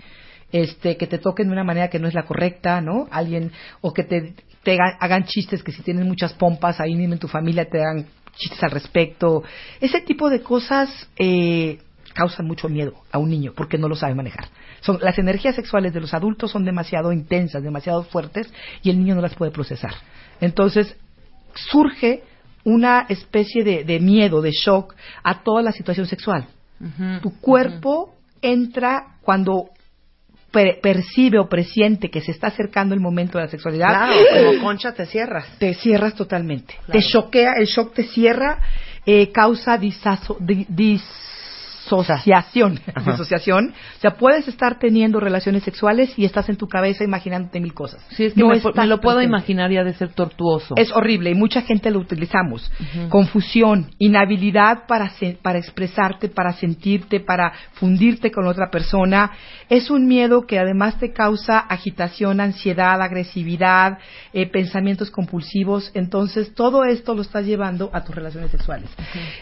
Este, que te toquen de una manera que no es la correcta, ¿no? Alguien, o que te, te hagan, hagan chistes, que si tienes muchas pompas ahí mismo en tu familia te hagan chistes al respecto. Ese tipo de cosas eh, causan mucho miedo a un niño porque no lo sabe manejar. Son, las energías sexuales de los adultos son demasiado intensas, demasiado fuertes y el niño no las puede procesar. Entonces, surge una especie de, de miedo, de shock a toda la situación sexual. Tu cuerpo entra cuando per- percibe o presiente que se está acercando el momento de la sexualidad. Claro, como concha te cierras. Te cierras totalmente. Te choquea, el shock te cierra, eh, causa disaso- di- disociación. disociación. [LAUGHS] O sea, puedes estar teniendo relaciones sexuales y estás en tu cabeza imaginándote mil cosas. Sí, es que No me, lo puedo imaginar y ha de ser tortuoso. Es horrible y mucha gente lo utilizamos. Confusión, inhabilidad para, se- para expresarte, para sentirte, para fundirte con otra persona. Es un miedo que además te causa agitación, ansiedad, agresividad, eh, pensamientos compulsivos. Entonces, todo esto lo estás llevando a tus relaciones sexuales.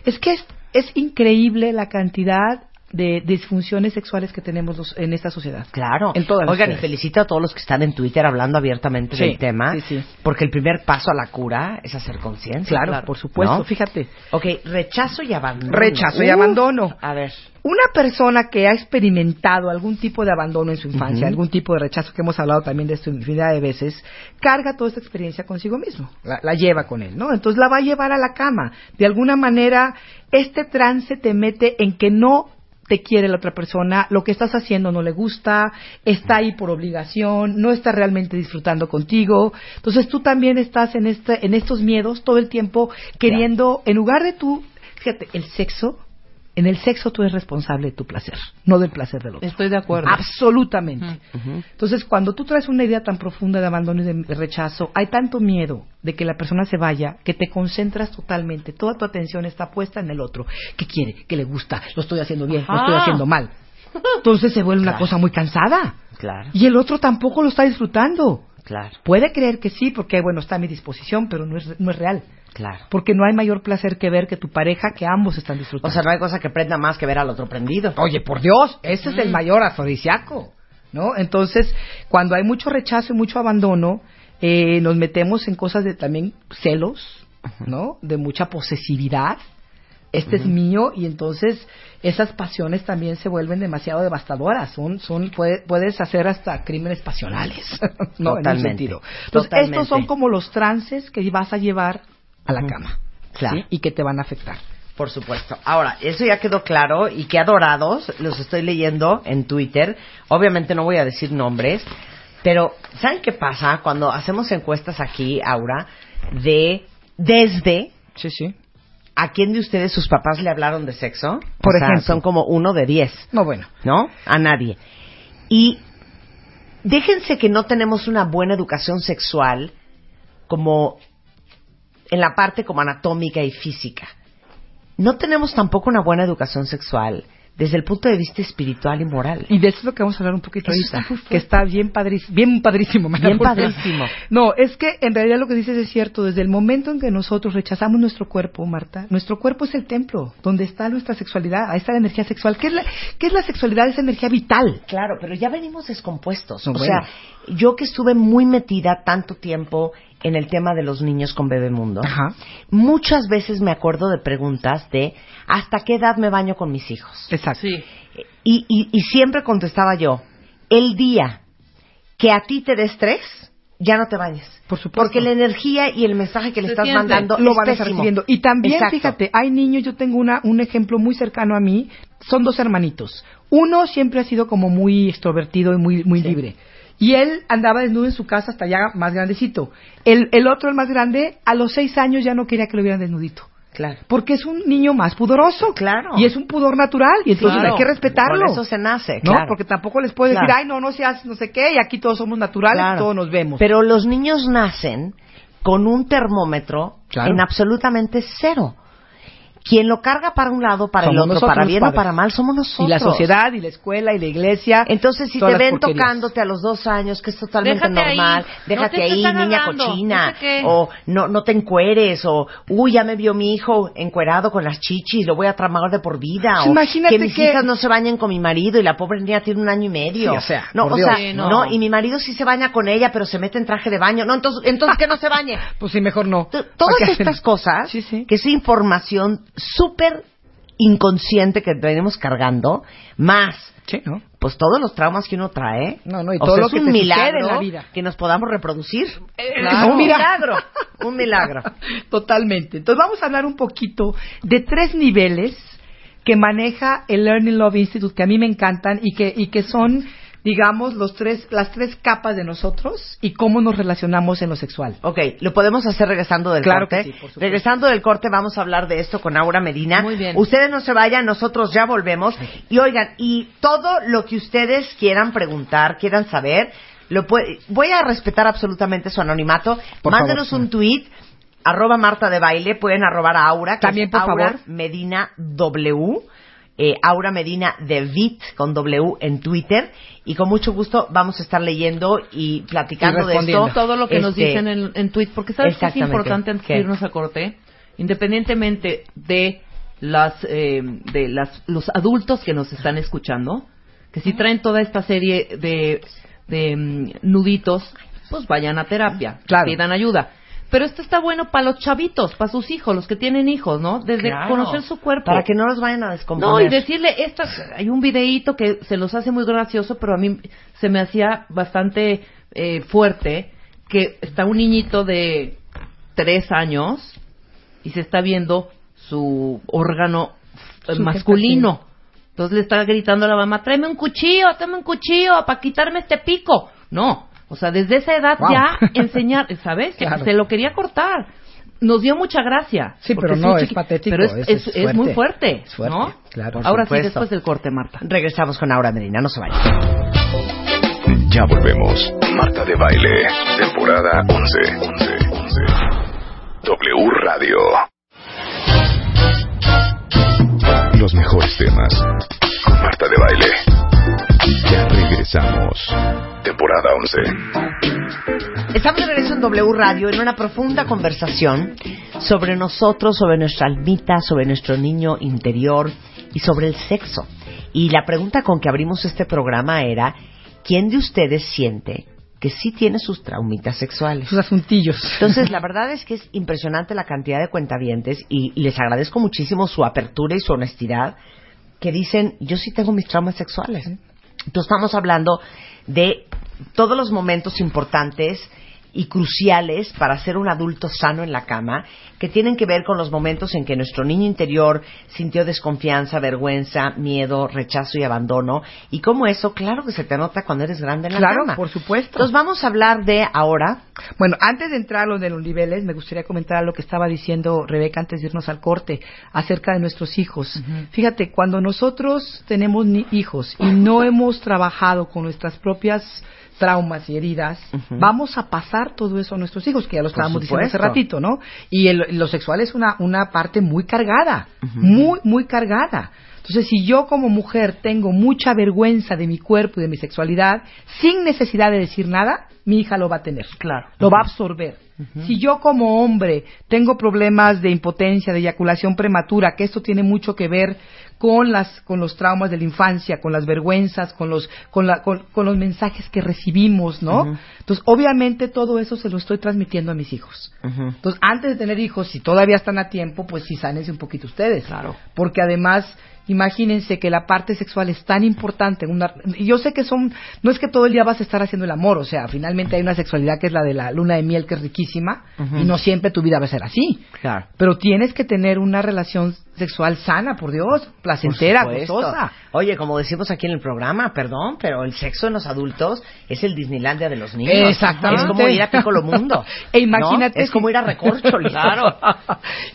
Es que es, es increíble la cantidad ansiedad de disfunciones sexuales que tenemos los- en esta sociedad. Claro. En todas las Oigan, y felicito a todos los que están en Twitter hablando abiertamente Sí, del tema. sí, sí. Porque el primer paso a la cura es hacer conciencia. Claro, por supuesto. ¿No? Fíjate. Ok, rechazo y abandono. Rechazo y abandono. A ver. Una persona que ha experimentado algún tipo de abandono en su infancia, algún tipo de rechazo, que hemos hablado también de esto infinidad de veces, carga toda esta experiencia consigo mismo, la, la lleva con él, ¿no? Entonces la va a llevar a la cama. De alguna manera, este trance te mete en que no te quiere la otra persona, lo que estás haciendo no le gusta, está ahí por obligación, no está realmente disfrutando contigo. Entonces tú también estás en este, en estos miedos todo el tiempo queriendo, en lugar de tú, fíjate, el sexo, en el sexo tú eres responsable de tu placer, no del placer del otro. Estoy de acuerdo. Absolutamente. Entonces, cuando tú traes una idea tan profunda de abandono y de rechazo, hay tanto miedo de que la persona se vaya que te concentras totalmente. Toda tu atención está puesta en el otro. ¿Qué quiere? ¿Qué le gusta? ¿Lo estoy haciendo bien? ¿Lo estoy haciendo mal? Entonces se vuelve una cosa muy cansada. Claro, Y el otro tampoco lo está disfrutando. claro, Puede creer que sí, porque bueno, está a mi disposición, pero no es, no es real. Claro. Porque no hay mayor placer que ver que tu pareja, que ambos están disfrutando. O sea, no hay cosa que prenda más que ver al otro prendido. Oye, por Dios, ese es el mayor afrodisíaco, ¿no? Entonces, cuando hay mucho rechazo y mucho abandono, eh, nos metemos en cosas de también celos, ¿no? De mucha posesividad. Este es mío y entonces esas pasiones también se vuelven demasiado devastadoras. Son, son, puede- puedes hacer hasta crímenes pasionales, [LAUGHS] ¿no? En un sentido. Entonces, totalmente. estos son como los trances que vas a llevar a la cama. Claro. ¿sí? Y que te van a afectar. Por supuesto. Ahora, eso ya quedó claro y qué adorados, los estoy leyendo en Twitter. Obviamente no voy a decir nombres, pero ¿saben qué pasa cuando hacemos encuestas aquí, Aura, de desde Sí, sí. a quién de ustedes sus papás le hablaron de sexo? Por O sea, ejemplo. son como uno de diez, No, bueno. ¿no? A nadie. Y déjense que no tenemos una buena educación sexual como en la parte como anatómica y física. No tenemos tampoco una buena educación sexual desde el punto de vista espiritual y moral. Y de eso es lo que vamos a hablar un poquito ahorita, está que está bien padrísimo, bien padrísimo, Bien. No, es que en realidad lo que dices es cierto, desde el momento en que nosotros rechazamos nuestro cuerpo, Marta, nuestro cuerpo es el templo, donde está nuestra sexualidad, ahí está la energía sexual. ¿Qué es la, qué es la sexualidad? Es energía vital. Claro, pero ya venimos descompuestos. No, o bueno. sea, yo que estuve muy metida tanto tiempo en el tema de los niños con Bebemundo, Ajá. muchas veces me acuerdo de preguntas de ¿hasta qué edad me baño con mis hijos? Exacto. Sí. Y, y, y siempre contestaba yo, el día que a ti te dé estrés, ya no te bañes. Por supuesto. Porque la energía y el mensaje que le Se estás siente. mandando lo es van a estar recibiendo. Y también, Exacto. fíjate, hay niños, yo tengo una, un ejemplo muy cercano a mí, son dos hermanitos. Uno siempre ha sido como muy extrovertido y muy, muy libre. Y él andaba desnudo en su casa hasta ya más grandecito. El, el otro, el más grande, a los seis años ya no quería que lo vieran desnudito. Claro. Porque es un niño más pudoroso. Claro. Y es un pudor natural. Y entonces Claro. hay que respetarlo. Con eso se nace, ¿no? Porque tampoco les puedes Claro. decir, ay, no, no seas no sé qué, y aquí todos somos naturales, todos nos vemos. Pero los niños nacen con un termómetro en absolutamente cero. Quien lo carga para un lado, para el otro, nosotros, para bien o para mal, somos nosotros. Y la sociedad, y la escuela, y la iglesia. Entonces, si te ven porquerías. tocándote a los dos años, que es totalmente Déjate normal, No déjate te ahí, niña cochina, no sé qué. o no, no te encueres, o uy, ya me vio mi hijo encuerado con las chichis, lo voy a tramar de por vida, Pues o imagínate que mis que- hijas no se bañen con mi marido y la pobre niña tiene un año y medio. Sí, o sea, no, por o Dios. sea, Sí, no. no. y mi marido sí se baña con ella, pero se mete en traje de baño. No, entonces, entonces que no se bañe. [LAUGHS] Pues sí, mejor no. T- Todas ¿Para qué estas cosas, Sí, sí. que es información súper inconsciente que venimos cargando, más Sí, ¿no? pues todos los traumas que uno trae. No, no, y O todo sea, lo es que un te milagro en la vida. que nos podamos reproducir. Claro. Un milagro, un milagro. [LAUGHS] Totalmente. Entonces vamos a hablar un poquito de tres niveles que maneja el Learning Love Institute que a mí me encantan y que y que son digamos los tres las tres capas de nosotros y cómo nos relacionamos en lo sexual. Ok, lo podemos hacer regresando del Claro corte. que sí, por supuesto. regresando del corte vamos a hablar de esto con Aura Medina. Muy bien. Ustedes no se vayan, nosotros ya volvemos. Y oigan, y todo lo que ustedes quieran preguntar, quieran saber, lo puede- voy a respetar absolutamente su anonimato. Por Mándenos favor. un tweet arroba Marta de Baile, pueden arrobar a Aura, que También, es por Aura favor. Medina W. eh, Aura Medina de Vit con W en Twitter y con mucho gusto vamos a estar leyendo y platicando Y de esto. todo lo que nos Este, dicen en, en tweet, porque sabes que es importante antes de irnos a corte, independientemente de las eh, de las los adultos que nos están escuchando, que si traen toda esta serie de de mm, nuditos, pues vayan a terapia, Claro. pidan ayuda. Pero esto está bueno para los chavitos, para sus hijos, los que tienen hijos, ¿no? Desde Claro. conocer su cuerpo. Para que no los vayan a descomponer. No, y decirle, esta, hay un videíto que se los hace muy gracioso, pero a mí se me hacía bastante eh, fuerte, que está un niñito de tres años y se está viendo su órgano eh, Su masculino. Entonces le está gritando a la mamá, tráeme un cuchillo, tráeme un cuchillo para quitarme este pico. No, o sea, desde esa edad Wow. ya enseñar, [LAUGHS] ¿sabes? Que Claro. Se lo quería cortar. Nos dio mucha gracia. Sí, porque pero no, es patético, Pero es, es- es- es muy fuerte. fuerte, Es fuerte, ¿no? claro. Ahora sí, después del corte, Marta. Regresamos con Aura Medina, no se vayan. Ya volvemos. Marta de Baile, temporada 11. 11, 11. W Radio. Los mejores temas. Con Marta de Baile. Ya regresamos. Temporada 11. Estamos de regreso en W Radio en una profunda conversación sobre nosotros, sobre nuestra almita, sobre nuestro niño interior y sobre el sexo. Y la pregunta con que abrimos este programa era, ¿quién de ustedes siente que sí tiene sus traumitas sexuales? Sus asuntillos. Entonces, la [LAUGHS] verdad es que es impresionante la cantidad de cuentavientes y, y les agradezco muchísimo su apertura y su honestidad que dicen, yo sí tengo mis traumas sexuales. Entonces, estamos hablando de todos los momentos importantes y cruciales para ser un adulto sano en la cama, que tienen que ver con los momentos en que nuestro niño interior sintió desconfianza, vergüenza, miedo, rechazo y abandono, y cómo eso, claro que se te nota cuando eres grande en la Claro, cama. por supuesto. Entonces vamos a hablar de ahora Bueno, antes de entrar a lo de los niveles, me gustaría comentar lo que estaba diciendo Rebeca antes de irnos al corte acerca de nuestros hijos. Fíjate, cuando nosotros tenemos ni- hijos y no hemos trabajado con nuestras propias traumas y heridas, vamos a pasar todo eso a nuestros hijos, que ya lo estábamos diciendo hace ratito, ¿no? Y el- lo sexual es una, una parte muy cargada, muy, muy cargada. Entonces, si yo como mujer tengo mucha vergüenza de mi cuerpo y de mi sexualidad, sin necesidad de decir nada, mi hija lo va a tener. Claro. Lo va a absorber. Si yo como hombre tengo problemas de impotencia, de eyaculación prematura, que esto tiene mucho que ver con las con los traumas de la infancia, con las vergüenzas, con los con, la- con, con los mensajes que recibimos, ¿no? Entonces, obviamente todo eso se lo estoy transmitiendo a mis hijos. Entonces, antes de tener hijos, si todavía están a tiempo, pues sí sánense un poquito ustedes. Claro. Porque además, imagínense que la parte sexual es tan importante. Una, yo sé que son, no es que todo el día vas a estar haciendo el amor, o sea, finalmente hay una sexualidad que es la de la luna de miel, que es riquísima, y no siempre tu vida va a ser así. Claro. Pero tienes que tener una relación sexual sana, por Dios, placentera, gozosa. Oye, como decimos aquí en el programa, perdón, pero el sexo en los adultos es el Disneylandia de los niños. Exactamente. Es como ir a Piccolo Mundo. [LAUGHS] E imagínate ¿no? Es como ir a Recorcholis. [LAUGHS] Claro.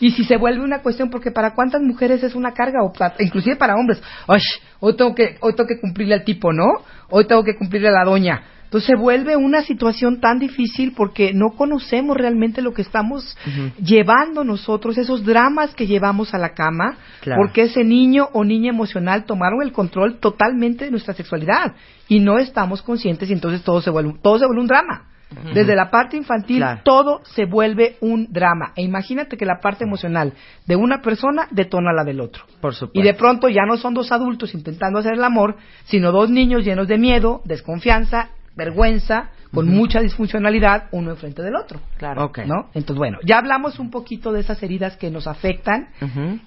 y si se vuelve una cuestión, porque para cuántas mujeres es una carga, o inclusive para hombres. Ay, hoy tengo que, hoy tengo que cumplirle al tipo, ¿no? Hoy tengo que cumplirle a la doña. Entonces se vuelve una situación tan difícil porque no conocemos realmente lo que estamos llevando nosotros, esos dramas que llevamos a la cama, Claro. porque ese niño o niña emocional tomaron el control totalmente de nuestra sexualidad y no estamos conscientes y entonces todo se vuelve, todo se vuelve un drama. Desde la parte infantil Claro. todo se vuelve un drama. E imagínate que la parte emocional de una persona detona la del otro. Por supuesto. Y de pronto ya no son dos adultos intentando hacer el amor, sino dos niños llenos de miedo, desconfianza, vergüenza, con mucha disfuncionalidad, uno enfrente del otro. Claro. Ok. ¿No? Entonces, bueno, ya hablamos un poquito de esas heridas que nos afectan.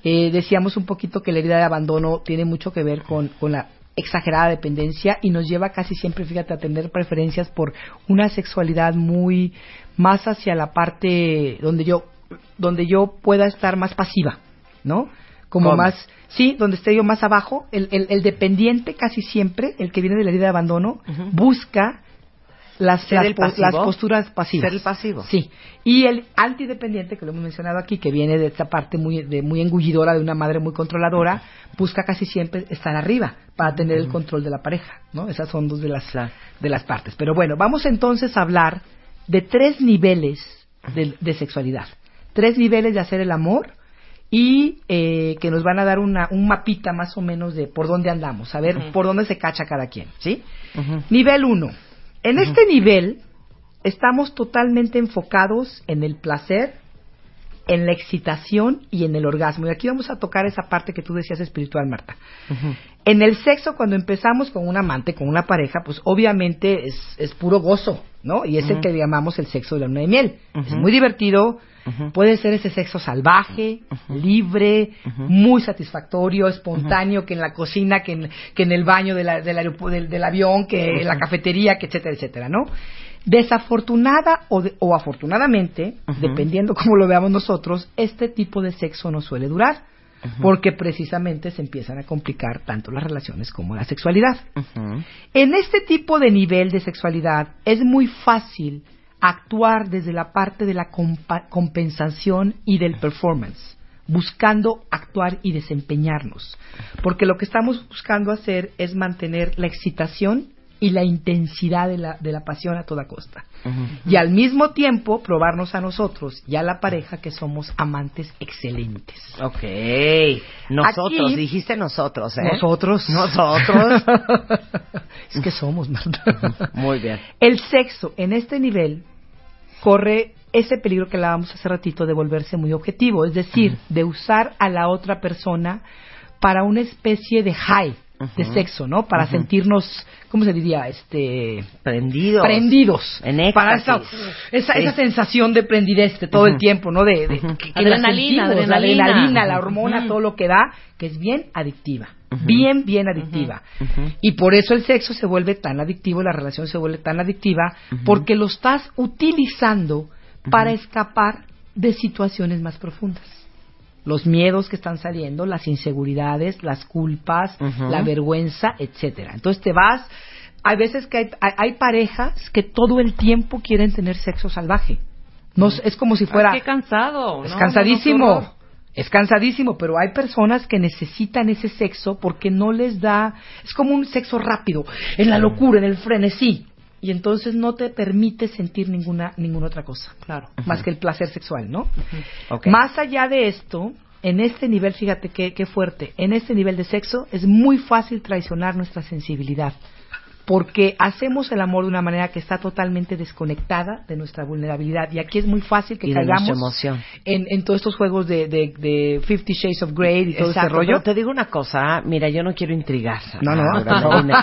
Eh, decíamos un poquito que la herida de abandono tiene mucho que ver con, con la exagerada dependencia y nos lleva casi siempre, fíjate, a tener preferencias por una sexualidad muy más hacia la parte donde yo donde yo pueda estar más pasiva, ¿no? Como ¿Cómo? más, sí, donde esté yo más abajo, el, el, el dependiente casi siempre, el que viene de la herida de abandono, busca las, las, pasivo. las posturas pasivas. Ser el pasivo. Sí. Y el antidependiente, que lo hemos mencionado aquí, que viene de esta parte muy, de, muy engullidora de una madre muy controladora, busca casi siempre estar arriba para tener el control de la pareja, ¿no? Esas son dos de las, de las partes. Pero bueno, vamos entonces a hablar de tres niveles de, de sexualidad. Tres niveles de hacer el amor y eh, que nos van a dar una, un mapita más o menos de por dónde andamos, a ver por dónde se cacha cada quien, ¿sí? Nivel 1. En este nivel estamos totalmente enfocados en el placer, en la excitación y en el orgasmo. Y aquí vamos a tocar esa parte que tú decías espiritual, Marta. En el sexo, cuando empezamos con un amante, con una pareja, pues obviamente es, es puro gozo, ¿no? Y es el que llamamos el sexo de la luna de miel. Es muy divertido, puede ser ese sexo salvaje, libre, muy satisfactorio, espontáneo, que en la cocina, que en, que en el baño de la- del, del avión, que en la cafetería, que etcétera, etcétera, ¿no? Desafortunada o, de- o afortunadamente, dependiendo cómo lo veamos nosotros, este tipo de sexo no suele durar, porque precisamente se empiezan a complicar tanto las relaciones como la sexualidad. En este tipo de nivel de sexualidad es muy fácil actuar desde la parte de la compensación y del performance, buscando actuar y desempeñarnos. Porque lo que estamos buscando hacer es mantener la excitación y la intensidad de la, de la pasión a toda costa. Y al mismo tiempo probarnos a nosotros y a la pareja que somos amantes excelentes. Ok. Nosotros, Aquí- dijiste nosotros, ¿eh? Nosotros. Nosotros. [LAUGHS] es que somos, Marta. Muy bien. El sexo en este nivel corre ese peligro que hablábamos hace ratito de volverse muy objetivo, es decir, de usar a la otra persona para una especie de high de sexo, ¿no? Para sentirnos, ¿cómo se diría? Este Prendidos. prendidos. En para esa, éxtasis. esa, esa Sí. sensación de prendidez de todo el tiempo, ¿no? De, de- que- que la Adrenalina, sentimos, la adrenalina. adrenalina, la hormona, todo lo que da, que es bien adictiva. Bien, bien adictiva. Y por eso el sexo se vuelve tan adictivo, la relación se vuelve tan adictiva, porque lo estás utilizando para escapar de situaciones más profundas. Los miedos que están saliendo, las inseguridades, las culpas, la vergüenza, etcétera. Entonces te vas. Hay veces que hay, hay- hay parejas que todo el tiempo quieren tener sexo salvaje. No, es- como si fuera. Ay, qué cansado. Es No, cansadísimo. no, no, es cansadísimo, pero hay personas que necesitan ese sexo porque no les da, es como un sexo rápido, en la locura, en el frenesí, y entonces no te permite sentir ninguna ninguna otra cosa, claro, más que el placer sexual, ¿no? Más allá de esto, en este nivel, fíjate qué, qué fuerte, en este nivel de sexo es muy fácil traicionar nuestra sensibilidad. Porque hacemos el amor de una manera que está totalmente desconectada de nuestra vulnerabilidad. Y aquí es muy fácil que Y caigamos emoción. en, en todos estos juegos de, de, de Fifty Shades of Grey y todo Exacto, ese rollo. pero te digo una cosa, mira, yo no quiero intrigar. No, no. Ahora, [LAUGHS] no.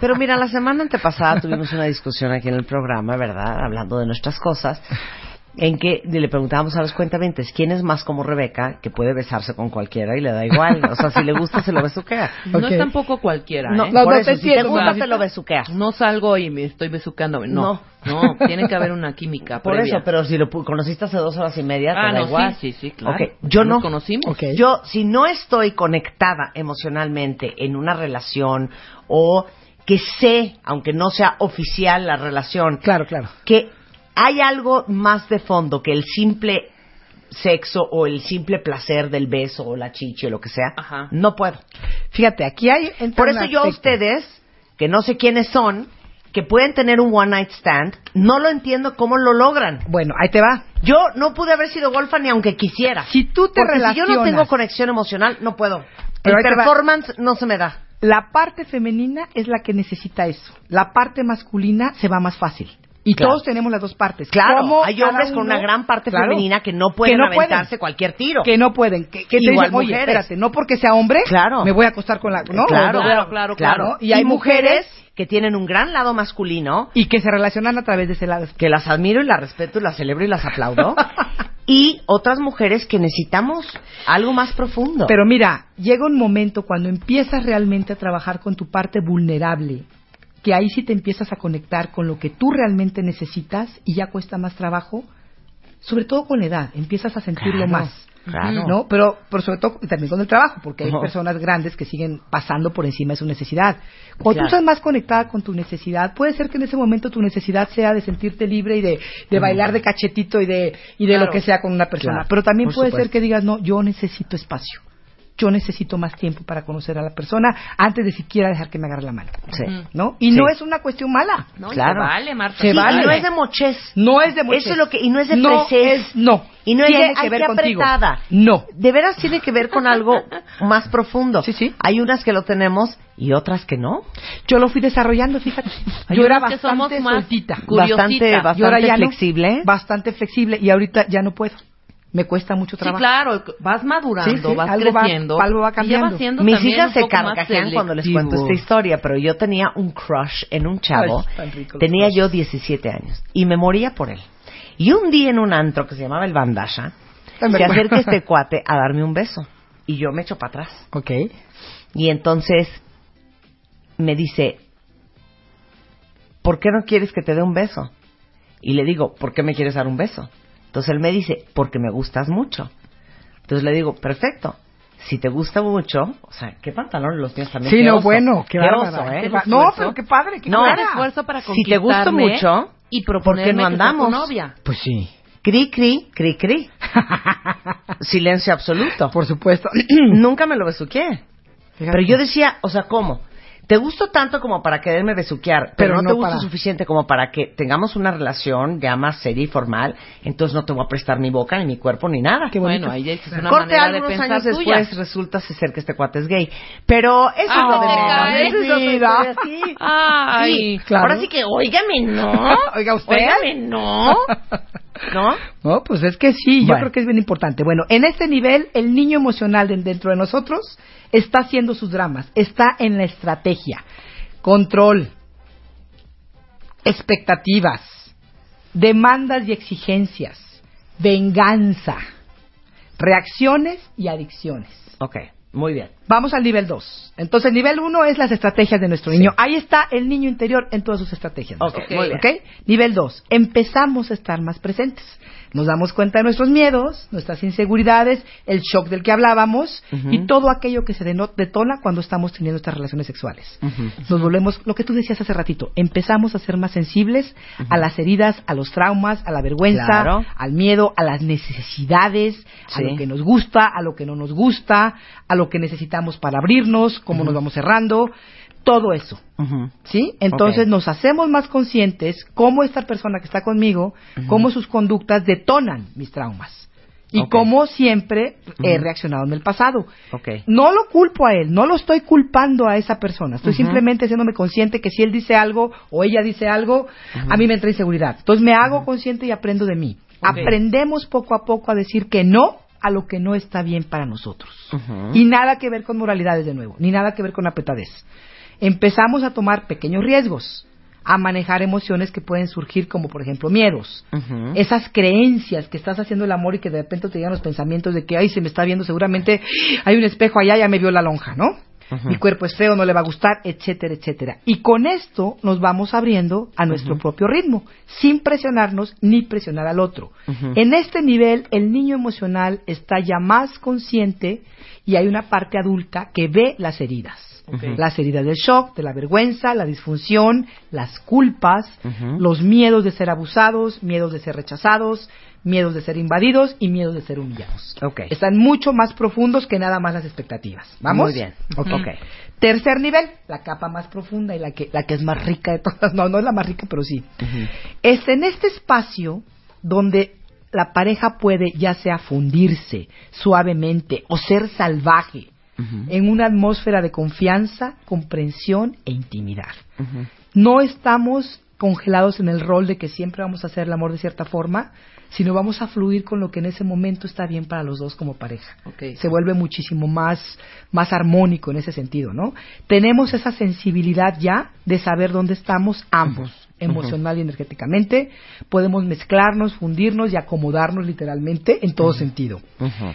Pero mira, la semana antepasada tuvimos una discusión aquí en el programa, ¿verdad? Hablando de nuestras cosas, en que le preguntábamos a los cuentaventes, ¿quién es más como Rebeca, que puede besarse con cualquiera y le da igual? O sea, si le gusta, se lo besuquea. [LAUGHS] No es tampoco cualquiera, No, ¿eh? no, por no eso, te si te gusta, Marta. te lo besuqueas. No salgo y me estoy besucándome. No, no, tiene que haber una química [LAUGHS] Por previa. eso, pero si lo pu- conociste hace dos horas y media, Ah, te da no, igual. sí, sí, sí, claro. Ok, yo Nos no. conocimos. Yo, si no estoy conectada emocionalmente en una relación o que sé, aunque no sea oficial la relación, Claro, claro. que hay algo más de fondo que el simple sexo o el simple placer del beso o la chichi o lo que sea, Ajá. no puedo. Fíjate, aquí hay... Por eso yo a ustedes, que no sé quiénes son, que pueden tener un one night stand, no lo entiendo cómo lo logran. Bueno, ahí te va. Yo no pude haber sido golfa ni aunque quisiera. Si tú te Porque si yo no relacionas- tengo conexión emocional, no puedo. Pero El performance no se me da. La parte femenina es la que necesita eso. La parte masculina se va más fácil. Y Claro. todos tenemos las dos partes. Claro, ¿Cómo hay hombres con una gran parte Claro. femenina que no pueden no aventarse cualquier tiro. Que no pueden. Que, que Igual dicen, oye, mujeres. espérate, no porque sea hombre, Claro. me voy a acostar con la... No, claro, no, claro, claro, claro. Y hay mujeres que tienen un gran lado masculino, y que se relacionan a través de ese lado. que las admiro y las respeto y las celebro y las aplaudo, [LAUGHS] y otras mujeres que necesitamos algo más profundo. Pero mira, llega un momento cuando empiezas realmente a trabajar con tu parte vulnerable, que ahí sí te empiezas a conectar con lo que tú realmente necesitas y ya cuesta más trabajo, sobre todo con la edad, empiezas a sentirlo Claro, más. claro. ¿No? Pero, pero sobre todo también con el trabajo, porque hay personas grandes que siguen pasando por encima de su necesidad. Cuando Claro. tú estás más conectada con tu necesidad, puede ser que en ese momento tu necesidad sea de sentirte libre y de, de bailar de cachetito y de, y de lo que sea con una persona. Pero también por puede supuesto. ser que digas, no, yo necesito espacio. Yo necesito más tiempo para conocer a la persona antes de siquiera dejar que me agarre la mano. Sí. ¿No? Y Sí. no es una cuestión mala. No, y Claro. se vale, Marta. Se Sí, vale. y no es de mochez. No es de Eso es lo que y no es de no es- no. Y no es Tiene de que ver contigo. apretada. No. De veras tiene que ver con algo [LAUGHS] más profundo. Sí, sí. Hay unas que lo tenemos y otras que no. Yo lo fui desarrollando, fíjate. Hay Yo era que bastante soltita. Bastante, Y bastante ya no. flexible. Bastante flexible y ahorita ya no puedo. Me cuesta mucho Sí, trabajo. claro, vas madurando, Sí, sí, vas algo va- creciendo. algo va y cambiando. vas siendo Mis hijas se carcajean cuando les cuento esta historia, pero yo tenía un crush en un chavo. Ay, rico tenía yo 17 años y me moría por él. Y un día en un antro que se llamaba el Bandasha, se acerca este cuate a darme un beso. Y yo me echo para atrás. Ok. Y entonces me dice, ¿por qué no quieres que te dé un beso? Y le digo, ¿por qué me quieres dar un beso? Entonces él me dice, porque me gustas mucho. Entonces le digo, perfecto. Si te gusta mucho, o sea, qué pantalones los míos también. Sí, qué no, oso, bueno, qué bárbara, oso, ¿eh? qué ba- no, pero qué padre, qué No, esfuerzo para Si te gusto conquistarme mucho, y ¿por qué proponerme no que andamos? novia. Pues sí. Cri, cri, cri, cri. [LAUGHS] Silencio absoluto. Por supuesto. [CLEARS THROAT] Nunca me lo besuqué. Pero yo decía, o sea, ¿cómo? Te gusto tanto como para quererme besuquear, pero, Pero no, no te gusto para- suficiente como para que tengamos una relación ya más seria y formal, entonces no te voy a prestar mi boca, ni mi cuerpo, ni nada. Qué. Bueno, ahí es una Corte manera de algunos pensar años tuya. después resulta ser que este cuate es gay. Pero eso Ah, es lo de te menos. cae. Eso es Vida. historia, sí. Ay, Sí, claro. Ahora sí que, óigame, no. [LAUGHS] Oiga usted. Óigame, no. [LAUGHS] ¿No? No, pues es que sí, yo Bueno. creo que es bien importante. Bueno, en este nivel, el niño emocional de- dentro de nosotros está haciendo sus dramas, está en la estrategia, control, expectativas, demandas y exigencias, venganza, reacciones y adicciones. Ok, muy bien. Vamos al nivel 2. Entonces, el nivel 1 es las estrategias de nuestro niño. Ahí está el niño interior en todas sus estrategias. Ok, muy bien. ¿Ok? Nivel 2. Empezamos a estar más presentes. Nos damos cuenta de nuestros miedos, nuestras inseguridades, el shock del que hablábamos y todo aquello que se detona cuando estamos teniendo estas relaciones sexuales. Nos volvemos, lo que tú decías hace ratito, empezamos a ser más sensibles a las heridas, a los traumas, a la vergüenza, Claro. al miedo, a las necesidades, a lo que nos gusta, a lo que no nos gusta, a lo que necesitamos para abrirnos, cómo nos vamos cerrando, todo eso. ¿Sí? Entonces nos hacemos más conscientes cómo esta persona que está conmigo, cómo sus conductas detonan mis traumas. Y Ok. cómo siempre he reaccionado en el pasado. No lo culpo a él, no lo estoy culpando a esa persona. Estoy simplemente haciéndome consciente que si él dice algo o ella dice algo, a mí me entra inseguridad. Entonces me hago consciente y aprendo de mí. Aprendemos poco a poco a decir que no a lo que no está bien para nosotros. Y nada que ver con moralidades de nuevo, ni nada que ver con apetadez. Empezamos a tomar pequeños riesgos, a manejar emociones que pueden surgir como por ejemplo miedos, esas creencias que estás haciendo el amor y que de repente te llegan los pensamientos de que ay se me está viendo seguramente hay un espejo allá ya me vio la lonja, ¿no? Mi cuerpo es feo, no le va a gustar, etcétera, etcétera. Y con esto nos vamos abriendo a nuestro propio ritmo, sin presionarnos ni presionar al otro. En este nivel, el niño emocional está ya más consciente y hay una parte adulta que ve las heridas. Las heridas del shock, de la vergüenza, la disfunción, las culpas, los miedos de ser abusados, miedos de ser rechazados, miedos de ser invadidos y miedos de ser humillados. Ok. Están mucho más profundos que nada más las expectativas. ¿Vamos? Muy bien. Ok. Ok. Tercer nivel, la capa más profunda y la que, la que es más rica de todas. No, no es la más rica, pero sí. Es en este espacio donde la pareja puede ya sea fundirse suavemente o ser salvaje en una atmósfera de confianza, comprensión e intimidad. No estamos congelados en el rol de que siempre vamos a hacer el amor de cierta forma, sino vamos a fluir con lo que en ese momento está bien para los dos como pareja. Se vuelve muchísimo más, más armónico en ese sentido, ¿no? Tenemos esa sensibilidad ya de saber dónde estamos ambos, emocional y energéticamente. Podemos mezclarnos, fundirnos y acomodarnos literalmente en todo sentido.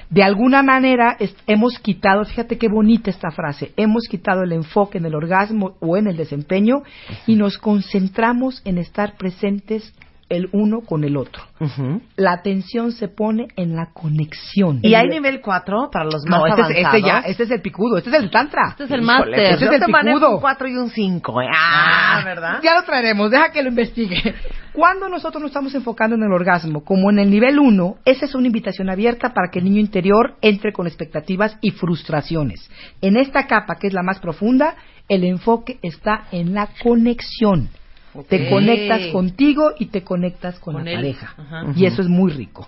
De alguna manera es- hemos quitado, fíjate qué bonita esta frase, hemos quitado el enfoque en el orgasmo o en el desempeño y nos concentramos en estar presentes el uno con el otro. La atención se pone en la conexión. ¿Y hay nivel 4 para los más no, este es, avanzados? este ya, este es el picudo, este es el tantra. Este es el máster. pues Este yo es el te picudo. un 4 y un 5. Ah, ¿verdad? Ya lo traeremos, deja que lo investigue. Cuando nosotros nos estamos enfocando en el orgasmo, como en el nivel 1, esa es una invitación abierta para que el niño interior entre con expectativas y frustraciones. En esta capa, que es la más profunda, el enfoque está en la conexión. Te conectas contigo y te conectas con, Con la él. pareja. Ajá. Y eso es muy rico.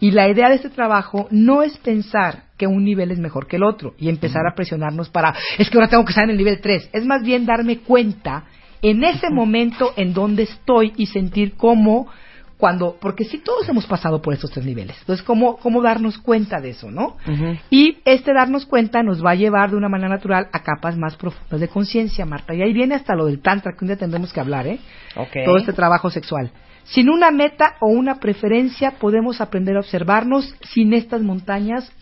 Y la idea de este trabajo no es pensar que un nivel es mejor que el otro y empezar a presionarnos para, es que ahora tengo que estar en el nivel 3. Es más bien darme cuenta en ese momento en donde estoy y sentir cómo, cuando, porque sí todos hemos pasado por estos tres niveles. Entonces, cómo, cómo darnos cuenta de eso, ¿no? Y este darnos cuenta nos va a llevar de una manera natural a capas más profundas de conciencia, Marta. Y ahí viene hasta lo del tantra, que un día tendremos que hablar, ¿eh? Todo este trabajo sexual. Sin una meta o una preferencia podemos aprender a observarnos sin estas montañas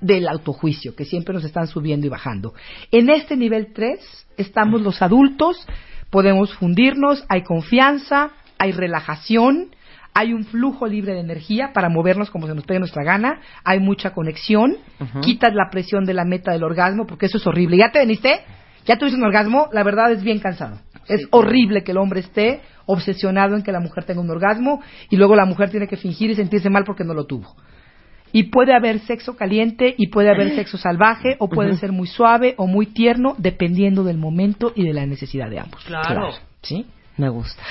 del autojuicio que siempre nos están subiendo y bajando. En este nivel 3 estamos los adultos, podemos fundirnos, hay confianza, hay relajación, hay un flujo libre de energía para movernos como se nos pegue nuestra gana, hay mucha conexión, quitas la presión de la meta del orgasmo porque eso es horrible. ¿Ya te veniste? ¿Ya tuviste un orgasmo? La verdad es bien cansado. Es horrible que el hombre esté obsesionado en que la mujer tenga un orgasmo y luego la mujer tiene que fingir y sentirse mal porque no lo tuvo. Y puede haber sexo caliente y puede haber sexo salvaje o puede ser muy suave o muy tierno dependiendo del momento y de la necesidad de ambos. Claro. ¿Sí? Me gusta.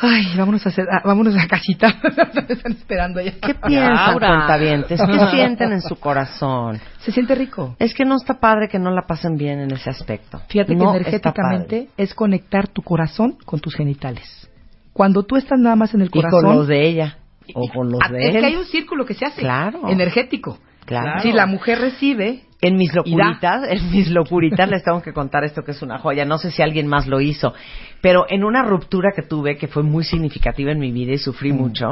Ay, vámonos a hacer, ah, vámonos a casita. [LAUGHS] Están esperando ya. ¿Qué piensan, Laura. cuentavientes? ¿Qué sienten en su corazón? Se siente rico. Es que no está padre que no la pasen bien en ese aspecto. Fíjate No que energéticamente es conectar tu corazón con tus genitales. Cuando tú estás nada más en el padre. Y corazón con los de ella. O con los Ah, de es él. que hay un círculo que se hace Claro. energético. Claro. Si la mujer recibe, En mis locuritas, en mis locuritas les tengo que contar esto que es una joya. No sé si alguien más lo hizo, pero en una ruptura que tuve que fue muy significativa en mi vida y sufrí Mm. mucho,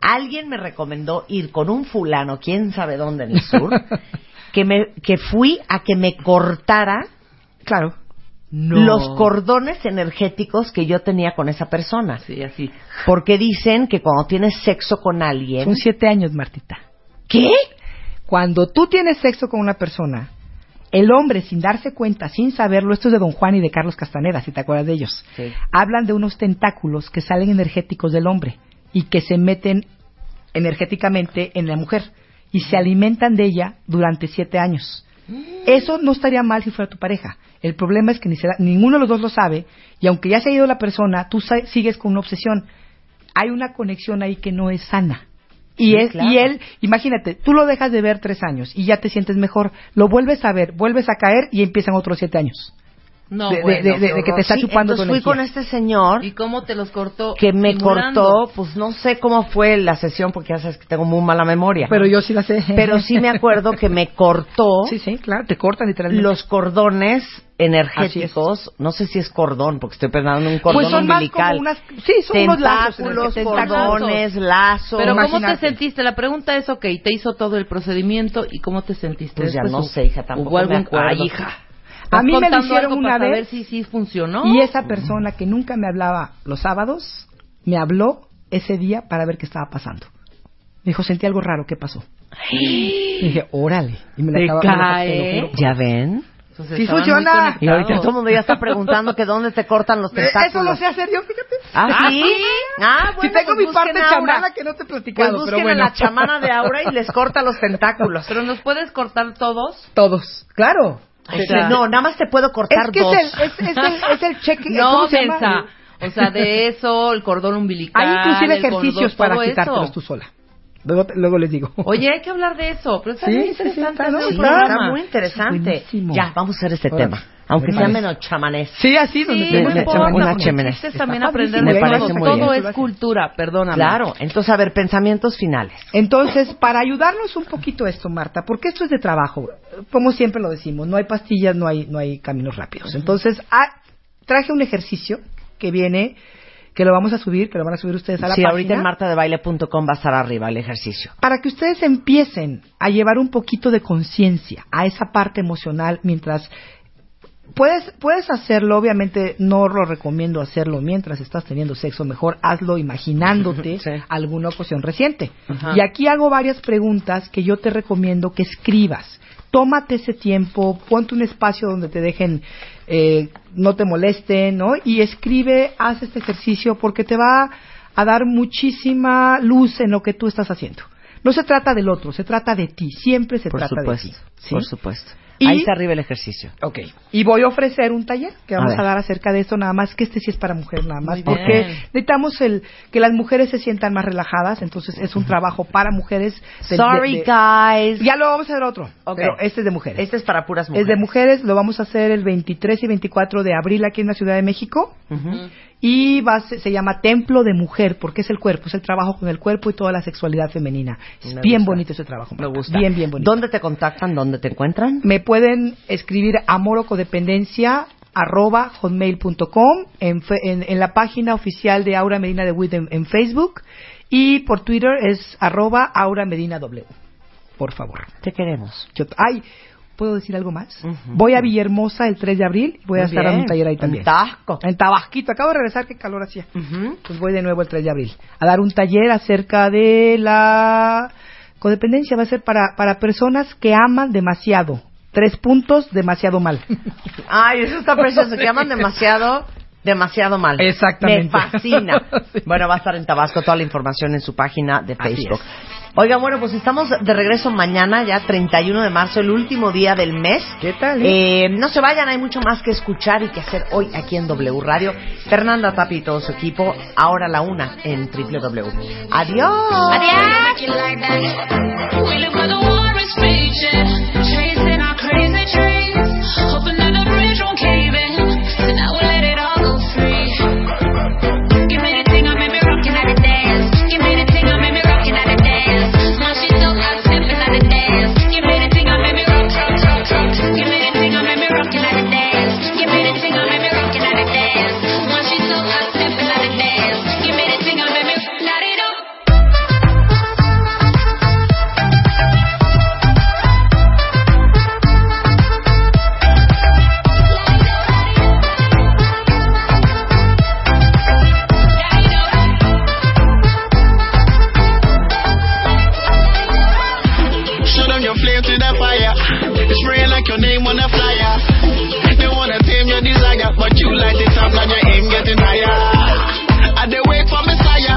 alguien me recomendó ir con un fulano, quién sabe dónde en el sur, [LAUGHS] que me que fui a que me cortara claro, los cordones energéticos que yo tenía con esa persona. Sí, así. Porque dicen que cuando tienes sexo con alguien, son siete años, Martita. ¿qué? Cuando tú tienes sexo con una persona, el hombre, sin darse cuenta, sin saberlo, esto es de Don Juan y de Carlos Castaneda, si te acuerdas de ellos, Sí. hablan de unos tentáculos que salen energéticos del hombre y que se meten energéticamente en la mujer y se alimentan de ella durante siete años. Eso no estaría mal si fuera tu pareja. El problema es que ni se da- ninguno de los dos lo sabe y aunque ya se ha ido la persona, tú sigues con una obsesión. Hay una conexión ahí que no es sana. Y, Sí, es, claro. y él, imagínate, tú lo dejas de ver tres años y ya te sientes mejor, lo vuelves a ver, vuelves a caer y empiezan otros siete años. No, De- de- bueno, de- de- qué de que te está Sí, chupando tu entonces fui con este señor ¿Y cómo te los cortó? que me Simulando. cortó, pues no sé cómo fue la sesión porque ya sabes que tengo muy mala memoria. Pero yo sí la sé. Pero sí me acuerdo que me cortó [LAUGHS] Sí, sí, claro, te cortan literalmente. los cordones energéticos, no sé si es cordón, porque estoy pensando en un cordón pues son más umbilical. como unas, sí, son unos lazos, cordones, lazos. Pero ¿cómo te sentiste? La pregunta es, ok, te hizo todo el procedimiento y ¿cómo te sentiste? Pues ya Después no sé, hija, tampoco hubo algún... me acuerdo. Ay, hija. A mí me lo hicieron algo una para saber vez si sí funcionó. y esa persona que nunca me hablaba los sábados, me habló ese día para ver qué estaba pasando. Me dijo, sentí algo raro, ¿qué pasó? [GASPS] Y dije, órale. Y me la cae. te lo juro. ¿Ya ven? Entonces, Sí funciona. Y ahorita todo el mundo ya está preguntando que dónde te cortan los [LAUGHS] tentáculos. Eso lo sé hacer yo, fíjate. ¿Ah, sí? Ah, bueno, si tengo pues mi busquen parte chamana que no te he Pues busquen pero bueno. a la chamana de Aura y les corta los [LAUGHS] tentáculos. Pero nos puedes cortar todos. Todos, claro. O sea, no, nada más te puedo cortar Es que dos. es el, es, es el, es el cheque. [LAUGHS] No, ¿cómo se mensa. O sea, de eso, el cordón umbilical. Hay inclusive ejercicios cordón, para quitártelos tú sola. Luego, luego les digo. Oye, hay que hablar de eso. Pero está Sí, muy sí, sí, interesante está, ¿no? ese Sí, está muy interesante. Ya, vamos a hacer este tema. Aunque sea Órale. menos chamanés. Sí, así donde Sí, tenemos una Está también aprender me de parece todo. muy Todo bien. es cultura, perdóname. Claro, entonces, a ver, pensamientos finales. Entonces, para ayudarnos un poquito a esto, Marta, porque esto es de trabajo, como siempre lo decimos, no hay pastillas, no hay, no hay caminos rápidos. Entonces, ah, traje un ejercicio que viene, que lo vamos a subir, que lo van a subir ustedes a la Sí, página. ahorita en martadebaile.com va a estar arriba el ejercicio. para que ustedes empiecen a llevar un poquito de conciencia a esa parte emocional mientras puedes puedes hacerlo obviamente no lo recomiendo hacerlo mientras estás teniendo sexo mejor hazlo imaginándote [LAUGHS] Sí. alguna ocasión reciente Ajá. y aquí hago varias preguntas que yo te recomiendo que escribas tómate ese tiempo ponte un espacio donde te dejen eh, no te molesten no y escribe haz este ejercicio porque te va a dar muchísima luz en lo que tú estás haciendo no se trata del otro, se trata de ti. Siempre se Por trata supuesto, de ti. ¿sí? por supuesto. Y- Ahí está arriba el ejercicio. Ok. Y voy a ofrecer un taller que vamos a, dar acerca de esto, nada más que este sí es para mujeres, nada más. Muy Porque bien. necesitamos el que las mujeres se sientan más relajadas, entonces es un trabajo para mujeres. de- Sorry, de- de- guys. Ya lo vamos a hacer otro. Ok. Pero este es de mujeres. Este es para puras Es mujeres. de mujeres, lo vamos a hacer el 23 y 24 de abril aquí en la Ciudad de México. Ujú. Y va a ser- se llama Templo de Mujer, porque es el cuerpo, es el trabajo con el cuerpo y toda la sexualidad femenina. Es Me bien gusta. bonito ese trabajo. Me gusta. Bien, bien bonito. ¿Dónde te contactan? ¿Dónde te encuentran? Me pueden escribir amor o codependencia arroba hotmail.com en, en, en la página oficial de Aura Medina de Witt en, en Facebook y por Twitter es arroba Aura Medina W. Por favor. Te queremos. Yo- ay, ¿puedo decir algo más? Voy a Villahermosa el 3 de abril y voy a Muy estar en un taller ahí también. En Tasco. En Tabasquito. Acabo de regresar, qué calor hacía. Pues voy de nuevo el 3 de abril a dar un taller acerca de la codependencia. Va a ser para, para personas que aman demasiado. Tres puntos, demasiado mal. [LAUGHS] Ay, eso está precioso. Que aman demasiado, demasiado mal. Exactamente. Me fascina. [LAUGHS] Sí. Bueno, va a estar en Tabasco toda la información en su página de Facebook. Oiga, bueno, pues estamos de regreso mañana, ya 31 de marzo, el último día del mes. ¿Qué tal? eh? Eh, no se vayan, hay mucho más que escuchar y que hacer hoy aquí en W Radio. Fernanda Tapi y todo su equipo, ahora la una en www. Adiós. We light it up, now your aim getting higher. I they wait for Messiah,